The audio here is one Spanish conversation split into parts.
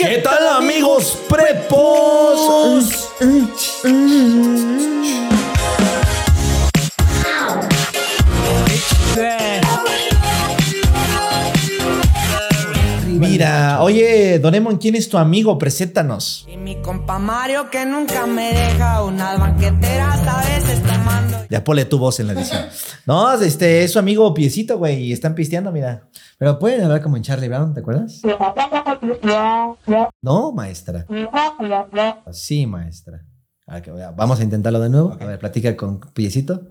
¿Qué tal amigos prepos? Oye, Doraemon, ¿quién es tu amigo? Preséntanos. Y mi compa Mario que nunca me deja unas banqueteras a veces tomando. Ya ponle tu voz en la edición. No, este es su amigo Piecito, güey, y están pisteando, mira. Pero pueden hablar como en Charlie Brown, ¿te acuerdas? No, maestra. Sí, maestra. A que- Vamos a intentarlo de nuevo. A ver, platica con Piecito.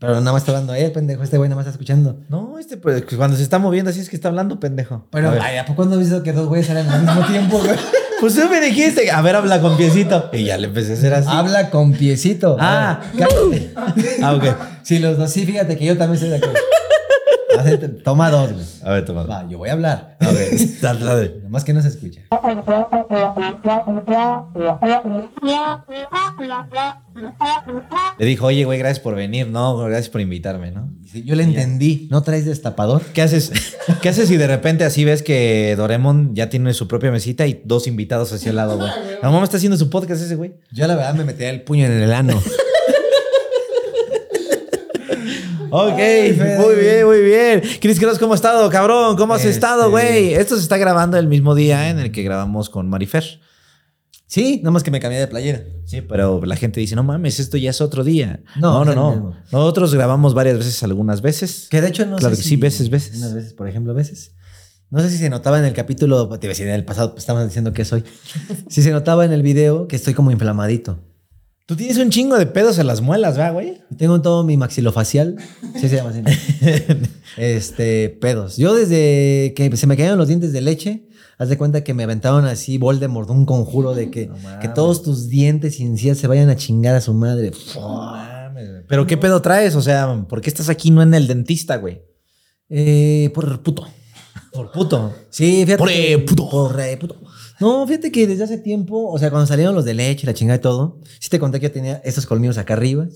Pero nada más está hablando él, pendejo. Este güey nada más está escuchando. No, este, pues, cuando se está moviendo así es que está hablando, pendejo. Pero, A ay, ¿a poco no has visto que dos güeyes salen al mismo tiempo, güey? Pues tú me dijiste, a ver, habla con Piecito. Y ya le empecé a hacer así. Habla con Piecito. Ah, A ver, cállate. Ah, ok. Sí, los dos. Sí, fíjate que yo también estoy de acuerdo. Toma dos, güey. A ver, toma. Va, yo voy a hablar. A ver, dale, dale. Nomás que no se escucha. Le dijo, oye, güey, gracias por venir, no, gracias por invitarme, ¿no? Sí, yo le entendí. ¿No traes destapador? ¿Qué haces? ¿Qué haces si de repente así ves que Doremon ya tiene su propia mesita y dos invitados hacia el lado, güey? La mamá está haciendo su podcast ese, güey. Yo la verdad me metería el puño en el ano. Ok, muy bien, muy bien. Cris Cross, ¿cómo has estado, cabrón? ¿Cómo has Este- estado, güey? Esto se está grabando el mismo día en el que grabamos con Marifer. Sí, nada más que me cambié de playera. Sí, pero la gente dice, no mames, esto ya es otro día. No, No, no. Nosotros grabamos varias veces, algunas veces. Que de hecho no Claro sé que si- sí, veces, veces. Unas veces, por ejemplo, veces. No sé si se notaba en el capítulo, te iba a decir en el pasado, pues estamos diciendo que soy. Si se notaba en el video que estoy como inflamadito. Tú tienes un chingo de pedos en las muelas, ¿verdad, güey? Tengo todo mi maxilofacial. Sí se llama así. ¿no? este, pedos. Yo desde que se me cayeron los dientes de leche, haz de cuenta que me aventaron así Voldemort, un conjuro de que, No mames. que todos tus dientes y encías se vayan a chingar a su madre. Pero ¿qué pedo traes? O sea, ¿por qué estás aquí no en el dentista, güey? Eh, por puto. Por puto. Sí, fíjate. Por, eh, puto. Por eh, puto. No, fíjate que desde hace tiempo, o sea, cuando salieron los de leche, la chingada y todo, sí te conté que yo tenía esos colmillos acá arriba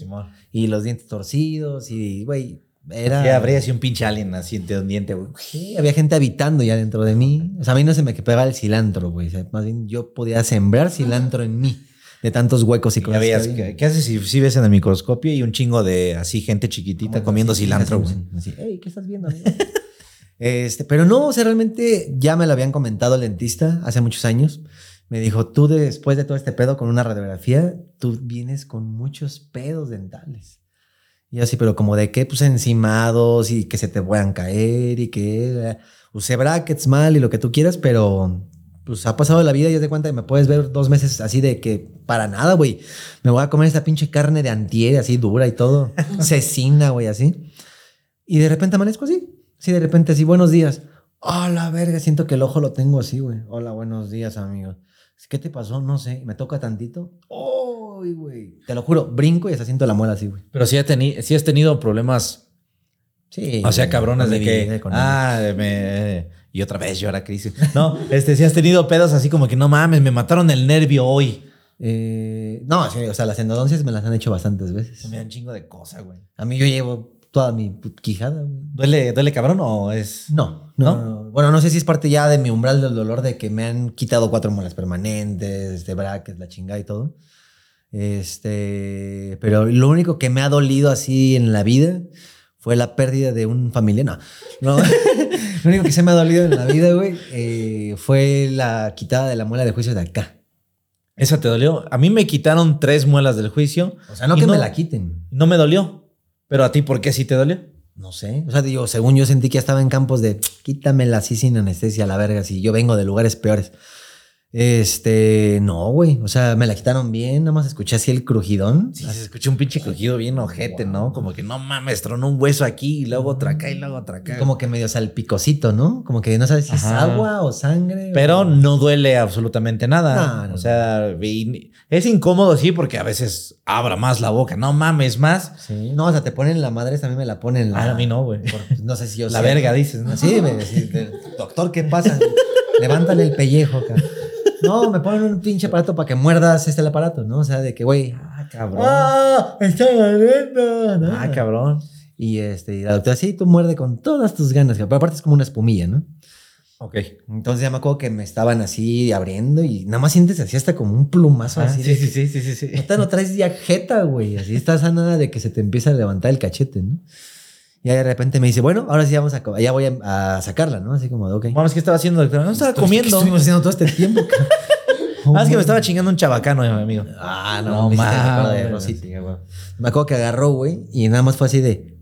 y los dientes torcidos y, güey, era... Sí, habría así un pinche alien así de un diente, güey. Sí, había gente habitando ya dentro de mí. O sea, a mí no se me pegaba el cilantro, güey. O sea, más bien yo podía sembrar cilantro en mí de tantos huecos y cosas. veías. ¿qué, haces si, si ves en el microscopio y un chingo de así gente chiquitita comiendo Así, cilantro, güey? así, "Ey, ¿qué estás viendo? amigo?" este, pero no, o sea, realmente ya me lo habían comentado el dentista hace muchos años. Me dijo, tú después de todo este pedo con una radiografía, tú vienes con muchos pedos dentales. Y así, pero como de qué, pues encimados y que se te puedan caer y que eh, usé brackets mal y lo que tú quieras, pero pues ha pasado la vida y ya te cuenta que me puedes ver dos meses así de que para nada, güey. Me voy a comer esta pinche carne de antier así dura y todo. Cecina, güey, así. Y de repente amanezco así. Sí, de repente así, buenos días. Oh, la verga, siento que el ojo lo tengo así, güey. Hola, buenos días, amigo. ¿Qué te pasó? No sé. Me toca tantito. ¡Ay, güey! Te lo juro, brinco y hasta siento la muela así, güey. Pero sí, teni- sí has tenido problemas, Sí. o sea, cabrones de que, ah, me... Y otra vez llora Cris. No, este, sí has tenido pedos así como que no mames, me mataron el nervio hoy. Eh, no, sí, o sea, las endodoncias me las han hecho bastantes veces. Me da un chingo de cosas, güey. A mí yo llevo toda mi quijada. ¿Duele, ¿Duele cabrón o es...? No, ¿No? no, no. Bueno, no sé si es parte ya de mi umbral del dolor de que me han quitado cuatro muelas permanentes, este brackets, la chingada y todo. Este, pero lo único que me ha dolido así en la vida fue la pérdida de un familiar. No, no. lo único que se me ha dolido en la vida, güey, eh, fue la quitada de la muela de juicio de acá. ¿Esa te dolió? A mí me quitaron tres muelas del juicio. O sea, no que me la quiten. No me dolió. Pero a ti, ¿por qué sí te dolió? No sé. O sea, digo, según yo sentí que ya estaba en campos de quítamela así sin anestesia la verga, si yo vengo de lugares peores. Este, no, güey. O sea, me la quitaron bien, nada más escuché así el crujidón. Sí, se escuchó un pinche crujido bien ojete, ¿no? Como que no mames, tronó un hueso aquí y luego otra acá y luego otra acá. Como que medio salpicosito, ¿no? Como que no sabes si es agua o sangre. Pero o- no duele absolutamente nada. No, no, o sea, es incómodo, sí, porque a veces abra más la boca. No mames más. Sí. No, o sea, te ponen la madre, a mí me la ponen la. Ah, a mí no, güey. por- no sé si yo La verga, dices, ¿no? Sí, me doctor, ¿qué pasa? Levántale el pellejo acá. No, me ponen un pinche aparato para que muerdas este el aparato, ¿no? O sea, de que, güey. Ah, cabrón. ¡Ah! ¡Está doliendo! ¿no? Ah, cabrón. Y este, y la doctora, sí, tú muerde con todas tus ganas, pero aparte es como una espumilla, ¿no? Ok. Entonces ya me acuerdo que me estaban así abriendo y nada más sientes así hasta como un plumazo Ah, así. sí, sí, sí, sí, sí, no traes ya jeta, güey. Así estás a nada de que se te empieza a levantar el cachete, ¿no? Y de repente me dice, bueno, ahora sí vamos a, ya voy a, a sacarla, ¿no? Así como de, ok. Vamos, ¿qué estaba haciendo? No estaba ¿Qué comiendo. estuvimos haciendo todo este tiempo? Ah, es que me estaba chingando un chabacano, eh, amigo. Ah, No no, me de. Rosita. Sí. Me acuerdo que agarró, güey, y nada más fue así de.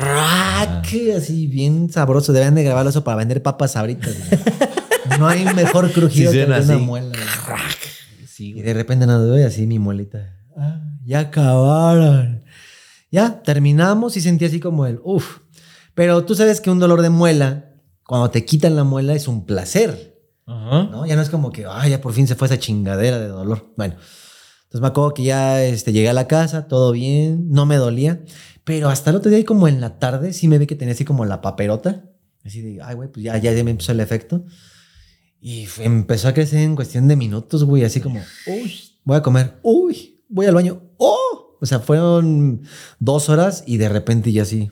Ah. crack, Así bien sabroso. Deben de grabarlo eso para vender papas ahoritas. güey. No hay mejor crujido Sí, que una muela. Sí, Y de repente nada, doy así mi muelita. Ah, ya acabaron. Ya terminamos y sentí así como el uff. Pero tú sabes que un dolor de muela, cuando te quitan la muela, es un placer. Ajá. ¿no? Ya no es como que, ay, ya por fin se fue esa chingadera de dolor. Bueno, entonces me acuerdo que ya este, llegué a la casa, todo bien, no me dolía, pero hasta el otro día, como en la tarde, sí me vi que tenía así como la paperota. Así de, ay, güey, pues ya, ya, ya me empezó el efecto. Y fue- empezó a crecer en cuestión de minutos, güey, así como, uy, voy a comer, uy, voy al baño, oh. O sea, fueron dos horas y de repente ya así,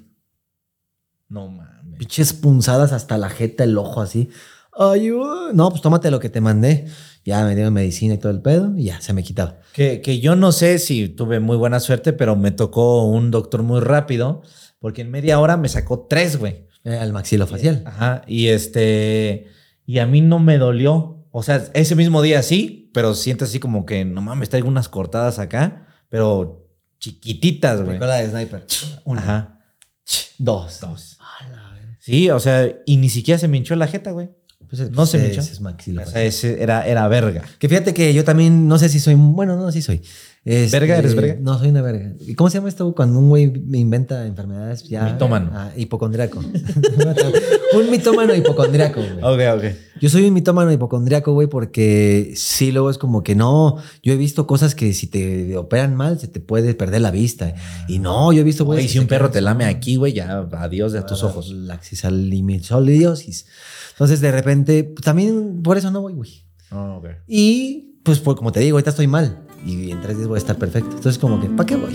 No mames. pinches punzadas hasta la jeta, el ojo así. Ayuda. No, pues tómate lo que te mandé. Ya me dieron medicina y todo el pedo y ya se me quitaba. Que, que yo no sé si tuve muy buena suerte, pero me tocó un doctor muy rápido, porque en media hora me sacó tres, güey. Eh, al maxilofacial. Ajá. Y este. Y a mí no me dolió. O sea, ese mismo día sí, pero siento así como que no mames, traigo unas cortadas acá, pero chiquititas, güey. Pistola de sniper. Una, Ajá. dos. Dos. Sí, o sea, y ni siquiera se me hinchó la jeta, güey. Pues, No se me ese hinchó. es O sea, ese era, era verga. Que fíjate que yo también, no sé si soy, bueno, no, sí soy. Este, ¿Verga? ¿Eres verga? No, soy una verga. ¿Y cómo se llama esto cuando un güey me inventa enfermedades? Ya, Mitómano. Ah, hipocondriaco. un mitómano hipocondriaco, güey. Ok, ok. Yo soy un mitómano hipocondriaco, güey, porque sí, luego es como que no. Yo he visto cosas que si te operan mal, se te puede perder la vista. Y no, yo he visto, güey. Güey, si un perro te lame aquí, güey, ya adiós de tus ojos. Laxisalimisolidiosis. Entonces, de repente, pues, también por eso no voy, güey. Oh, ok. Y pues, por, como te digo, ahorita estoy mal. Y en tres días voy a estar perfecto. Entonces, como que, ¿para qué voy?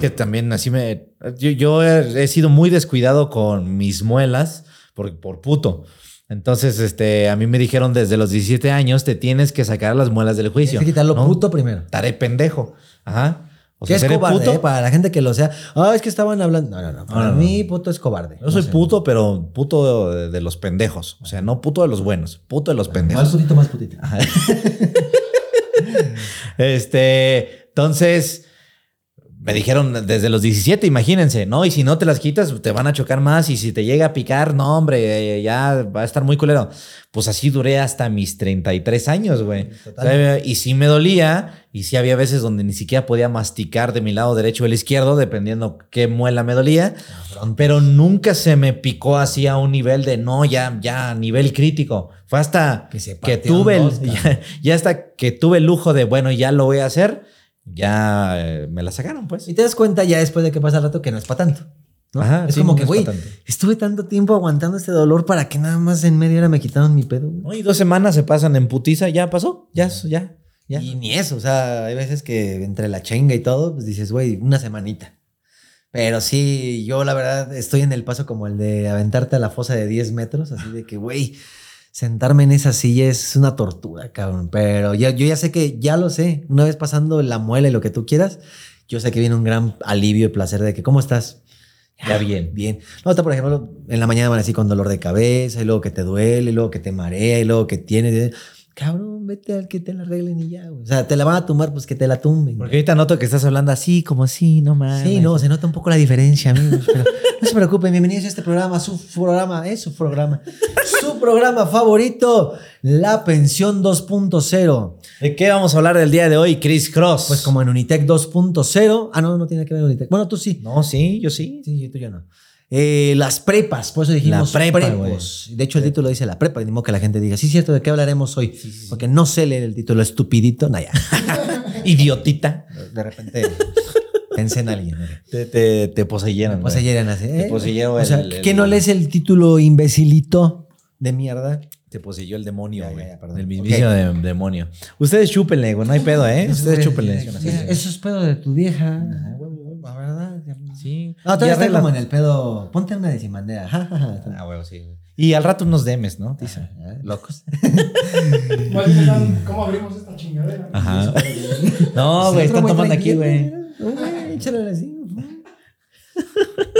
Que también así me. Yo, yo he, he sido muy descuidado con mis muelas por, por puto. Entonces, este, a mí me dijeron desde los 17 años te tienes que sacar las muelas del juicio. Tienes que quitarlo ¿no? puto primero. Estaré pendejo. Ajá. O sea, es cobarde, puto. ¿eh? Para la gente que lo sea. Ah, es que estaban hablando. No, no, no. Para No, mí, puto es cobarde. Yo soy No sé. puto, pero puto de, de los pendejos. O sea, no puto de los buenos, puto de los Más pendejos. putito, más putito. Este, entonces, me dijeron desde los 17, imagínense, ¿no? Y si no te las quitas, te van a chocar más. Y si te llega a picar, no, hombre, eh, ya va a estar muy culero. Pues así duré hasta mis 33 años, güey. Y sí me dolía. Y sí había veces donde ni siquiera podía masticar de mi lado derecho o el izquierdo, dependiendo qué muela me dolía. Pero nunca se me picó así a un nivel de no, ya, ya, a nivel crítico. Fue hasta Que tuve el, dos, cabrón. ya, ya hasta que tuve el lujo de, bueno, ya lo voy a hacer, ya eh, me la sacaron, pues. Y te das cuenta ya después de que pasa el rato que no es para tanto. ¿no? Ajá, es sí, como que, güey, estuve tanto tiempo aguantando este dolor para que nada más en media hora me quitaron mi pedo. ¿No? Y dos semanas se pasan en putiza, ya pasó, ya, ya, ya. Y ni eso, o sea, hay veces que entre la chenga y todo, pues dices, güey, una semanita. Pero sí, yo la verdad estoy en el paso como el de aventarte a la fosa de 10 metros, así de que, güey, sentarme en esa silla es una tortura, cabrón. Pero ya, yo ya sé que, ya lo sé, una vez pasando la muela y lo que tú quieras, yo sé que viene un gran alivio y placer de que, ¿cómo estás? Ya bien. Bien. No, está, por ejemplo, en la mañana van así con dolor de cabeza, y luego que te duele, y luego que te marea, y luego que tienes. Cabrón, vete al que te la arreglen y ya. O sea, te la van a tumbar, pues que te la tumben. Porque ahorita noto que estás hablando así, como así, no mames. Sí, no, se nota un poco la diferencia, amigos. Pero no se preocupen, bienvenidos a este programa, su programa, es su programa. su programa favorito, La Pensión 2.0. ¿De qué vamos a hablar el día de hoy, Chris Cross? Pues como en Unitec 2.0. Ah, no, no tiene que ver Unitec. Bueno, tú sí. No, sí, yo sí. Sí, tú ya no. Eh, las prepas, por eso dijimos La prepa, prepos. De hecho, el título dice la prepa, y modo que la gente diga, sí, cierto, ¿de qué hablaremos hoy? Porque no sé leer el título, estupidito, no, ya. Idiotita. De repente pensé en alguien. Te, te, te poseyeron. Así. ¿eh? poseyeron O sea, el- ¿qué el- no lees el título imbecilito de mierda? Te poseyó el demonio, güey. el mismísimo de- demonio. Ustedes chúpenle, güey, no hay pedo, ¿eh? Ustedes chúpenle. Eso es pedo de tu vieja. Verdad. Sí. No, todavía está como en el pedo. Ponte una decimandera. ja, ja, ja. Ah, huevo, sí. Y al rato unos demes, ¿no? Dice. Ah, Locos. ¿cómo abrimos esta chingadera? Ajá. No, güey, están tomando aquí. Güey, échale así.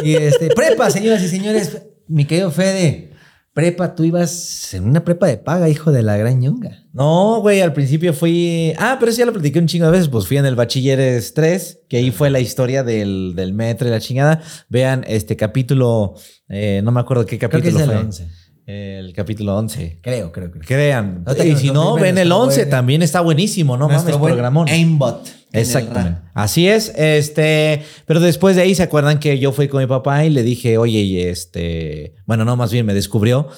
Y este, prepa, señoras y señores, mi querido Fede, prepa, tú ibas en una prepa de paga, hijo de la gran ñonga. No, güey, al principio fui. Ah, pero eso ya lo platiqué un chingo de veces. Pues fui en el Bachilleres 3, que ahí fue la historia del, del metro y la chingada. Vean este capítulo, eh, no me acuerdo qué Creo que capítulo es el fue. 11. El capítulo 11. Creo, creo, creo. Crean. Y si no, ven el nuestro 11, buen- también está buenísimo, ¿no? Nuestro Mames, buen programón. aimbot. Exactamente. Así es. Este, pero después de ahí se acuerdan que yo fui con mi papá y le dije, oye, y este, bueno, no, más bien me descubrió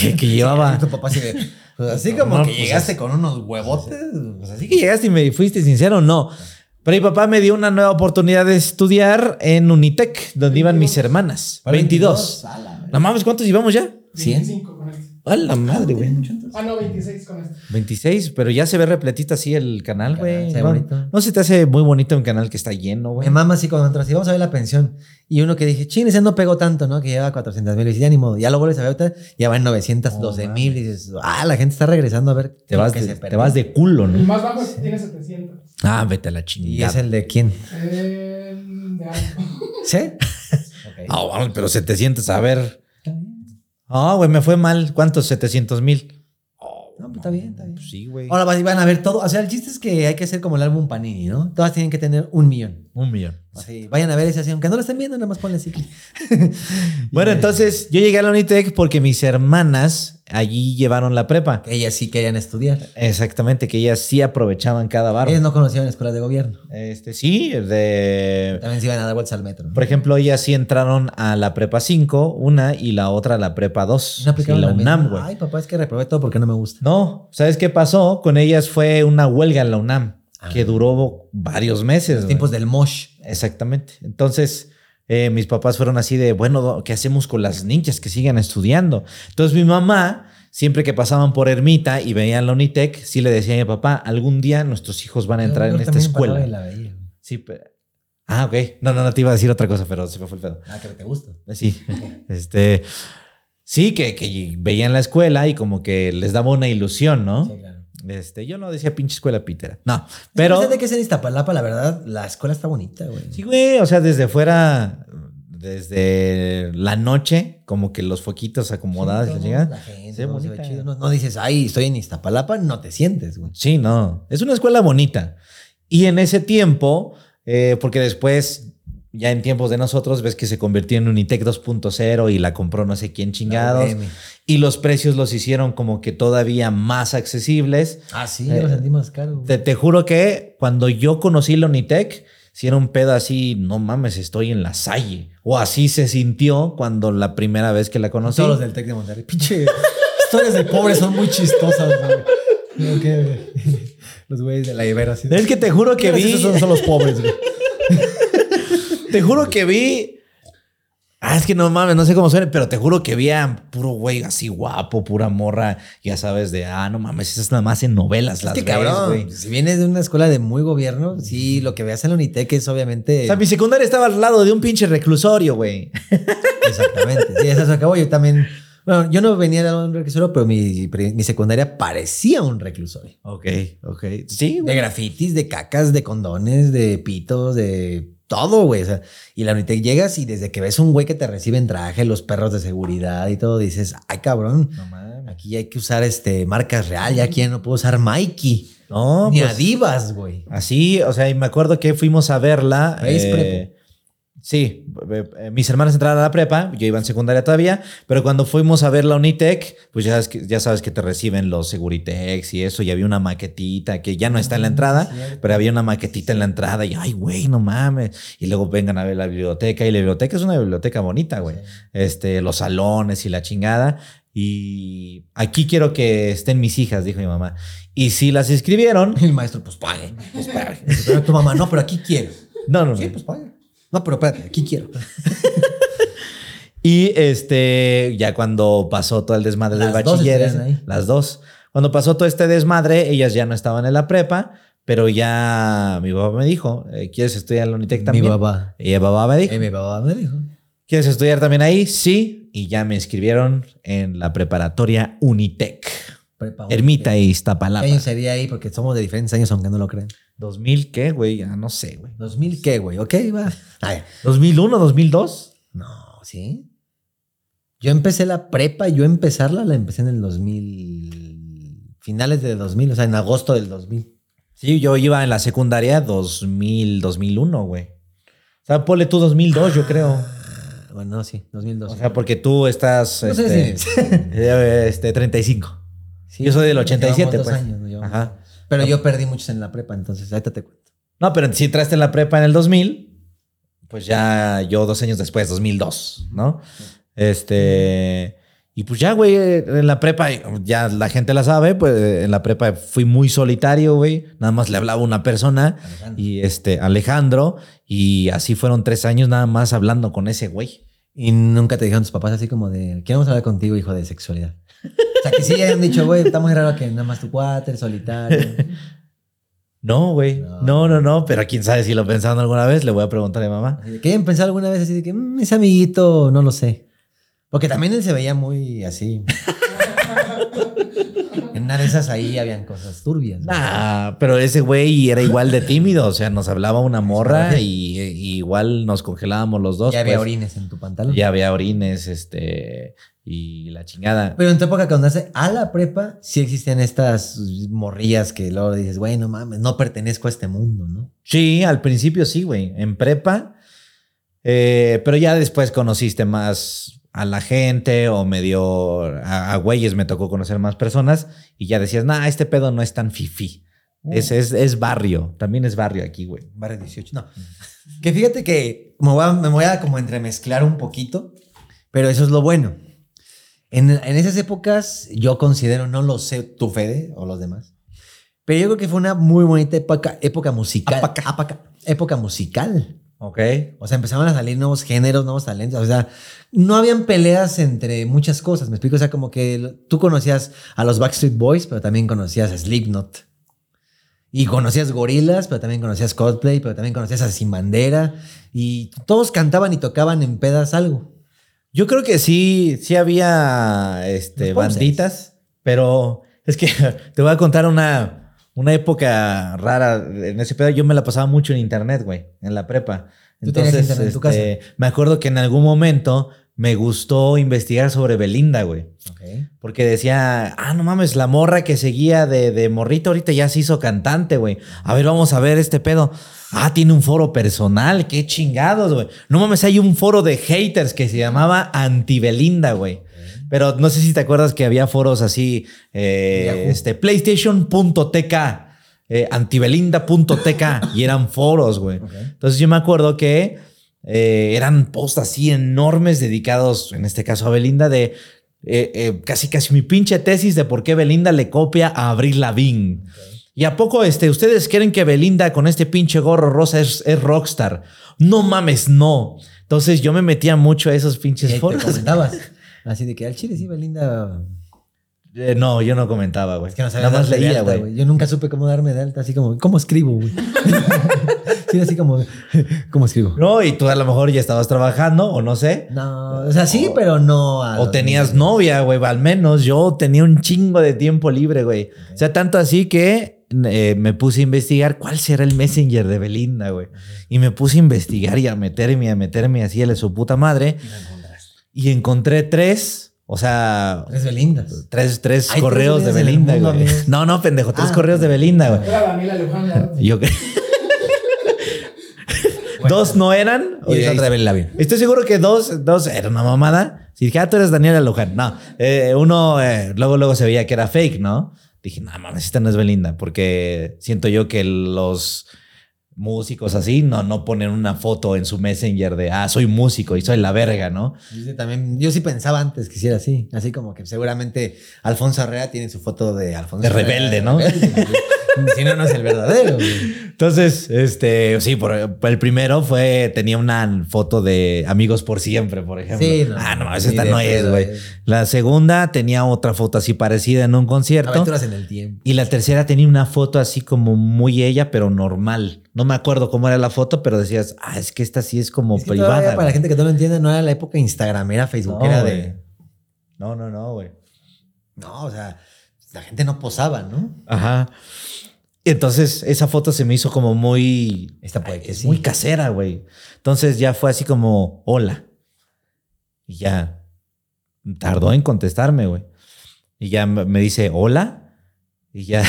que, llevaba. Tu papá así de. pues, así como No, que pues, llegaste con unos huevotes. Pues así que llegaste y me fuiste sincero, no. Pero mi papá me dio una nueva oportunidad de estudiar en Unitec, donde iban mis hermanas. 22. Ala, No mames, ¿cuántos llevamos ya? 25 con este. A la madre, güey. Ah, no, 26 con este. 26, pero ya se ve repletito así el canal, güey. se ve No, bonito. no se te hace muy bonito un canal que está lleno, güey. Mi mamá así cuando entras, y vamos a ver la pensión. Y uno que dije, chin, ese no pegó tanto, ¿no? Que lleva 400 mil. Y dice, ya ni modo, ya lo vuelves a ver ahorita, ya va en 912 mil. Y dices, ah, la gente está regresando a ver. Te vas, de, te perdió". vas de culo, El ¿no? más bajo es- tiene 700. Ah, vete a la ¿Y chingada. es el de quién? El de algo. ¿Sí? Ah, vamos, pero 700, a ver. Ah, güey, me fue mal. ¿Cuántos? 700 mil. No, pues está bien, está bien. Pues sí, güey. Ahora van van a ver todo. O sea, el chiste es que hay que hacer como el álbum Panini, ¿no? Todas tienen que tener un millón. Un millón. Así, vayan a ver ese así, aunque no lo estén viendo, nada más ponle así. Bueno, entonces yo llegué a la Unitec porque mis hermanas allí llevaron la prepa. Que ellas sí querían estudiar. Exactamente, que ellas sí aprovechaban cada barro. Ellas no conocían escuelas de gobierno. Este, sí, de... También se iban a dar vueltas al metro. ¿no? Por ejemplo, ellas sí entraron a la prepa 5, una, y la otra a la prepa 2. No aplicaban la la UNAM, güey. Ay, papá, es que reprobé todo porque no me gusta. No, ¿sabes qué pasó? Con ellas fue una huelga en la UNAM Ah. que duró varios meses. Los tiempos del mosh. Exactamente. Entonces, eh, mis papás fueron así de, bueno, ¿qué hacemos con las ninjas que sigan estudiando? Entonces, mi mamá, siempre que pasaban por Ermita y veían la Unitec, sí le decía a mi papá, algún día nuestros hijos van a entrar en esta escuela. la. Sí, pero... Ah, ok. No, no, no te iba a decir otra cosa, pero se me fue el pedo. Ah, que te gusta. Sí, este... Sí, que, que veían la escuela y como que les daba una ilusión, ¿no? Sí, claro. Este, yo no decía pinche escuela pítera. No, pero... Pero. de que es en Iztapalapa, la verdad, la escuela está bonita, güey. Sí, güey, o sea, desde fuera, desde la noche, como que los foquitos acomodados Sí, chingada. la gente, ve bonita. chido. No, no dices, ay, estoy en Iztapalapa, no te sientes, güey. Sí, no, es una escuela bonita. Y en ese tiempo, eh, porque después, ya en tiempos de nosotros, ves que se convirtió en Unitec 2.0 y la compró no sé quién chingados. Y los precios los hicieron como que todavía más accesibles. Ah, sí, Eh, ya lo sentí más caro. Te, te juro que cuando yo conocí la Unitec, si era un pedo así, no mames, estoy en la Salle. O así se sintió cuando la primera vez que la conocí. Todos los del Tec de Monterrey. Pinche historias de pobres son muy chistosas, güey. Los güeyes de la Ibero así. Es que te juro que vi. Esos son, son los pobres, güey. Te juro que vi. Ah, es que no mames, no sé cómo suena, pero te juro que vi a puro güey así guapo, pura morra, ya sabes, de ah, no mames, esas nada más en novelas Es las ves, cabrón, güey. si vienes de una escuela de muy gobierno, sí, lo que veas en la Unitec es obviamente. O sea, mi secundaria estaba al lado de un pinche reclusorio, güey. Exactamente. Sí, eso se acabó. Yo también. Bueno, yo no venía de un reclusorio, pero mi, mi secundaria parecía un reclusorio. Ok, ok. Sí, De güey. grafitis, de cacas, de condones, de pitos, de todo, güey. O sea, y la Unitec llegas y desde que ves un güey que te recibe en traje, los perros de seguridad y todo, dices, ay, cabrón. No. Aquí hay que usar este marcas real, ya aquí ya no puedo usar Mikey. No, Ni pues, Adivas, güey. Así, o sea, y me acuerdo que fuimos a verla. Eh. Sí. eh, eh, mis hermanas entraron a la prepa, yo iba en secundaria todavía, pero cuando fuimos a ver la Unitec, pues ya sabes que, ya sabes que te reciben los Seguritex y eso, y había una maquetita que ya no está en la entrada, pero había una maquetita en la entrada y, ay, güey, no mames. Y luego vengan a ver la biblioteca y la biblioteca es una biblioteca bonita, güey. Este, los salones y la chingada. Y aquí quiero que estén mis hijas, dijo mi mamá. Y si las inscribieron, el maestro, pues pague. Pues pague. Pero tu mamá, no, pero aquí quiero. no, no, Sí, no. pues pague. No, pero espérate, aquí quiero. Y este, ya cuando pasó todo el desmadre del Las dos bachiller, las dos, cuando pasó todo este desmadre, ellas ya no estaban en la prepa, Pero ya mi papá me dijo, eh, ¿quieres estudiar en la Unitec Mi también? papá. Y el papá me dijo, Eh, mi papá me dijo. ¿quieres estudiar también ahí? Sí. Y ya me inscribieron en la preparatoria Unitec. Prepa Ermita y ¿Qué Iztapalapa. año sería ahí? Porque somos de diferentes años, aunque no lo crean. ¿2000 qué, güey? Ya no sé, güey. ¿2000 qué, güey? ¿Ok? Va. Ay, ¿2001, 2002? no, ¿sí? Yo empecé la prepa, yo empezarla la empecé en el 2000, finales de 2000, o sea, en agosto del 2000. Sí, yo iba en la secundaria 2000, 2001, güey. O sea, ponle tú 2002, yo creo. Ah, Bueno, no, sí, 2002. O sea, porque tú estás No sé este, si- eh, este, 35. Sí, yo soy del nos 87, llevamos dos pues. años. Ajá. Pero yo perdí muchos en la prepa, entonces ahorita te cuento. No, pero si entraste en la prepa en el 2000, pues ya yo dos años después, 2002, ¿no? Este. Y pues ya, güey, en la prepa, ya la gente la sabe, pues en la prepa fui muy solitario, güey. Nada más le hablaba a una persona Alejandro. y este, Alejandro, y así fueron tres años nada más hablando con ese güey. Y nunca te dijeron tus papás así como de, queremos hablar contigo, hijo de sexualidad. O sea, que sí hayan dicho, güey, está muy raro que nada más tu cuate, solitario. No, güey. No. No, no, no, pero quién sabe si lo pensaron alguna vez, le voy a preguntar a mi mamá. ¿Qué hayan pensado alguna vez así de que, "Mm, ese amiguito, no lo sé? Porque también él se veía muy así. en una de esas ahí habían cosas turbias. ¿no? Nah, pero ese güey era igual de tímido, o sea, nos hablaba una morra y, y igual nos congelábamos los dos. ya había pues. orines en tu pantalón. Ya había orines, este, y la chingada. Pero en tu época, cuando hace a la prepa, sí existían estas morrillas que luego dices, güey, no mames, no pertenezco a este mundo, ¿no? Sí, al principio sí, güey, en prepa, eh, pero ya después conociste más a la gente o medio a, a güeyes me tocó conocer más personas y ya decías, nah, este pedo no es tan fifi. Es, es, es barrio, también es barrio aquí, güey. Barrio 18, no. Que fíjate que me voy a, me voy a como entremezclar un poquito, pero eso es lo bueno. En, en esas épocas, yo considero, no lo sé tú, Fede, o los demás, pero yo creo que fue una muy bonita época, época musical. Apaca. Apaca. época musical. Ok. O sea, empezaban a salir nuevos géneros, nuevos talentos. O sea, no habían peleas entre muchas cosas. Me explico. O sea, como que tú conocías a los Backstreet Boys, pero también conocías a Slipknot. Y conocías Gorilas, pero también conocías Coldplay, pero también conocías a Sin Bandera. Y todos cantaban y tocaban en pedas algo. Yo creo que sí, sí había este, banditas, pero es que te voy a contar una, una época rara en ese pedo. Yo me la pasaba mucho en internet, güey, en la prepa. ¿Tú tenías internet en tu este, me acuerdo que en algún momento me gustó investigar sobre Belinda, güey. Porque decía, ah, no mames, la morra que seguía de, de morrito ahorita ya se hizo cantante, güey. A ver, vamos a ver este pedo. Ah, tiene un foro personal, qué chingados, güey. No mames, hay un foro de haters que se llamaba Antibelinda, güey. Pero no sé si te acuerdas que había foros así, eh, este, PlayStation.tk, eh, antibelinda.tk, y eran foros, güey. Entonces yo me acuerdo que eh, eran posts así enormes dedicados, en este caso a Belinda, de eh, eh, casi casi mi pinche tesis de por qué Belinda le copia a Avril Lavigne. ¿Y a poco este, ustedes creen que Belinda con este pinche gorro rosa es, es rockstar? No mames, no. Entonces yo me metía mucho a esos pinches foros. comentabas. Así de que al chile sí, Belinda. Eh, no, yo no comentaba, güey. Es que no Nada más leía, güey. Yo nunca supe cómo darme de alta, así como, ¿cómo escribo, güey? sí, así como, ¿cómo escribo? No, y tú a lo mejor ya estabas trabajando o no sé. No, o sea, sí, pero no. O tenías novia, güey. Al menos yo tenía un chingo de tiempo libre, güey. O sea, tanto así que eh, me puse a investigar cuál será el messenger de Belinda, güey. Y me puse a investigar y a meterme, a meterme así a su puta madre. Y. Y encontré tres, o sea, Tres Belindas. tres, tres correos de Belinda, mundo, güey. No, no, pendejo, tres Ah, correos de Belinda, güey. Yo creo. Dos no eran. Y es otra Belinda bien. Estoy seguro que dos, dos era una mamada. Si dije, ah, tú eres Daniela Luján. No, eh, uno eh, luego, luego se veía que era fake, ¿no? Dije, no mames, esta no es Belinda, porque siento yo que los músicos así no, no ponen una foto en su messenger de, ah, soy músico y soy la verga, ¿no? Yo sí, también, yo sí pensaba antes que hiciera así. Así como que seguramente Alfonso Herrera tiene su foto de Alfonso De rebelde, ¿no? rebelde. Si no, no es el verdadero. güey. Entonces, este, sí, por, el primero fue, tenía una foto de amigos por siempre, por ejemplo. Sí, no. ah, no, esa no es, güey. eh. La segunda tenía otra foto así parecida en un concierto. Aventuras en el tiempo. Y la tercera tenía una foto así como muy ella, pero normal. No me acuerdo cómo era la foto, pero decías, ah, es que esta sí es como Es que todavía, privada. para la güey". gente que no lo entiende, no era la época Instagram, era Facebook, No, era de. No, no, no, güey. No, o sea, la gente no posaba, ¿no? Ajá. Y entonces esa foto se me hizo como muy. Esta puede que es sí. muy casera, güey. Entonces ya fue así como, hola. Y ya tardó en contestarme, güey. Y ya me dice, hola. Y ya.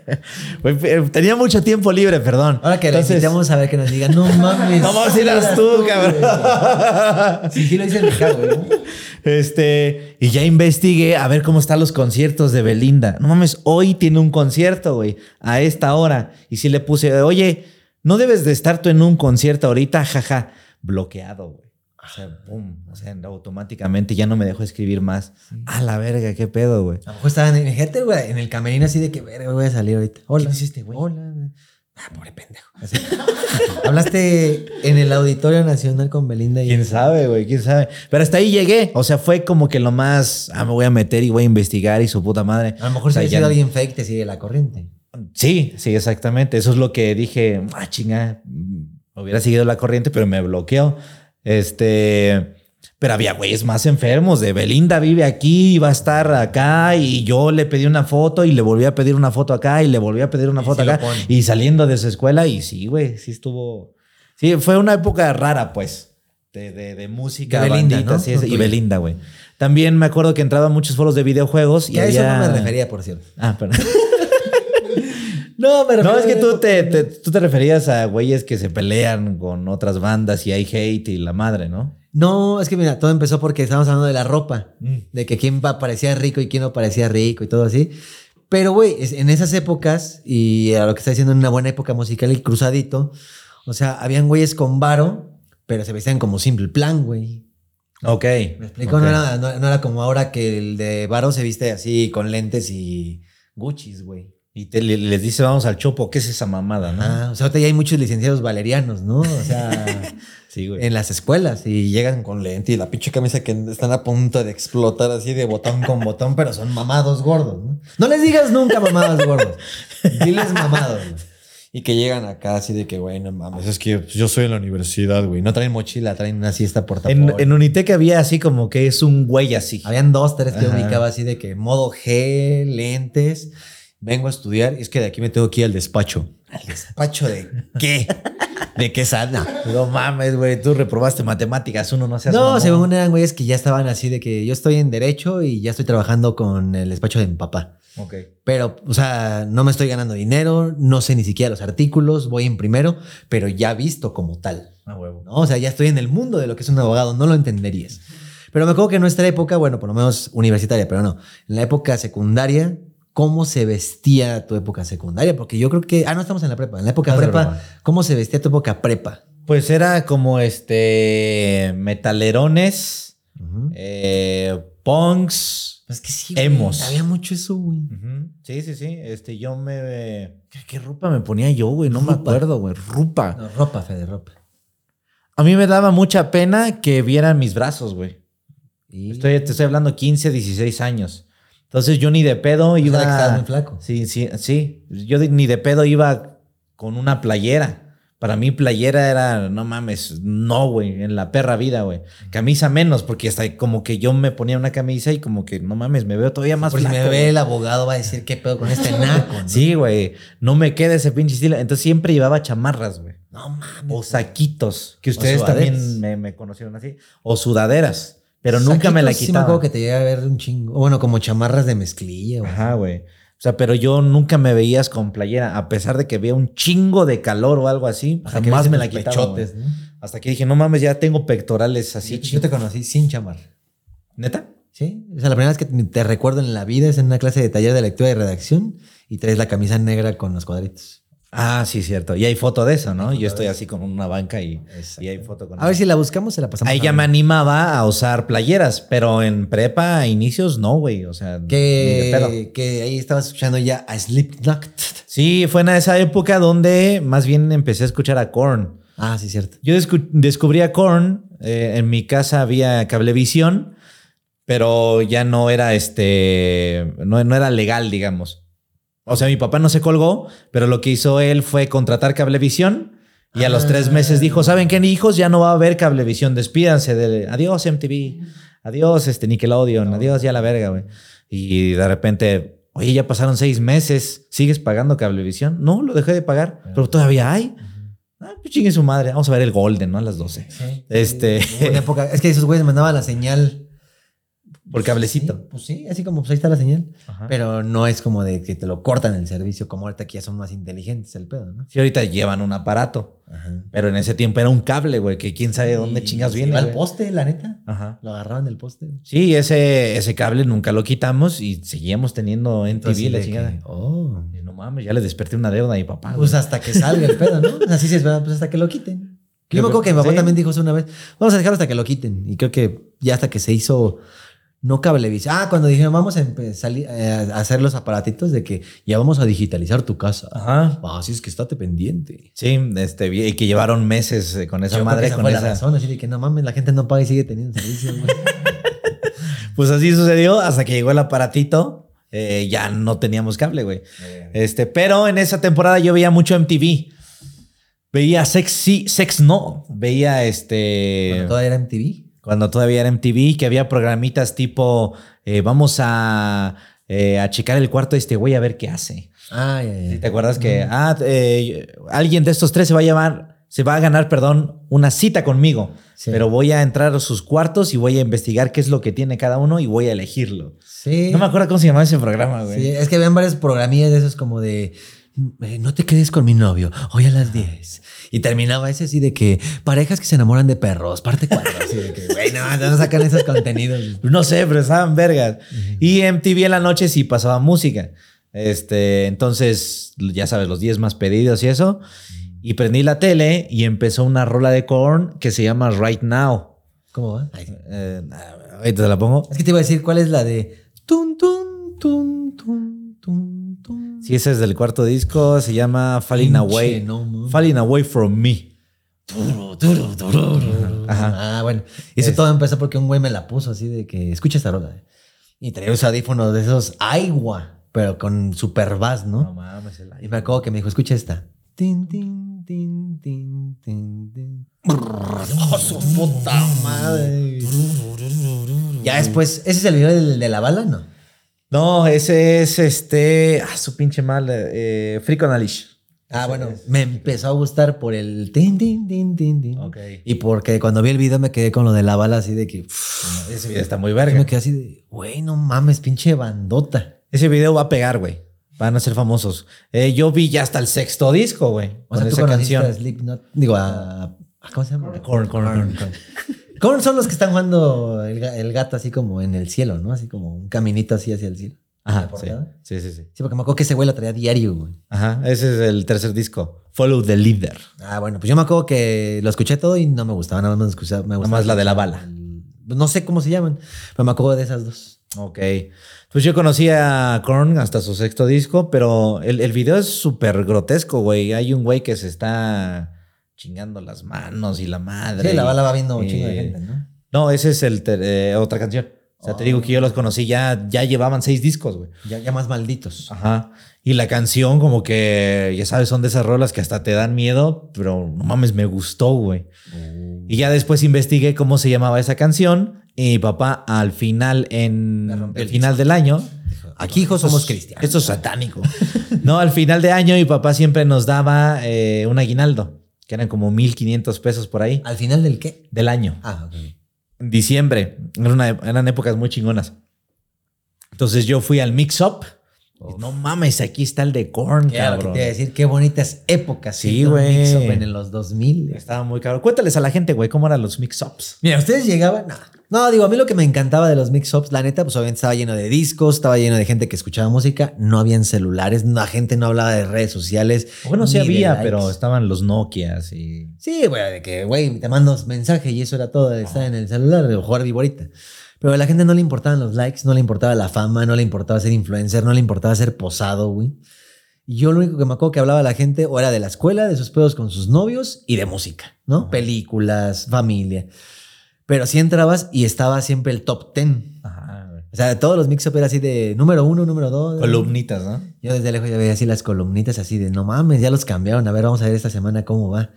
Tenía mucho tiempo libre, perdón. Ahora que Entonces- invitamos a ver que nos diga, no mames. No mames, eras tú, cabrón. güey". Sí, sí lo hice Chicago, güey. Este, y ya investigué a ver cómo están los conciertos de Belinda. No mames, hoy tiene un concierto, güey, a esta hora. Y sí le puse, oye, no debes de estar tú en un concierto ahorita, jaja, bloqueado, güey. O sea, pum, o sea, automáticamente ya no me dejó escribir más. A la verga, qué pedo, güey. A lo mejor estaban en, gente, güey, en el camerino así de que, verga, voy a salir ahorita. Hola. ¿Quién es este güey? Hola. Ah, pobre pendejo. Así. Hablaste en el Auditorio Nacional con Belinda y... ¿Quién sabe, güey? ¿Quién sabe? Pero hasta ahí llegué. O sea, fue como que lo más, ah, me voy a meter y voy a investigar y su puta madre. A lo mejor O si sea, hubiera ya sido alguien fake, te sigue la corriente. Sí, sí, exactamente. Eso es lo que dije. Ah, chinga. mm, Hubiera seguido la corriente, pero me bloqueó. Este. Pero había güeyes más enfermos. De Belinda vive aquí, iba a estar acá. Y yo le pedí una foto y le volví a pedir una foto acá y le volví a pedir una Y foto acá. Y saliendo de su escuela. Y sí, güey, sí estuvo. Sí, fue una época rara, pues. De, de, de música. De Belinda, bandita, ¿no? sí, Lo y. Belinda, güey. También me acuerdo que entraba a muchos foros de videojuegos. Y a eso no me refería, por cierto. Ah, perdón. No, me No, es que tú te, te- tú te referías a güeyes que se pelean con otras bandas y hay hate y la madre, ¿no? No, es que mira, todo empezó porque estábamos hablando de la ropa. De que quién pa- parecía rico y quién no parecía rico y todo así. Pero, güey, en esas épocas, y a lo que está diciendo en una buena época musical y cruzadito, o sea, habían güeyes con varo, pero se vestían como simple plan, güey. Ok. ¿Me explico? Ok. No, era, no, no era como ahora que el de varo se viste así con lentes y Gucci's, güey. Y te- les dice, vamos al chopo, ¿qué es esa mamada, no? Ah, o sea, ahorita ya hay muchos licenciados valerianos, ¿no? O sea, Sí, güey. en las escuelas y llegan con lente y la pinche camisa que están a punto de explotar así de botón con botón, pero son mamados gordos, ¿no? No les digas nunca mamados gordos. Diles mamados. Y que llegan acá así de que, güey, no mames, es que yo soy en la universidad, güey. No traen mochila, traen una siesta En, portafolio. en Unitec había así como que es un güey así. Habían dos, tres que Ajá. ubicaba así de que modo G, lentes. Vengo a estudiar y es que de aquí me tengo que ir al despacho. ¿Al despacho de qué? ¿De qué sana? No mames, güey, tú reprobaste matemáticas, uno no se hace. No, según eran güeyes que ya estaban así de que yo estoy en derecho y ya estoy trabajando con el despacho de mi papá. Ok. Pero, o sea, no me estoy ganando dinero, no sé ni siquiera los artículos, voy en primero, pero ya visto como tal. A huevo. ¿no? O sea, ya estoy en el mundo de lo que es un abogado, no lo entenderías. Pero me acuerdo que en nuestra época, bueno, por lo menos universitaria, pero no, en la época secundaria, ¿cómo se vestía tu época secundaria? Porque yo creo que, ah, no estamos en la prepa, en la época prepa. ¿cómo se vestía tu época prepa? Pues era como este. Metalerones, eh, punks. Pues que sí, Emos. güey, había mucho eso, güey. Sí, sí, sí. Este, yo me. ¿Qué, qué ropa me ponía yo, güey? No me acuerdo, güey. Rupa. No, ropa, Fede, ropa. A mí me daba mucha pena que vieran mis brazos, güey. Y... Estoy, te estoy hablando 15, 16 años. Entonces yo ni de pedo que iba. estabas muy flaco. Sí, sí, sí. Yo ni de pedo iba con una playera. Para mí playera era, no mames, no, güey, en la perra vida, güey. Camisa menos, porque hasta como que yo me ponía una camisa y como que, no mames, me veo todavía más Por si me ve güey. el abogado va a decir qué pedo con este naco. ¿no? Sí, güey, no me queda ese pinche estilo. Entonces siempre llevaba chamarras, güey. No mames. O saquitos, que ustedes también me, me conocieron así. O sudaderas, pero nunca me la Saquitos, Sí me acuerdo quitaba. que te llega a ver un chingo. Bueno, como chamarras de mezclilla. güey. Ajá, güey. O sea, pero yo nunca me veías con playera, a pesar de que había un chingo de calor o algo así, Hasta jamás me la quitaba. pechotes. ¿no? Hasta que dije, no mames, ya tengo pectorales así. Yo, yo te conocí sin chamarra. ¿Neta? Sí. O sea, la primera vez que te recuerdo en la vida es en una clase de taller de lectura y redacción y traes la camisa negra con los cuadritos. Ah, sí, cierto. Y hay foto de eso, ¿no? Yo estoy así con una banca y, y hay foto con A ver eso. si la buscamos, se la pasamos. Ahí ya me animaba a usar playeras, pero en prepa, a inicios, no, güey. O sea. Que, que ahí estabas escuchando ya a Slipknot. Sí, fue en esa época donde más bien empecé a escuchar a Korn. Ah, sí, cierto. Yo descu- descubrí a Korn. eh, en mi casa había cablevisión, pero ya no era este. No, no era legal, digamos. O sea, mi papá no se colgó, pero lo que hizo él fue contratar cablevisión. Y a los tres meses dijo: ¿Saben qué, hijos? Ya no va a haber cablevisión. Despídanse de. Adiós, MTV. Adiós, este Nickelodeon. Adiós, ya la verga, güey. Y de repente, oye, ya pasaron seis meses. ¿Sigues pagando cablevisión? No, lo dejé de pagar, pero todavía hay. Ah, pues chingue su madre. Vamos a ver el Golden, ¿no? A las 12. Este- Hubo una época, es que esos güeyes mandaban la señal. Por cablecito. Sí, pues sí, así como pues ahí está la señal. Ajá. Pero no es como de que te lo cortan el servicio, como ahorita que ya son más inteligentes el pedo, ¿no? Sí, ahorita llevan un aparato, Ajá. pero en ese tiempo era un cable, güey, que quién sabe dónde chingas viene. Al poste, la neta. Ajá. Lo agarraban del poste. Sí, ese, ese cable nunca lo quitamos y seguíamos teniendo NTV, Entonces, la chingada. que, oh. Y no mames, ya le desperté una deuda a mi papá. Pues güey. hasta que salga el pedo, ¿no? Así sí es verdad, pues hasta que lo quiten. ¿Qué Yo me acuerdo que mi papá Sí. también dijo eso una vez. Vamos a dejarlo hasta que lo quiten. Y creo que ya hasta que se hizo no cablevisión. Ah, cuando dijeron vamos a empezar a hacer los aparatitos de que ya vamos a digitalizar tu casa. Ajá. Ah, así es que estate pendiente. Sí, este, y que llevaron meses eh, con esa Yo creo que madre, esa con fue la esa. razón, así de que no mames, la gente no paga y sigue teniendo servicio. Pues así sucedió hasta que llegó el aparatito. eh, ya no teníamos cable, güey. Este, pero en esa temporada yo veía mucho MTV. Veía Sexy, Sex No. Veía este. Cuando todavía era MTV. Cuando todavía era MTV, que había programitas tipo, eh, vamos a, eh, a checar el cuarto de este güey a ver qué hace. Ah, ya, ya. ¿Te acuerdas que, ah, eh, alguien de estos tres se va a llamar, se va a ganar, perdón, una cita conmigo, Sí. pero voy a entrar a sus cuartos y voy a investigar qué es lo que tiene cada uno y voy a elegirlo. Sí. No me acuerdo cómo se llamaba ese programa, güey. Sí, es que habían varios programillas de esos como de eh, no te quedes con mi novio, hoy a las 10. Y terminaba ese así de que parejas que se enamoran de perros, parte 4. Así de que, güey, no, no sacan esos contenidos. No sé, pero estaban vergas. Y MTV en la noche sí pasaba música. Este, entonces, ya sabes, los 10 más pedidos y eso. Y prendí la tele y empezó una rola de Korn que se llama Right Now. ¿Cómo va? Eh, ahorita te la pongo. Es que te iba a decir cuál es la de tun tun tun. Sí, ese es del cuarto disco. Se llama Falling Away. no. Falling Away from Me. Ajá. Ah, bueno. Y eso Es- todo empezó porque un güey me la puso así de que escucha esta rola. Y traía unos audífonos de esos agua, pero con super bass, ¿no? mames, el Y me acuerdo que me dijo, escucha esta. Tin, tin, tin, tin, tin, tin. ¡Oh, su puta madre! Ya después, ¿ese es el video del- de la bala? No. No, ese es este. Ah, su pinche mal. Eh, Leash. Ah, bueno, me empezó a gustar por el tin, tin, tin, tin, tin. Ok. Y porque cuando vi el video me quedé con lo de la bala así de que... Ese video está muy verga. me quedé así de, güey, no mames, pinche bandota. Ese video va a pegar, güey. Van a ser famosos. Eh, yo vi ya hasta el sexto disco, güey. O Con sea, tú esa conociste canción. a Slipknot, digo, a, a- ¿Cómo se llama? Korn, Korn, Korn. Korn son los que están jugando el, ga- el gato así como en el cielo, ¿no? Así como un caminito así hacia el cielo. Ajá, ¿La sí. sí, sí, sí. Sí, porque me acuerdo que ese güey lo traía diario, güey. Ajá, ese es el tercer disco. Follow the Leader. Ah, bueno, pues yo me acuerdo que lo escuché todo y no me gustaba, nada más me escuchaba. Me gustaba más la de la bala. el- no sé cómo se llaman, pero me acuerdo de esas dos. Ok. Pues yo conocí a Korn hasta su sexto disco, pero el, el video es súper grotesco, güey. Hay un güey que se está chingando las manos y la madre. Sí, la bala va viendo un eh, chingo de gente, ¿no? No, ese es el eh, otra canción. O sea, te digo que yo los conocí ya, ya llevaban seis discos, güey. Ya, ya más malditos. Ajá. Y la canción, como que, ya sabes, son de esas rolas que hasta te dan miedo, pero no mames, me gustó, güey. Y ya después investigué cómo se llamaba esa canción. Y papá, al final, en el final del año. Aquí, hijos, somos cristianos. Esto es satánico. no, al final de año, mi papá siempre nos daba eh, un aguinaldo, que eran como 1500 pesos por ahí ¿Al final del qué? del año Ah, ok. en diciembre. Era una- eran épocas muy chingonas. Entonces yo fui al Mix Up. y No mames, aquí está el de Korn, cabrón. te iba a decir, qué bonitas épocas. Sí, güey. mix-up En los 2000. Estaba muy caro. Cuéntales a la gente, güey, cómo eran los Mix Ups. Mira, ustedes llegaban, No, digo, a mí lo que me encantaba de los mix-ups, la neta, pues obviamente estaba lleno de discos, estaba lleno de gente que escuchaba música, no habían celulares, la gente no hablaba de redes sociales. Bueno, sí de había, pero estaban los Nokias y. Sí, güey, de que, güey, te mando mensaje y eso era todo, de estar en el celular o jugar viborita. Pero a la gente no le importaban los likes, no le importaba la fama, no le importaba ser influencer, no le importaba ser posado, güey. Y yo lo único que me acuerdo que hablaba la gente o era de la escuela, de sus pedos con sus novios y de música, ¿no? Películas, familia. Pero sí entrabas y estaba siempre el top ten. Ajá. O sea, todos los mix-up era así de número uno, número dos. Columnitas, ¿no? Yo desde lejos ya veía así las columnitas así de no mames, ya los cambiaron. A ver, vamos a ver esta semana cómo va.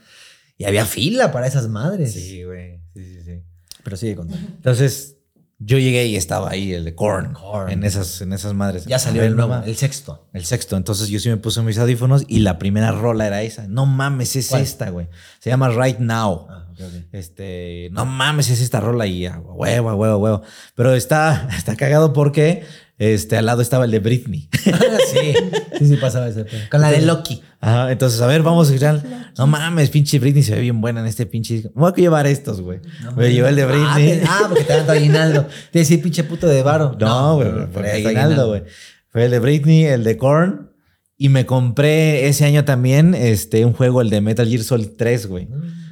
Y había fila para esas madres. Sí, güey. Sí, sí, sí. Pero sigue contando. Entonces, yo llegué y estaba ahí el de Korn. Korn. En esas, en esas madres. Ya salió ver, el nuevo, el sexto. El sexto. Entonces yo sí me puse mis audífonos y la primera rola era esa. No mames, es ¿Cuál? esta, güey. Se llama Right Now. Ah. Este, no mames, es esta rola y a huevo, a huevo, a huevo. Pero está, está cagado porque este, al lado estaba el de Britney. sí, sí, sí pasaba ese pedo. Con la de Loki. Ajá, entonces, a ver, vamos a escuchar. No mames, pinche Britney se ve bien buena en este pinche disco. Voy a llevar estos, güey. Me llevé el de Ah, Britney. te- Ah, porque te dan tu aguinaldo. Te decía pinche puto de varo. No, güey, por por eso aguinaldo, güey. Fue el de Britney, el de Korn. Y me compré ese año también este, un juego, el de Metal Gear Solid 3, güey.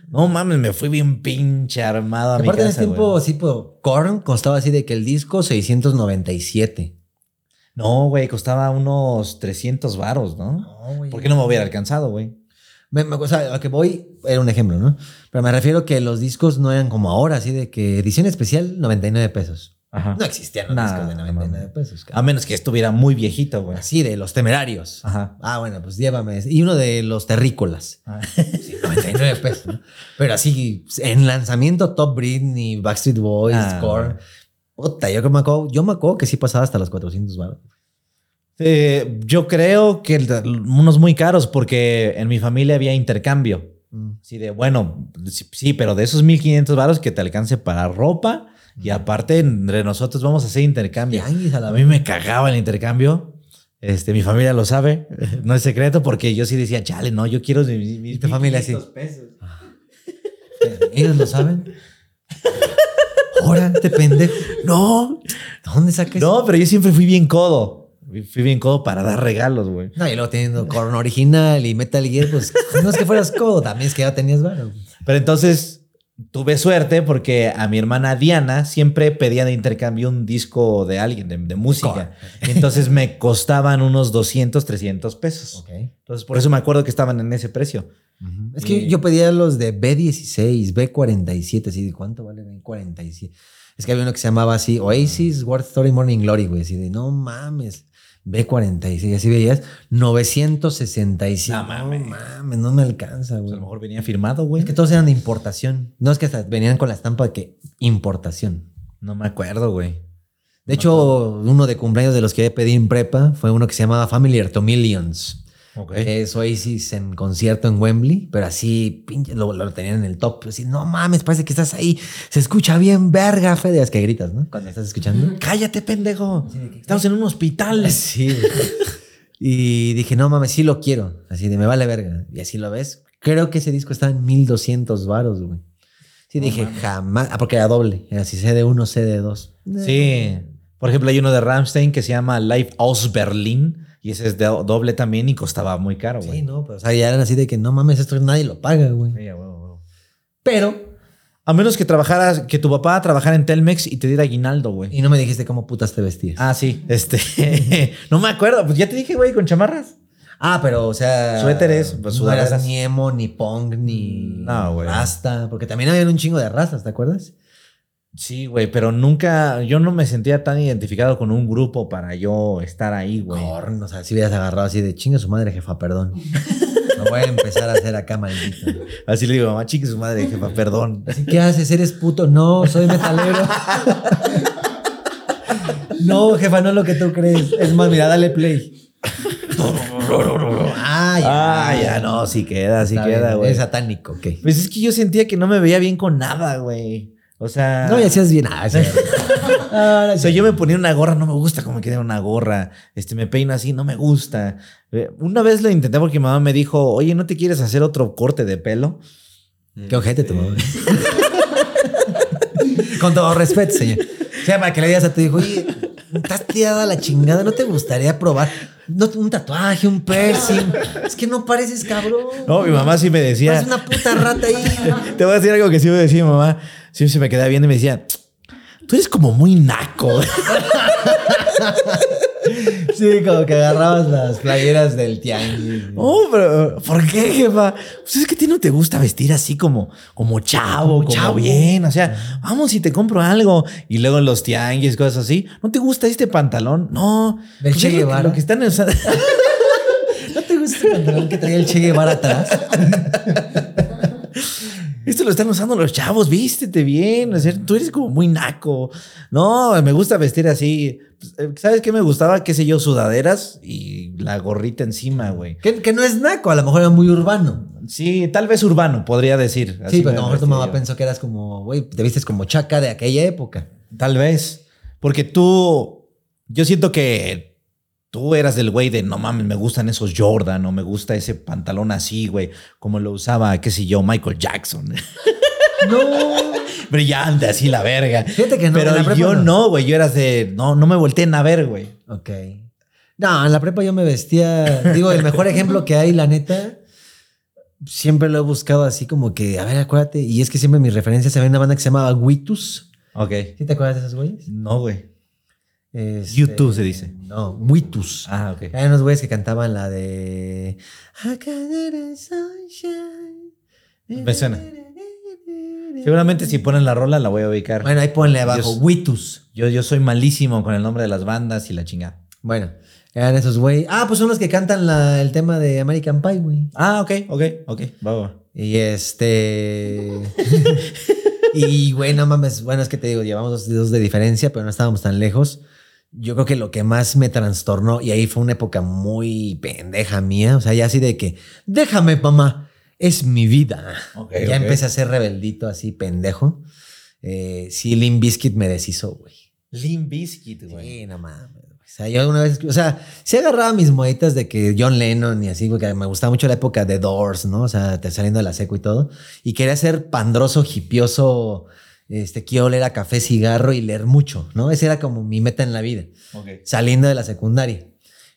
No mames, me fui bien pinche armado a mi Aparte en ese tiempo, güey. sí, pues, Korn costaba así de que el disco 697. No, güey, costaba unos 300 varos, ¿no? No, güey. ¿Por qué no me hubiera alcanzado, güey? O sea, a que voy era un ejemplo, ¿no? Pero me refiero que los discos no eran como ahora, así de que edición especial, 99 pesos. Ajá. No existían los Nah, discos de 99 no, pesos. A menos que estuviera muy viejito, güey. Así de los temerarios. Ajá. Ah, bueno, pues llévame. ese. Y uno de los terrícolas. Ah. Sí, 99 pesos. ¿no? Pero así, en lanzamiento, Top Britney, Backstreet Boys, Ah, Korn. Puta, yo, que me acuerdo, yo me acuerdo que sí pasaba hasta los 400 baros. Eh, yo creo que unos muy caros porque en mi familia había intercambio. Mm. Sí, de bueno, sí, sí, pero de esos 1500 varos que te alcance para ropa y aparte entre nosotros vamos a hacer intercambio. Tianguis a la A mí me cagaba el intercambio. Este, mi familia lo sabe, no es secreto porque yo sí decía, chale, no, yo quiero Y tu familia así. 1500 pesos. ¿Ellos lo saben? Ahora, te pendejo. No. ¿Dónde saques? No, pero yo siempre fui bien codo. Fui bien codo para dar regalos, güey. No, y luego teniendo Korn original y Metal Gear, pues no es que fueras codo, también es que ya tenías varo. Pero entonces tuve suerte porque a mi hermana Diana siempre pedía de intercambio un disco de alguien, de, de música. Y entonces me costaban unos 200, 300 pesos. Ok. Entonces por eso me acuerdo que estaban en ese precio. Es que yo pedía los de B16, B47, así de cuánto vale B47. Es que había uno que se llamaba así, Oasis, World Story Morning Glory, güey, así de no mames. B46, así veías, 965. No mames. No mames, no me alcanza, Pues güey. a lo mejor venía firmado, güey. Es que todos eran de importación. No es que hasta venían con la estampa de que importación. No me acuerdo, güey. De hecho, uno de cumpleaños de los que pedí en prepa fue uno que se llamaba Family to Millions. Ok. Que es Oasis en concierto en Wembley, pero así pinche, lo, lo tenían en el top. Así, no mames, parece que estás ahí. Se escucha bien verga, Fede. Es que gritas, ¿no? Cuando estás escuchando. Cállate, pendejo. Estamos en un hospital. Sí. Y dije, no mames, sí lo quiero. Así de, me vale verga. Y así lo ves. Creo que ese disco está en 1200 varos, güey. Sí, dije, jamás. Ah, porque era doble. Era así, CD1, CD2. Sí. Por ejemplo, hay uno de Ramstein que se llama Live aus Berlin y ese es doble también y costaba muy caro, güey. Sí, no, pero o sea, ya eran así de que no mames, esto nadie lo paga, güey. Sí. Pero, A menos que trabajaras, que tu papá trabajara en Telmex y te diera aguinaldo, güey. y no me dijiste cómo putas te vestías. Ah, sí. Este. no me acuerdo. Pues ya te dije, güey, con chamarras. Ah, pero, o sea. Suéteres, pues, no eras ni emo, ni punk, ni. No, güey. Rasta. Porque también había un chingo de razas, ¿te acuerdas? Sí, güey, pero nunca. Yo no me sentía tan identificado con un grupo para yo estar ahí, güey. Korn, o sea, si hubieras agarrado así de chinga su madre, jefa, perdón. Lo voy a empezar a hacer acá, maldito. Así le digo, mamá, chique su madre, jefa, perdón. Así, ¿Qué haces? ¿Eres puto? No, soy metalero. No, jefa, no es lo que tú crees. Es más, mira, dale play. Ah, ya. Ah, ya no, sí queda, sí Está queda, bien, güey. Es satánico, ok. Pues es que yo sentía que no me veía bien con nada, güey. O sea. No, y hacías bien. Ah. Ah, O sea, yo me ponía una gorra, no me gusta cómo me queda una gorra. Este, me peino así, no me gusta. Eh, Una vez lo intenté porque mi mamá me dijo, oye, ¿no te quieres hacer otro corte de pelo? Qué ojete tu mamá. Con todo respeto, señor. O sea, para que le digas a tu hijo, oye, estás tirada a la chingada, ¿no te gustaría probar no, un tatuaje, un piercing? Es que no pareces cabrón. No, mi mamá sí me decía. Es una puta rata ahí. Te voy a decir algo que sí me decía mi mamá. Sí se me quedaba viendo y me decía, tú eres como muy naco. Sí, como que agarrabas las playeras del tianguis. Oh, pero ¿por qué, jefa? Pues es que a ti no te gusta vestir así como, como chavo, como, chavo. bien. O sea, vamos y te compro algo. Y luego en los tianguis, cosas así. ¿No te gusta este pantalón? No. Del Pues Che es lo que- Guevara. Lo que están usando. ¿No te gusta el pantalón que traía el Che Guevara atrás? Esto lo están usando los chavos, vístete bien. o sea, tú eres como muy naco. No, me gusta vestir así. Pues, eh, ¿Sabes qué me gustaba? Qué sé yo, sudaderas y la gorrita encima, güey. Que, que no es naco, a lo mejor era muy urbano. Sí, tal vez urbano, podría decir. Así sí, pero a lo mejor tu mamá yo. pensó que eras como, güey, te vistes como chaca de aquella época. Tal vez. Porque tú, yo siento que tú eras del güey de no mames, me gustan esos Jordan o me gusta ese pantalón así, güey, como lo usaba, qué sé yo, Michael Jackson. No. Brillante, así la verga. Fíjate que no, Pero yo no. no, güey, yo eras de no, no me volteen a ver, güey. Ok. No, en la prepa yo me vestía. Digo, el mejor ejemplo que hay, la neta, siempre lo he buscado así como que, a ver, acuérdate. Y es que siempre mis referencias había una banda que se llamaba Witus. Ok. ¿Sí te acuerdas de esos güeyes? No, güey. Este, YouTube se dice. No, Witus. Ah, ok. Eran unos güeyes que cantaban la de. Me suena. Seguramente si ponen la rola la voy a ubicar. Bueno, ahí ponle abajo. Witus. Yo, yo soy malísimo con el nombre de las bandas y la chingada. Bueno, eran esos güey. Ah, pues son los que cantan la- el tema de American Pie, güey. Ah, ok, ok, ok. Va, va. Y este. y güey, no mames. Bueno, es que te digo, llevamos dos de diferencia, pero no estábamos tan lejos. Yo creo que lo que más me trastornó, y ahí fue una época muy pendeja mía, o sea, ya así de que, déjame, mamá, es mi vida. Ya empecé a ser rebeldito así, pendejo. Eh, sí, Limp Bizkit me deshizo, güey. Limp Bizkit, güey. Sí, no mames. O sea, yo una vez, o sea, sí agarraba mis moeditas de que John Lennon y así, porque me gustaba mucho la época de Doors, ¿no? O sea, te- saliendo de la seco y todo. Y quería ser pandroso, hipioso, este, quiero oler a café, cigarro y leer mucho, ¿no? Esa era como mi meta en la vida, Ok. saliendo de la secundaria.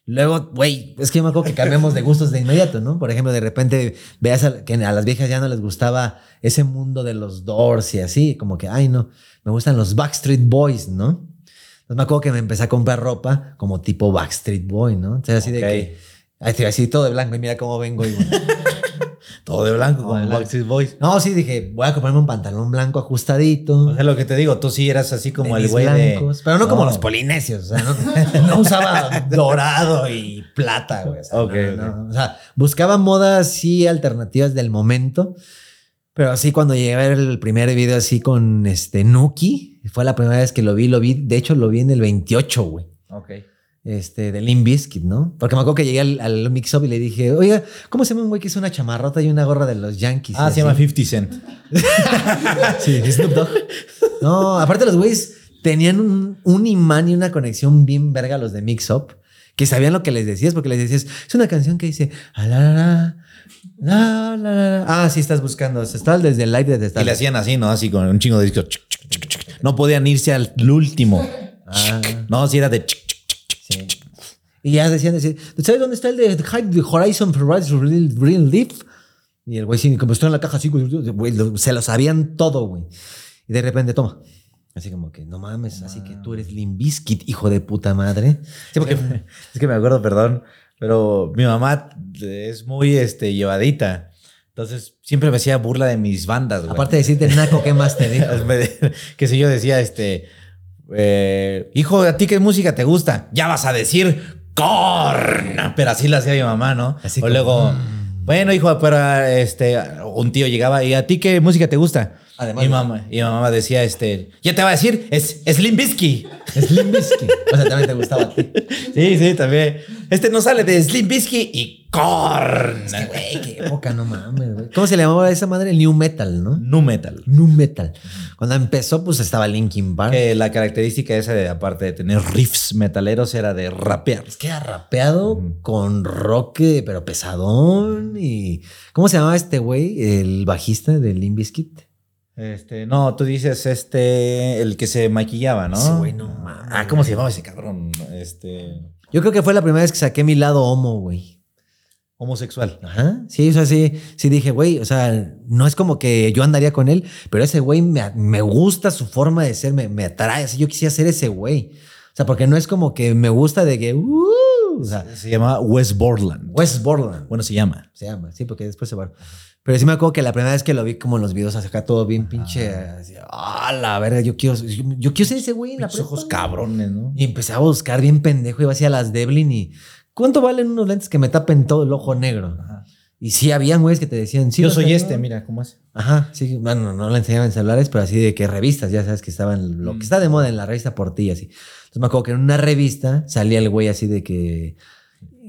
Luego, güey, es que yo me acuerdo que cambiamos de gustos de inmediato, ¿no? Por ejemplo, de repente veas a- que a las viejas ya no les gustaba ese mundo de los Doors y así, como que, ay, no, me gustan los Backstreet Boys, ¿no? Entonces me acuerdo que me empecé a comprar ropa como tipo Backstreet Boy, ¿no? Entonces así de Ok. que, ay, así todo de blanco y mira cómo vengo. Y, Todo de blanco, Todo como de blanco. Boys. no, sí, dije, voy a comprarme un pantalón blanco ajustadito. O sea, lo que te digo, tú sí eras así como el güey de... Pero no, como los polinesios, o sea, no, no usaba dorado y plata, güey. O sea, no. O sea, buscaba modas sí alternativas del momento, pero así cuando llegué a ver el primer video así con este Nuki, fue la primera vez que lo vi, lo vi, de hecho lo vi en el 28, güey. Ok. Este, de Limp Bizkit, ¿no? Porque me acuerdo que llegué al, al mix-up y le dije, oiga, ¿cómo se llama un güey que es una chamarrota y una gorra de los Yankees? Ah, se llama 50 Cent. Sí, Snoop Dogg. No, aparte los güeyes tenían un, un imán y una conexión bien verga los de Mix Up, que sabían lo que les decías, porque les decías, es una canción que dice, "Ah, la, la, la, la, la, la". ah, sí estás buscando, está desde el live desde Y le hacían así, ¿no? Así con un chingo de discos. No podían irse al último. Ah, No, si era de... Y ya decían, decían, ¿sabes dónde está el de Hide the Horizon Real, Real Leaf? Y el güey, sí, como estoy en la caja así, güey, se lo sabían todo, güey. Y de repente, toma. Así como que, no mames, así que tú eres Limbiskit, hijo de puta madre. Sí, porque es que me acuerdo, perdón, pero mi mamá es muy este, llevadita. Entonces siempre me hacía burla de mis bandas, güey. Aparte de decirte naco, ¿qué más te dijo? Me- que si yo decía, este, eh, hijo, ¿a ti qué música te gusta? Ya vas a decir corn. Pero así lo hacía mi mamá, ¿no? Así o como, luego, mm. bueno, hijo, pero este, un tío llegaba y ¿a ti qué música te gusta? Además mi mamá, y mi mamá decía, este, ya te va a decir, es Slim Bisky. Es Limbiskit. O sea, también te gustaba a ti. Sí, sí, también. Este no sale de Slim Bisky y corn. Güey, qué época, no mames, güey. ¿Cómo se le llamaba a esa madre? El New Metal, ¿no? Nu metal. New Metal. Cuando empezó, pues estaba Linkin Park. Que la característica esa de, aparte de tener riffs metaleros, era de rapear. Es que era rapeado con rock, eh, pero pesadón. Y. ¿Cómo se llamaba este güey? El bajista de Limp Bizkit. Este, no, tú dices este, el que se maquillaba, ¿no? Ese güey, no mames, Ah, ¿cómo se llamaba ese cabrón? Este, Yo creo que fue la primera vez que saqué mi lado homo, güey. homosexual. Ajá. Sí, o sea, sí, sí dije, güey, o sea, no es como que yo andaría con él, pero ese güey me, me gusta su forma de ser, me, me atrae. Así yo quisiera ser ese güey. O sea, porque no es como que me gusta de que, uh, o sea, Se llama West Borland. West Borland. Bueno, se llama. Se llama, sí, porque después se va. Pero sí me acuerdo que la primera vez que lo vi como en los videos acá todo bien pinche, así, ah, la verga, yo quiero, yo, yo quiero ser ese güey en la prepa. ojos cabrones, ¿no? Y empecé a buscar bien pendejo, iba hacia las Devlin y ¿cuánto valen unos lentes que me tapen todo el ojo negro? Ajá. Y sí, habían güeyes que te decían, sí, Yo soy tengo. este, mira, ¿cómo es? Ajá, sí, bueno, no le enseñaban en celulares, pero así de que revistas, ya sabes que estaban, lo Mm. que está de moda en la revista por ti, así. Entonces me acuerdo que en una revista salía el güey así de que...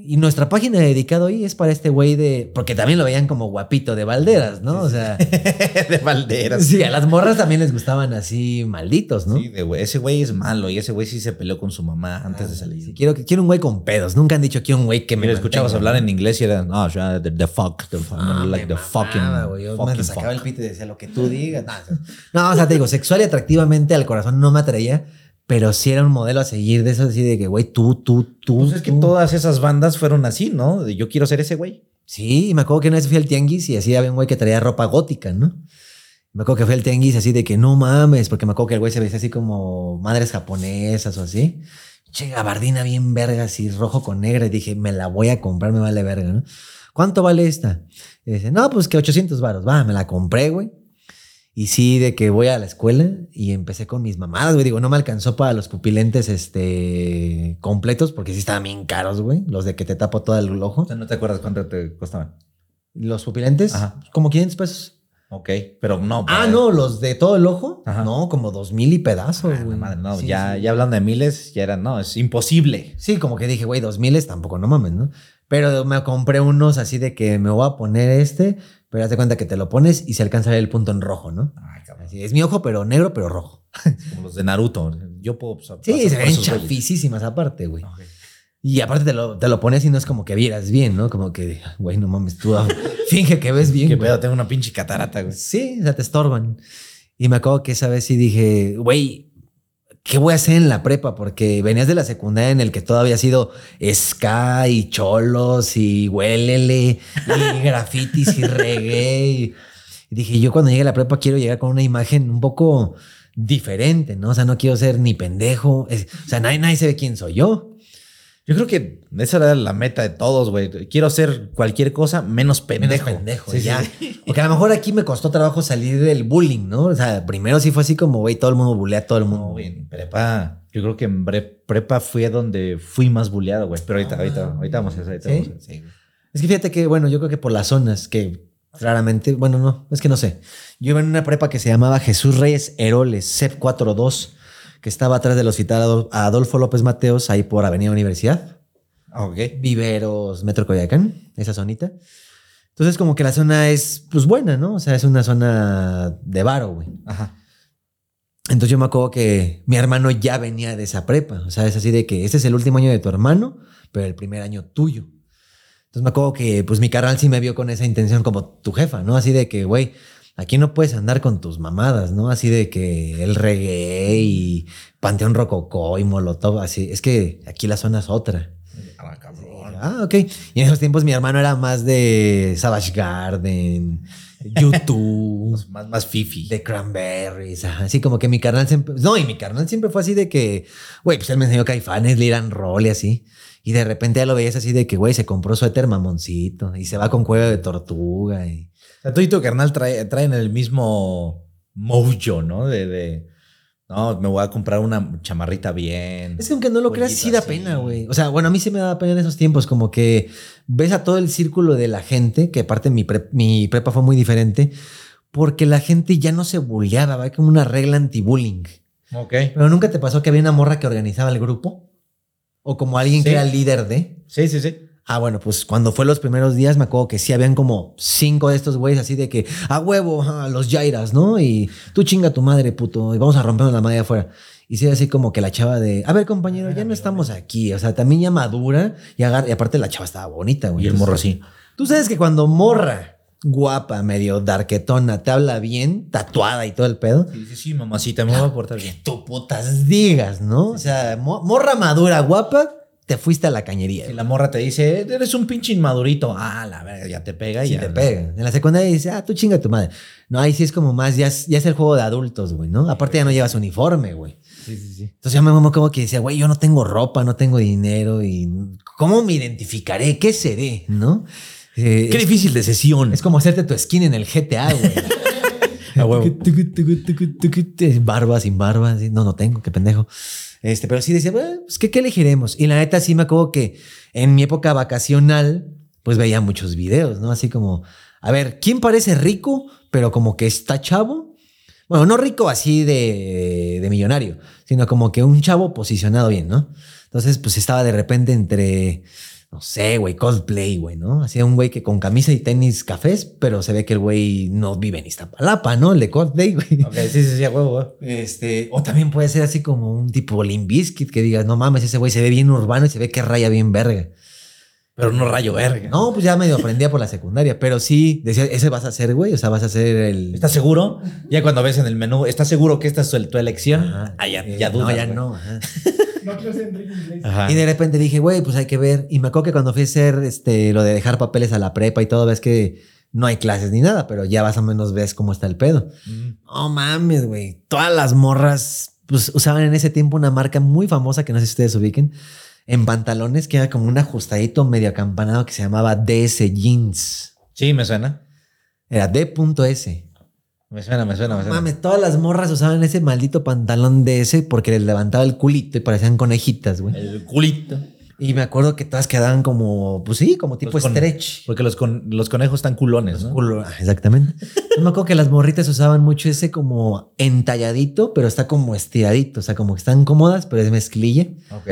Y nuestra página dedicada hoy es para este güey de... Porque también lo veían como guapito de Valderas, ¿no? O sea... de Valderas. sí, a las morras también les gustaban así malditos, ¿no? Sí, de güey. Ese güey es malo y ese güey sí se peleó con su mamá antes de salir. Sí, quiero, quiero un güey con pedos. Nunca han dicho quiero un güey que me Mira, escuchabas hablar en inglés y era, no, the, the fuck, the fuck, Ah, like me the fucking, mamaba. Yo me fucking sacaba el fuck. pito y decía lo que tú digas. No, no, o sea, te digo, sexual y atractivamente al corazón no me atraía, pero sí era un modelo a seguir de eso, así de que, güey, tú, tú, tú. Pues es que todas esas bandas fueron así, ¿no? De yo quiero ser ese güey. Sí, y me acuerdo que una vez fui al tianguis y así había un güey que traía ropa gótica, ¿no? Me acuerdo que fui al tianguis así de que no mames, porque me acuerdo que el güey se vestía así como madres japonesas o así. Che, gabardina bien verga, así rojo con negra. Y dije, me la voy a comprar, me vale verga, ¿no? ¿Cuánto vale esta? Y dice, no, pues que 800 varos. Va, me la compré, güey. Y sí, de que voy a la escuela y empecé con mis mamadas, güey. Digo, no me alcanzó para los pupilentes este, completos porque sí estaban bien caros, güey. Los de que te tapo todo el ojo. O sea, ¿no te acuerdas cuánto te costaban? Los pupilentes, Ajá. como 500 pesos. Ok, pero no. Ah, pues, no, los de todo el ojo. Ajá. No, como dos mil y pedazos, ah, güey. madre, no, Sí, ya, sí. ya hablando de miles, ya era, no, es imposible. Sí, como que dije, güey, dos miles tampoco, no mames, ¿no? Pero me compré unos así de que me voy a poner este, pero de cuenta que te lo pones y se alcanza a ver el punto en rojo, ¿no? Ay, cabrón. Así, es mi ojo, pero negro, pero rojo. Como los de Naruto. Yo puedo. pues, Sí, se ven chafísimas aparte, güey. Y aparte te lo, te lo pones y no es como que vieras bien, ¿no? Como que, güey, no mames, tú ah, finge que ves bien. Güey. pedo, tengo una pinche catarata, güey. Sí, o sea, te estorban. Y me acuerdo que esa vez sí dije, güey, ¿qué voy a hacer en la prepa? Porque venías de la secundaria en el que todo había sido ska y cholos y huélele y grafitis y reggae. Y, dije, yo cuando llegue a la prepa quiero llegar con una imagen un poco diferente, ¿no? O sea, no quiero ser ni pendejo. Es- o sea, nadie, nadie sabe quién soy yo. Yo creo que esa era la meta de todos, güey. Quiero hacer cualquier cosa menos pendejo. Menos pendejo, Sí, ya. sí. Porque a lo mejor aquí me costó trabajo salir del bullying, ¿no? O sea, primero sí fue así como, güey, todo el mundo bulea a todo el mundo. No, güey, en prepa. Yo creo que en prepa fue donde fui más buleado, güey. Pero ahorita, Ah, ahorita, ahorita vamos a eso. Ahorita ¿sí? vamos a eso. Es que fíjate que, bueno, yo creo que por las zonas que claramente, bueno, no, es que no sé. Yo iba en una prepa que se llamaba Jesús Reyes Heroles, CEP 42, que estaba atrás del hospital Adol- Adolfo López Mateos, ahí por Avenida Universidad. Ok. Viveros, Metro Coyacán, esa zonita. Entonces, como que la zona es, pues, buena, ¿no? O sea, es una zona de varo, güey. Ajá. Entonces yo me acuerdo que mi hermano ya venía de esa prepa. O sea, es así de que este es el último año de tu hermano, pero el primer año tuyo. Entonces me acuerdo que pues mi carnal sí me vio con esa intención como tu jefa, ¿no? Así de que, güey, aquí no puedes andar con tus mamadas, ¿no? Así de que el reggae y Panteón Rococó y Molotov, así. Es que aquí la zona es otra. Ah, cabrón. Ah, ok. Y en esos tiempos mi hermano era más de Savage Garden, YouTube. Más, más fifi. De cranberries, ajá. así como que mi carnal siempre. No, y mi carnal siempre fue así de que, güey, pues él me enseñó caifanes, Liran Roll y así. Y de repente ya lo veías así de que, güey, se compró suéter mamoncito y se va con cuello de tortuga. Y... Sea, tú y tu carnal trae- traen el mismo mojo, ¿no? De, de, no, me voy a comprar una chamarrita bien. Es que aunque no lo creas, sí da pena, güey. O sea, bueno, a mí sí me da pena en esos tiempos, como que ves a todo el círculo de la gente, que aparte mi, pre- mi prepa fue muy diferente, porque la gente ya no se bulleaba, va como una regla anti-bullying. Ok. Pero nunca te pasó que había una morra que organizaba el grupo. O como alguien que era líder de. Sí, sí, sí. Ah, bueno, pues cuando fue los primeros días me acuerdo que sí habían como cinco de estos güeyes así de que a huevo, a los Jairas, ¿no? Y tú chinga tu madre, puto, y vamos a rompernos la madre afuera. Y sí, así como que la chava de, a ver, compañero, ya no estamos aquí. O sea, también ya madura y, agar- y aparte la chava estaba bonita, güey. Y el morro así. Tú sabes que cuando morra guapa, medio darquetona, te habla bien, tatuada y todo el pedo. Y dice, sí, mamacita, me voy a portar bien. Tú putas digas, ¿no? O sea, mo- morra madura, guapa, te fuiste a la cañería. Y la morra te dice, eres un pinche inmadurito. Ah, la verga, ya te pega y Sí ya. te pega. En la secundaria dice, ah, tú chinga tu madre. No, ahí sí es como más, ya es, ya es el juego de adultos, güey, ¿no? Aparte ya no llevas uniforme, güey. Sí, sí, sí. Entonces yo me mamó como que decía, güey, yo no tengo ropa, no tengo dinero y ¿cómo me identificaré? ¿Qué seré? ¿No? Eh, Qué difícil de sesión. es como hacerte tu skin en el GTA, güey. A Barba, sin barba. No, no tengo, qué pendejo. Este, pero sí decía, bueno, pues, ¿qué, ¿qué elegiremos? Y la neta sí me acuerdo que en mi época vacacional, pues veía muchos videos, ¿no? Así como, a ver, ¿quién parece rico, pero como que está chavo? Bueno, no rico así de, de millonario, sino como que un chavo posicionado bien, ¿no? Entonces, pues estaba de repente entre, no sé, güey, Coldplay, güey, ¿no? Hacía un güey que con camisa y tenis cafés, pero se ve que el güey no vive en Iztapalapa, ¿no? El de Coldplay, güey. Ok, sí, sí, sí, a huevo. Este, o también puede ser así como un tipo Limbiskit que digas, no mames, ese güey se ve bien urbano y se ve que raya bien verga. Pero no rayo verga. No, pues ya medio aprendía por la secundaria, pero sí, decía, ese vas a ser, güey, o sea, vas a ser el... ¿Estás seguro? Ya cuando ves en el menú, ¿estás seguro que esta es tu, elección? Ajá. Ah, ya, Eh, ya dudas. No, ya güey. no. ajá. Enrique Iglesias. Ajá. Y de repente dije, güey, pues hay que ver. Y me acuerdo que cuando fui a hacer este, lo de dejar papeles a la prepa y todo, ves que no hay clases ni nada, pero ya más o menos ves cómo está el pedo. Mm. No mames, güey. Todas las morras pues, usaban en ese tiempo una marca muy famosa que no sé si ustedes ubiquen, en pantalones que era como un ajustadito medio acampanado que se llamaba DS Jeans. Sí, me suena. Era D.S. Me suena, me suena, me suena. mames, todas las morras usaban ese maldito pantalón DS porque les levantaba el culito y parecían conejitas, güey. El culito. Y me acuerdo que todas quedaban como, pues sí, como tipo Los stretch. Porque los, con- los conejos están culones, ¿no? Culo- ah, Exactamente. Yo me acuerdo que las morritas usaban mucho ese como entalladito, pero está como estiradito. O sea, como que están cómodas, pero es mezclilla. Ok.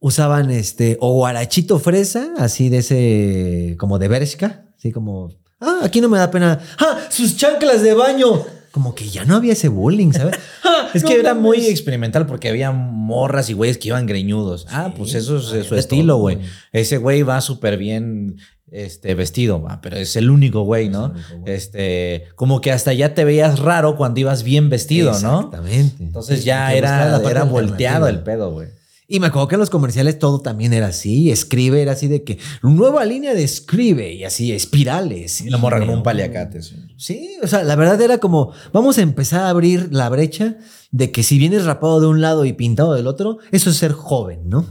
Usaban este o guarachito fresa, así de ese, como de Bershka, así como, ah, aquí no me da pena. Ah, sus chanclas de baño. Como que ya no había ese bullying, ¿sabes? Ah, Es no que era muy experimental porque había morras y güeyes que iban greñudos. Ah, pues eso es su estilo, güey. Ese güey va súper bien este, vestido, va, pero es el único güey, ¿no? el único güey. Este, como que hasta ya te veías raro cuando ibas bien vestido, ¿no? Exactamente. Entonces ya era, era volteado el pedo, güey. Y me acuerdo que en los comerciales todo también era así. Escribe era así de que nueva línea de escribe y así espirales. Y la morra con un paliacate. sí. Sí, o sea, la verdad era como vamos a empezar a abrir la brecha de que si vienes rapado de un lado y pintado del otro, eso es ser joven, ¿no?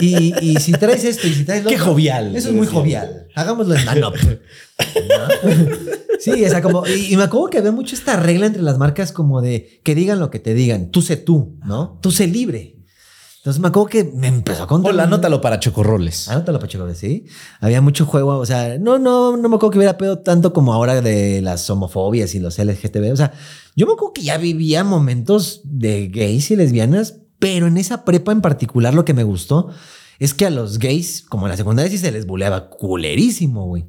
Y, y si traes esto y si traes lo Qué otro, jovial. Eso es muy jovial. Hagámoslo en man-up. ¿No? Sí, o sea, como. Y, y me acuerdo que había mucho esta regla entre las marcas, como de que digan lo que te digan. Tú sé tú, ¿no? Tú sé libre. Entonces me acuerdo que me empezó a contar. Hola, anótalo para chocorroles. Anótalo, Pacheco, sí. Había mucho juego, o sea, no, no, no me acuerdo que hubiera pedo tanto como ahora de las homofobias y los LGTB. O sea, yo me acuerdo que ya vivía momentos de gays y lesbianas, pero en esa prepa en particular lo que me gustó es que a los gays, como en la secundaria, sí se les buleaba culerísimo, güey.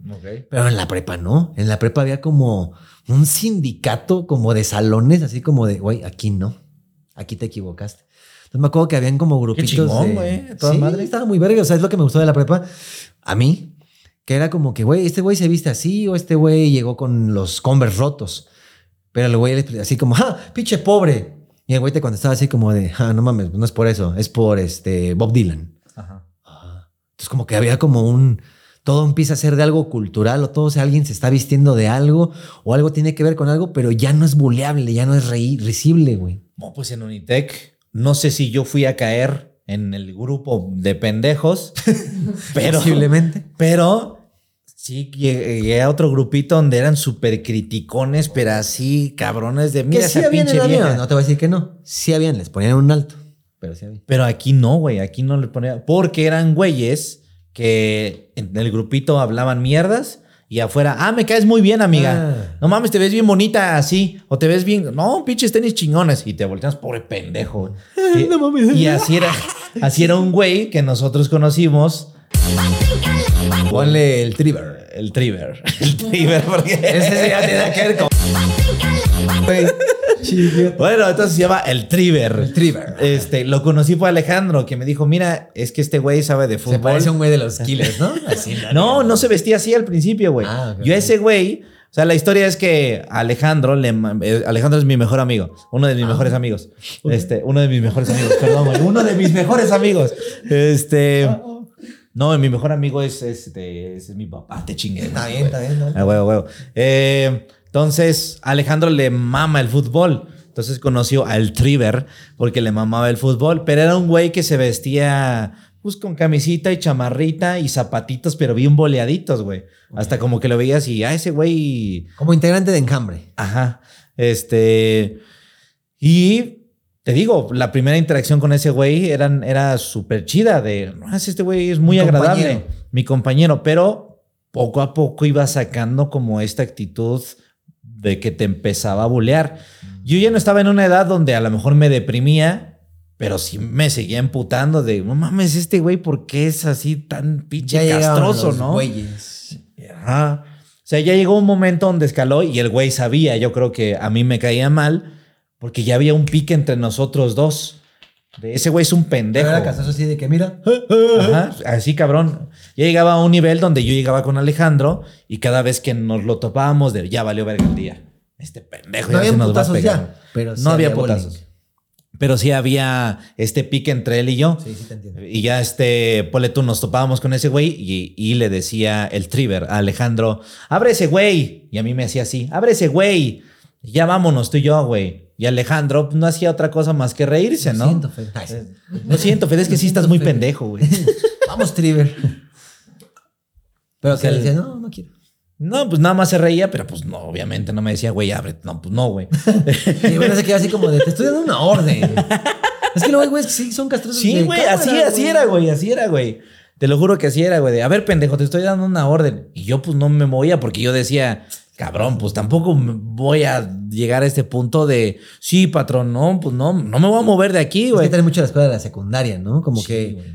Pero en la prepa no. En la prepa había como un sindicato como de salones, así como de, güey, aquí no. Aquí te equivocaste. Entonces me acuerdo que habían como grupitos. chingón, de- güey, toda sí, madre. estaba muy verga. O sea, es lo que me gustó de la prepa. A mí, que era como que, güey, este güey se viste así o este güey llegó con los Converse rotos. Pero el güey así como, ¡ah, pinche pobre! Y el güey te contestaba así como de, ah, no mames, no es por eso, es por este Bob Dylan. Ajá. Ah. Entonces como que había como un... Todo empieza a ser de algo cultural o todo, o sea, alguien se está vistiendo de algo o algo tiene que ver con algo, pero ya no es buleable, ya no es reí- risible, güey. No, pues en Unitec, no sé si yo fui a caer en el grupo de pendejos, pero, Posiblemente. pero sí llegué a otro grupito donde eran súper criticones, pero así cabrones de mira que sí esa habían en pinche la mía, vieja. no te voy a decir que no. Sí habían, les ponían un alto, pero sí había. Pero aquí no, güey, aquí no le ponía, porque eran güeyes que en el grupito hablaban mierdas y afuera, ah, me caes muy bien, amiga. Ah. No mames, te ves bien bonita así, o te ves bien, no, pinches tenis chingones y te volteas, pobre pendejo. Y, no mames. y así era, así era un güey que nosotros conocimos, Ponle el triver. el Triver. El Triver, porque Ese sí ya tiene que ver con... Bueno, entonces se llama el Triver. El Triver. Este, lo conocí por Alejandro, que me dijo, mira, es que este güey sabe de Se fútbol. parece a un güey de los killers, ¿no? Así, No, no se vestía así al principio, güey. Ah, Yo a ese güey, o sea, la historia es que Alejandro, le, eh, Alejandro es mi mejor amigo, uno de mis mejores amigos. Este, uno de mis mejores amigos, perdón, güey, uno de mis mejores amigos. Este, no, mi mejor amigo es, este, es mi papá, te chingué. Está bien, está bien. ¿no? A huevo, huevo. Eh, entonces, Alejandro le mama el fútbol. Entonces conoció al Triver porque le mamaba el fútbol, pero era un güey que se vestía pues con camisita y chamarrita y zapatitos, pero bien boleaditos, güey. Hasta como que lo veías y, ah, ese güey, Como integrante de Enjambre. ajá. Este, y te digo, la primera interacción con ese güey eran, era súper chida de, no, es este güey es muy Mi agradable, compañero. mi compañero, pero poco a poco iba sacando como esta actitud de que te empezaba a bulear. Yo ya no estaba en una edad donde a lo mejor me deprimía, pero sí me seguía emputando de, no mames, este güey, ¿por qué es así tan pinche castroso, no? güeyes. Ajá. O sea, ya llegó un momento donde escaló y el güey sabía, yo creo que a mí me caía mal, porque ya había un pique entre nosotros dos. De ese güey es un pendejo. Era casazo así de que, mira, Ajá, así cabrón. Ya llegaba a un nivel donde yo llegaba con Alejandro y cada vez que nos lo topábamos, de ya valió verga el día. Este pendejo no ya se había nos va a pegar. ya. Pero sí no había putazos. Pero sí había este pique entre él y yo. Sí, sí te entiendo. Y ya este, ponle tú, nos topábamos con ese güey y, y le decía el Triver a Alejandro, abre ese güey. Y a mí me hacía así, abre ese güey. Ya vámonos tú y yo, güey. Y Alejandro pues, no hacía otra cosa más que reírse, ¿no? Siento, Fede. No siento, Fede, es que sí estás muy pendejo, güey. Vamos, Triver. Pero que le decía, no, no quiero. No, pues nada más se reía, pero pues no, obviamente no me decía, güey, abre. No, pues no, güey. Y bueno, se queda así como de, te estoy dando una orden. es que luego hay güeyes que sí son castrosos. Sí, güey, así, así era, güey, así era, güey. Te lo juro que así era, güey. de, A ver, pendejo, te estoy dando una orden. Y yo, pues, no me movía porque yo decía, cabrón, pues tampoco voy a llegar a este punto de, sí, patrón, no, pues no, no me voy a mover de aquí, Es güey. que trae mucho la escuela de la secundaria, ¿no? Como Sí, que güey.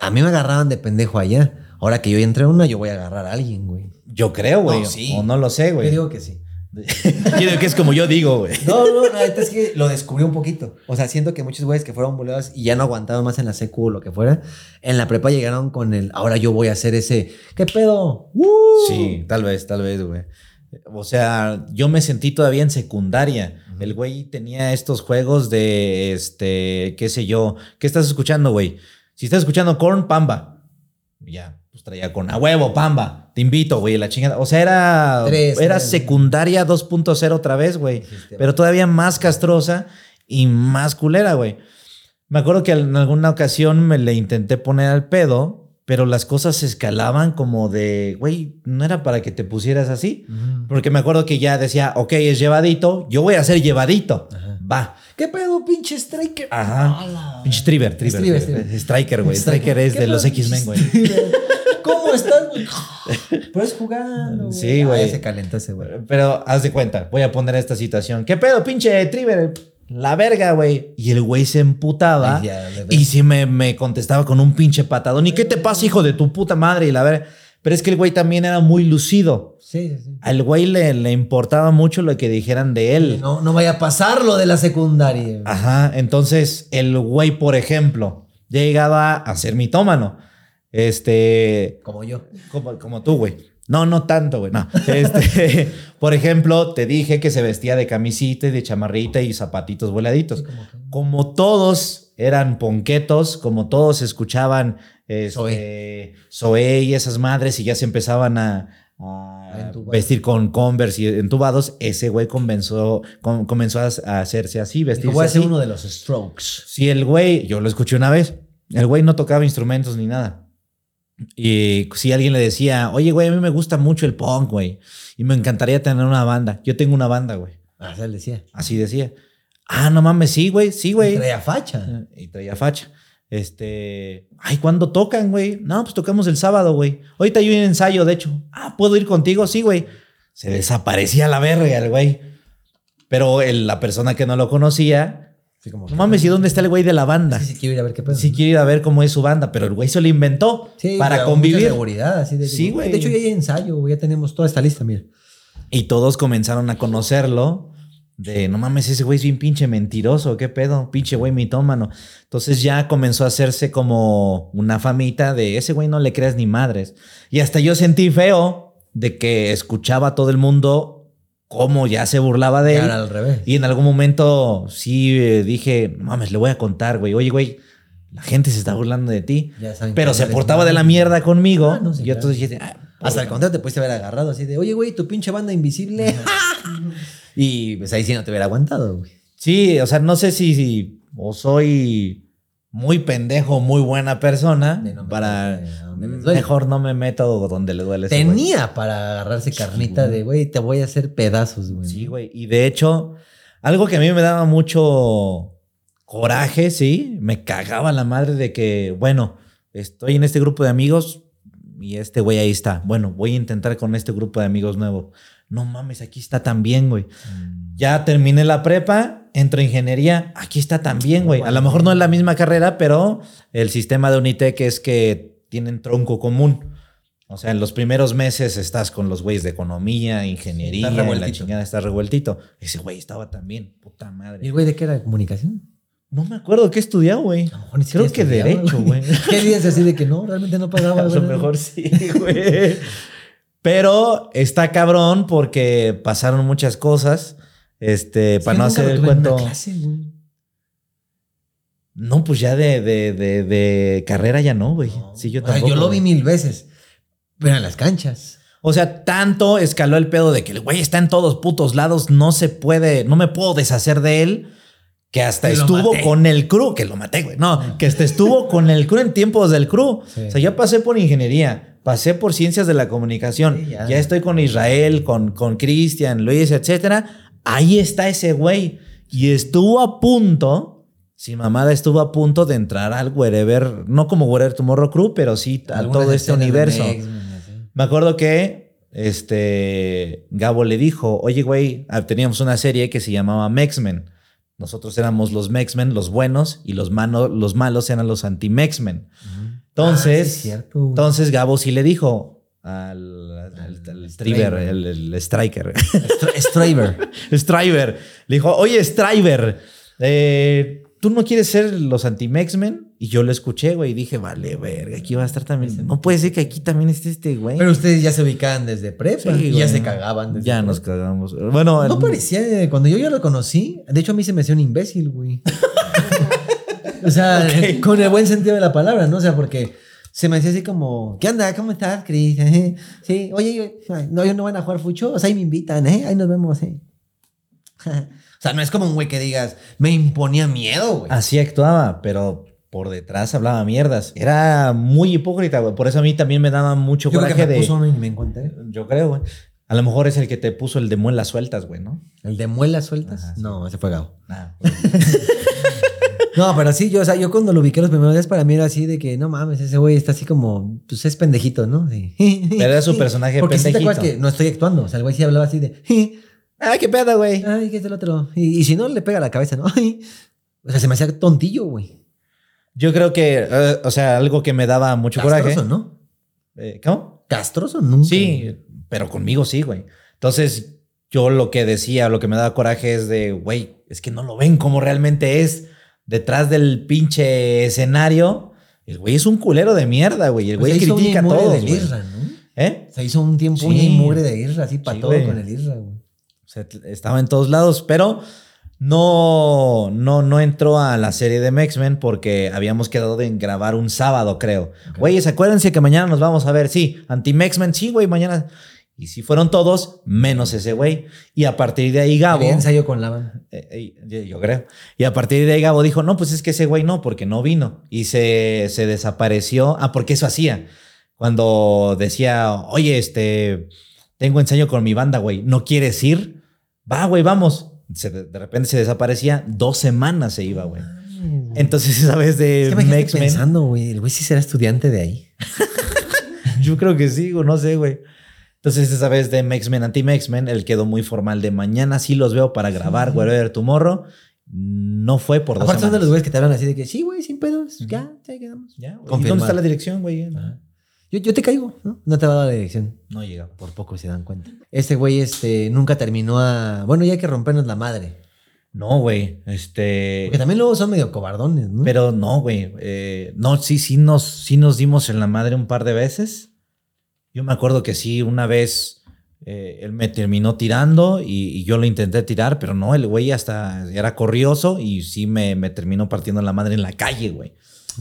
a mí me agarraban de pendejo allá. Ahora que yo entré en una, yo voy a agarrar a alguien, güey. Yo creo, güey. No, sí. O no lo sé, Yo güey. digo que sí. Yo digo que es como yo digo, güey. No, no, neta es que lo descubrí un poquito. O sea, siento que muchos güeyes que fueron buleados y ya no aguantaban más en la secu o lo que fuera, en la prepa llegaron con el, ahora yo voy a hacer ese, ¿qué pedo? ¡Uh! Sí, tal vez, tal vez, güey. O sea, yo me sentí todavía en secundaria. El güey tenía estos juegos de, este, qué sé yo. ¿Qué estás escuchando, güey? Si estás escuchando Corn, Pamba. Ya, pues traía con a huevo, Pamba. Te invito, güey, la chingada. O sea, era, Tres, era tres. secundaria 2.0 otra vez, güey. Pero todavía más castrosa y más culera, güey. Me acuerdo que en alguna ocasión me le intenté poner al pedo, pero las cosas se escalaban como de, güey, no era para que te pusieras así. Porque me acuerdo que ya decía, ok, es llevadito, yo voy a ser llevadito. Ajá. Va. ¿Qué pedo, pinche striker? Ajá. Pinche Triver, Triver. Triver, Triver. Triver. Striker, güey. Striker. Es ¿Qué de los X-Men, güey. ¿Cómo estás, güey? Pero es jugando. Sí, güey. Ah, se calentó ese güey. Pero haz de cuenta, voy a poner esta situación. ¿Qué pedo, pinche Triver? La verga, güey. Y el güey se emputaba. Ay, ya, Y sí me, me contestaba con un pinche patadón. ¿Y qué te pasa, hijo de tu puta madre? Y la verga. Pero es que el güey también era muy lucido. Sí, sí, sí. Al güey le, le importaba mucho lo que dijeran de él. No, no vaya a pasar lo de la secundaria. Ajá. Entonces, el güey, por ejemplo, llegaba a ser mitómano. Este. Como yo. Como, como tú, güey. No, no tanto, güey. No. Este, por ejemplo, te dije que se vestía de camisita y de chamarrita y zapatitos voladitos. Como todos eran ponquetos, como todos escuchaban este, Zoé y esas madres y ya se empezaban a, vestir con Converse y entubados, ese güey comenzó, com- comenzó a, hacerse así, vestirse voy a ser uno de los strokes. Si el güey, yo lo escuché una vez, el güey no tocaba instrumentos ni nada. Y si alguien le decía, oye, güey, a mí me gusta mucho el punk, güey, y me encantaría tener una banda. Yo tengo una banda, güey. Ah, le decía. Así decía. Ah, no mames, sí, güey, sí, güey. Traía facha. Y traía facha. Este, ay, ¿cuándo tocan, güey? No, pues tocamos el sábado, güey. Ahorita hay un ensayo, de hecho. Ah, ¿puedo ir contigo? Sí, güey. Se desaparecía la verga el güey. Pero el- la persona que no lo conocía, Como no mames, ¿y dónde está el güey de la banda? Sí, sí, quiero ir a ver qué pedo. Sí quiere ir a ver cómo es su banda, pero el güey se lo inventó Sí, para convivir. seguridad, así de Sí, güey. De hecho, ya hay ensayo, ya tenemos toda esta lista, mira. Y todos comenzaron a conocerlo De no mames, ese güey es bien pinche mentiroso, qué pedo, pinche güey mitómano. Entonces ya comenzó a hacerse como una famita de ese güey no le creas ni madres. Y hasta yo sentí feo de que escuchaba a todo el mundo cómo ya se burlaba de Y él. al revés. Y en algún momento sí eh, dije, mames, le voy a contar, güey. Oye, güey, la gente se está burlando de ti. Ya Pero se portaba de la mierda conmigo. Ah, no, sí, y yo claro. entonces dije, ah, Hasta el contrario, te pudiste haber agarrado así de, oye, güey, tu pinche banda invisible. y pues ahí sí no te hubiera aguantado, güey. Sí, o sea, no sé si, si o soy muy pendejo, muy buena persona no para mejor no me meto donde le duele. ese. Tenía para agarrarse carnita de, güey, te voy a hacer pedazos, güey. Sí, güey. Y de hecho, algo que a mí me daba mucho coraje, sí, me cagaba la madre de que, bueno, estoy en este grupo de amigos y este güey ahí está. Bueno, voy a intentar con este grupo de amigos nuevo. No mames, aquí está también, güey. Mm. Ya terminé la prepa, entro a ingeniería, aquí está también, güey. A lo mejor no es la misma carrera, pero el sistema de Unitec es que tienen tronco común. O sea, en los primeros meses estás con los güeyes de economía, ingeniería, estás y la chingada está revueltito. Ese güey estaba también, puta ¿Y el madre. güey de qué era? ¿Comunicación? No me acuerdo qué estudiaba, güey. Mejor ni Creo que derecho, güey. ¿Qué dices así de que no? Realmente no pagaba, A lo mejor sí, güey. Pero está cabrón porque pasaron muchas cosas. Este, Es para no hacer el cuento. clase. No, pues ya de, de, de, de carrera ya no, güey. Sí, yo sea, tampoco. yo lo vi mil veces. Pero en las canchas. O sea, tanto escaló el pedo de que el güey está en todos putos lados, no se puede, no me puedo deshacer de él, que hasta Que estuvo con el crew, que lo maté, güey. No, que hasta estuvo con el crew en tiempos del crew. Sí. O sea, yo pasé por ingeniería, pasé por ciencias de la comunicación, Sí, ya. ya. estoy con Israel, con, con Cristian, Luis, etcétera. Ahí está ese güey. Y estuvo a punto, si mamada estuvo a punto de entrar al Wherever, no como Wherever Tomorrow Crew, pero sí a todo este universo. Me acuerdo que este Gabo le dijo, oye, güey, ah, teníamos una serie que se llamaba Mexmen. Nosotros éramos los Mexmen, los buenos, y los, mano- los malos eran los anti-Mexmen. Entonces, Ah, sí cierto, entonces Gabo sí le dijo al, al, Striver, el, el Striker, Str- Straver. Striver, le dijo, oye, Striver, eh, ¿tú no quieres ser los anti-Mexmen? Y yo lo escuché, güey, y dije, vale, verga, aquí va a estar también. No puede ser que aquí también esté este güey. Pero ustedes ya se ubicaban desde prepa. Sí, y ya se cagaban. Desde Ya prepa. nos cagamos. Bueno, No el- parecía, eh, cuando yo ya lo conocí, de hecho a mí se me hacía un imbécil, güey. o sea, con el buen sentido de la palabra, ¿no? O sea, porque se me hacía así como, ¿qué onda? ¿Cómo estás, Cris? Sí, oye, yo- no, yo no van a jugar fucho, o sea, ahí me invitan, ¿eh? Ahí nos vemos, ¿eh? o sea, no es como un güey que digas, me imponía miedo, güey. así actuaba, pero por detrás hablaba mierdas. Era muy hipócrita, güey. Por eso a mí también me daba mucho yo creo que coraje me de. puso uno y me encontré. Yo creo, güey. A lo mejor es el que te puso el de muelas sueltas, güey, ¿no? ¿El de muelas sueltas? Ajá, sí. No, ese fue Gabo. Ah, No, pero sí, yo, o sea, yo cuando lo ubiqué los primeros días para mí era así de que, no mames, ese güey está así como, pues es pendejito, ¿no? Sí. Pero era su personaje Porque sí te pendejito. acuerdas que no estoy actuando, o sea, el güey sí hablaba así de, Ay, qué pedo, güey. ay, ¿qué es el otro? Y, y si no, le pega la cabeza, ¿no? O sea, se me hacía tontillo, güey. Yo creo que, eh, o sea, algo que me daba mucho coraje. Castroso, ¿no? Eh, ¿Cómo? Castroso nunca. Sí, pero conmigo sí, güey. Entonces, yo lo que decía, lo que me daba coraje es de, güey, es que no lo ven como realmente es detrás del pinche escenario. El güey es un culero de mierda, güey. El Pues güey critica todos, del. ¿Eh? Se hizo un tiempo Sí. y mugre de Irra, así para Sí, todo güey. con el Irra, güey. O sea, t- estaba en todos lados, pero no, no, no entró a la serie de X-Men porque habíamos quedado en grabar un sábado, creo. Güeyes, acuérdense que mañana nos vamos a ver. Sí, anti-X-Men, sí, güey, mañana. Y sí fueron todos, menos ese güey. Y a partir de ahí Gabo... Había ensayo con la Eh, eh, yo- creo. Y a partir de ahí Gabo dijo, no, pues es que ese güey no, porque no vino. Y se, se desapareció. Ah, porque eso hacía. Cuando decía, oye, este, tengo ensayo con mi banda, güey, ¿no quieres ir? Va, güey, vamos. Se- de repente se desaparecía. Dos semanas se iba, güey. Entonces esa vez de Es que me pensando, güey, el güey sí será estudiante de ahí. yo creo que sí, o no sé, güey. Entonces esa vez de X-Men, anti-X-Men, él quedó muy formal de mañana sí los veo para grabar Wherever Tomorrow. No fue por dos Aparte son de los güeyes que te hablan así de que sí, güey, sin pedos, ya, ya quedamos. Ya, güey. ¿Y Confirmado. ¿Dónde está la dirección, güey? Ajá. Yo, yo te caigo, ¿no? No te va a dar la dirección. No llega. Por poco se dan cuenta. Este güey este, nunca terminó a... Bueno, ya hay que rompernos la madre. No, güey. Este. Porque también luego son medio cobardones, ¿no? Pero no, güey. eh, no, sí, sí nos, sí nos dimos en la madre un par de veces. Yo me acuerdo que sí, una vez eh, él me terminó tirando y, y yo lo intenté tirar, pero no, el güey hasta era corrioso y sí me, me terminó partiendo la madre en la calle, güey.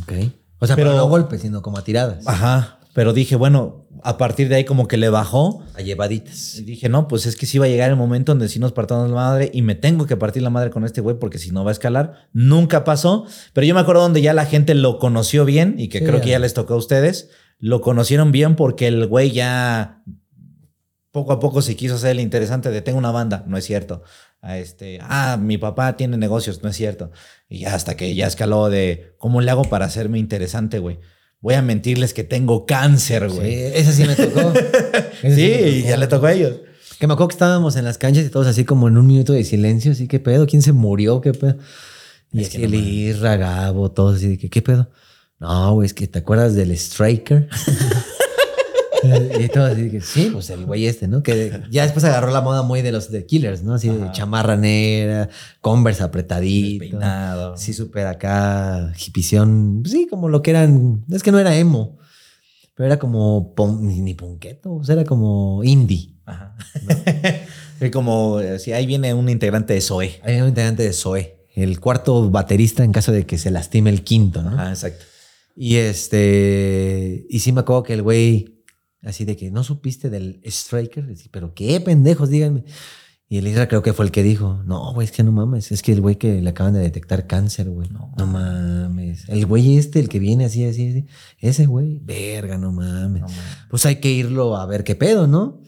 Ok. O sea, pero, Pero- no golpes, sino como a tiradas. Ajá. Pero dije, bueno, a partir de ahí como que le bajó. A llevaditas. Y dije, no, pues es que sí va a llegar el momento donde sí nos partamos la madre y me tengo que partir la madre con este güey porque si no va a escalar. Nunca pasó, pero yo me acuerdo donde ya la gente lo conoció bien y que Sí, creo que ya les tocó a ustedes. Lo conocieron bien porque el güey ya poco a poco se quiso hacer el interesante de tengo una banda, no es cierto. A este, ah, mi papá tiene negocios, no es cierto. Y ya hasta que ya escaló de cómo le hago para hacerme interesante, güey. Voy a mentirles que tengo cáncer, Sí, güey. esa sí me tocó. Esa Sí, me tocó. ya le tocó a ellos. Que me acuerdo que estábamos en las canchas y todos así como en un minuto de silencio, así, ¿qué pedo? ¿Quién se murió? ¿Qué pedo? Y Es así que el no Gabo, todos así que, ¿qué pedo? No, güey, es que te acuerdas del Striker. y todos así que, sí, pues el güey este, ¿no? Que ya después agarró la moda muy de los de Killers, ¿no? Así de chamarra negra, Converse apretadito. Despeinado. Sí, súper acá, hipición. Sí, como lo que eran. Es que no era emo, pero era como pon- ni, ni punqueto, o sea, era como indie. Ajá. Como eh, si ahí viene un integrante de Zoe. Hay un integrante de Zoe, el cuarto baterista en caso de que se lastime el quinto, ¿no? Ajá, exacto. Y este. Y sí me acuerdo que el güey, así de que no supiste del Striker, pero qué pendejos, díganme. Y el Isra creo que fue el que dijo: No, güey, es que no mames. Es que el güey que le acaban de detectar cáncer, güey. No. No, mames. El güey este, el que viene así, así, así. Ese güey, verga, no mames. No mames. Pues hay que irlo a ver qué pedo, ¿no?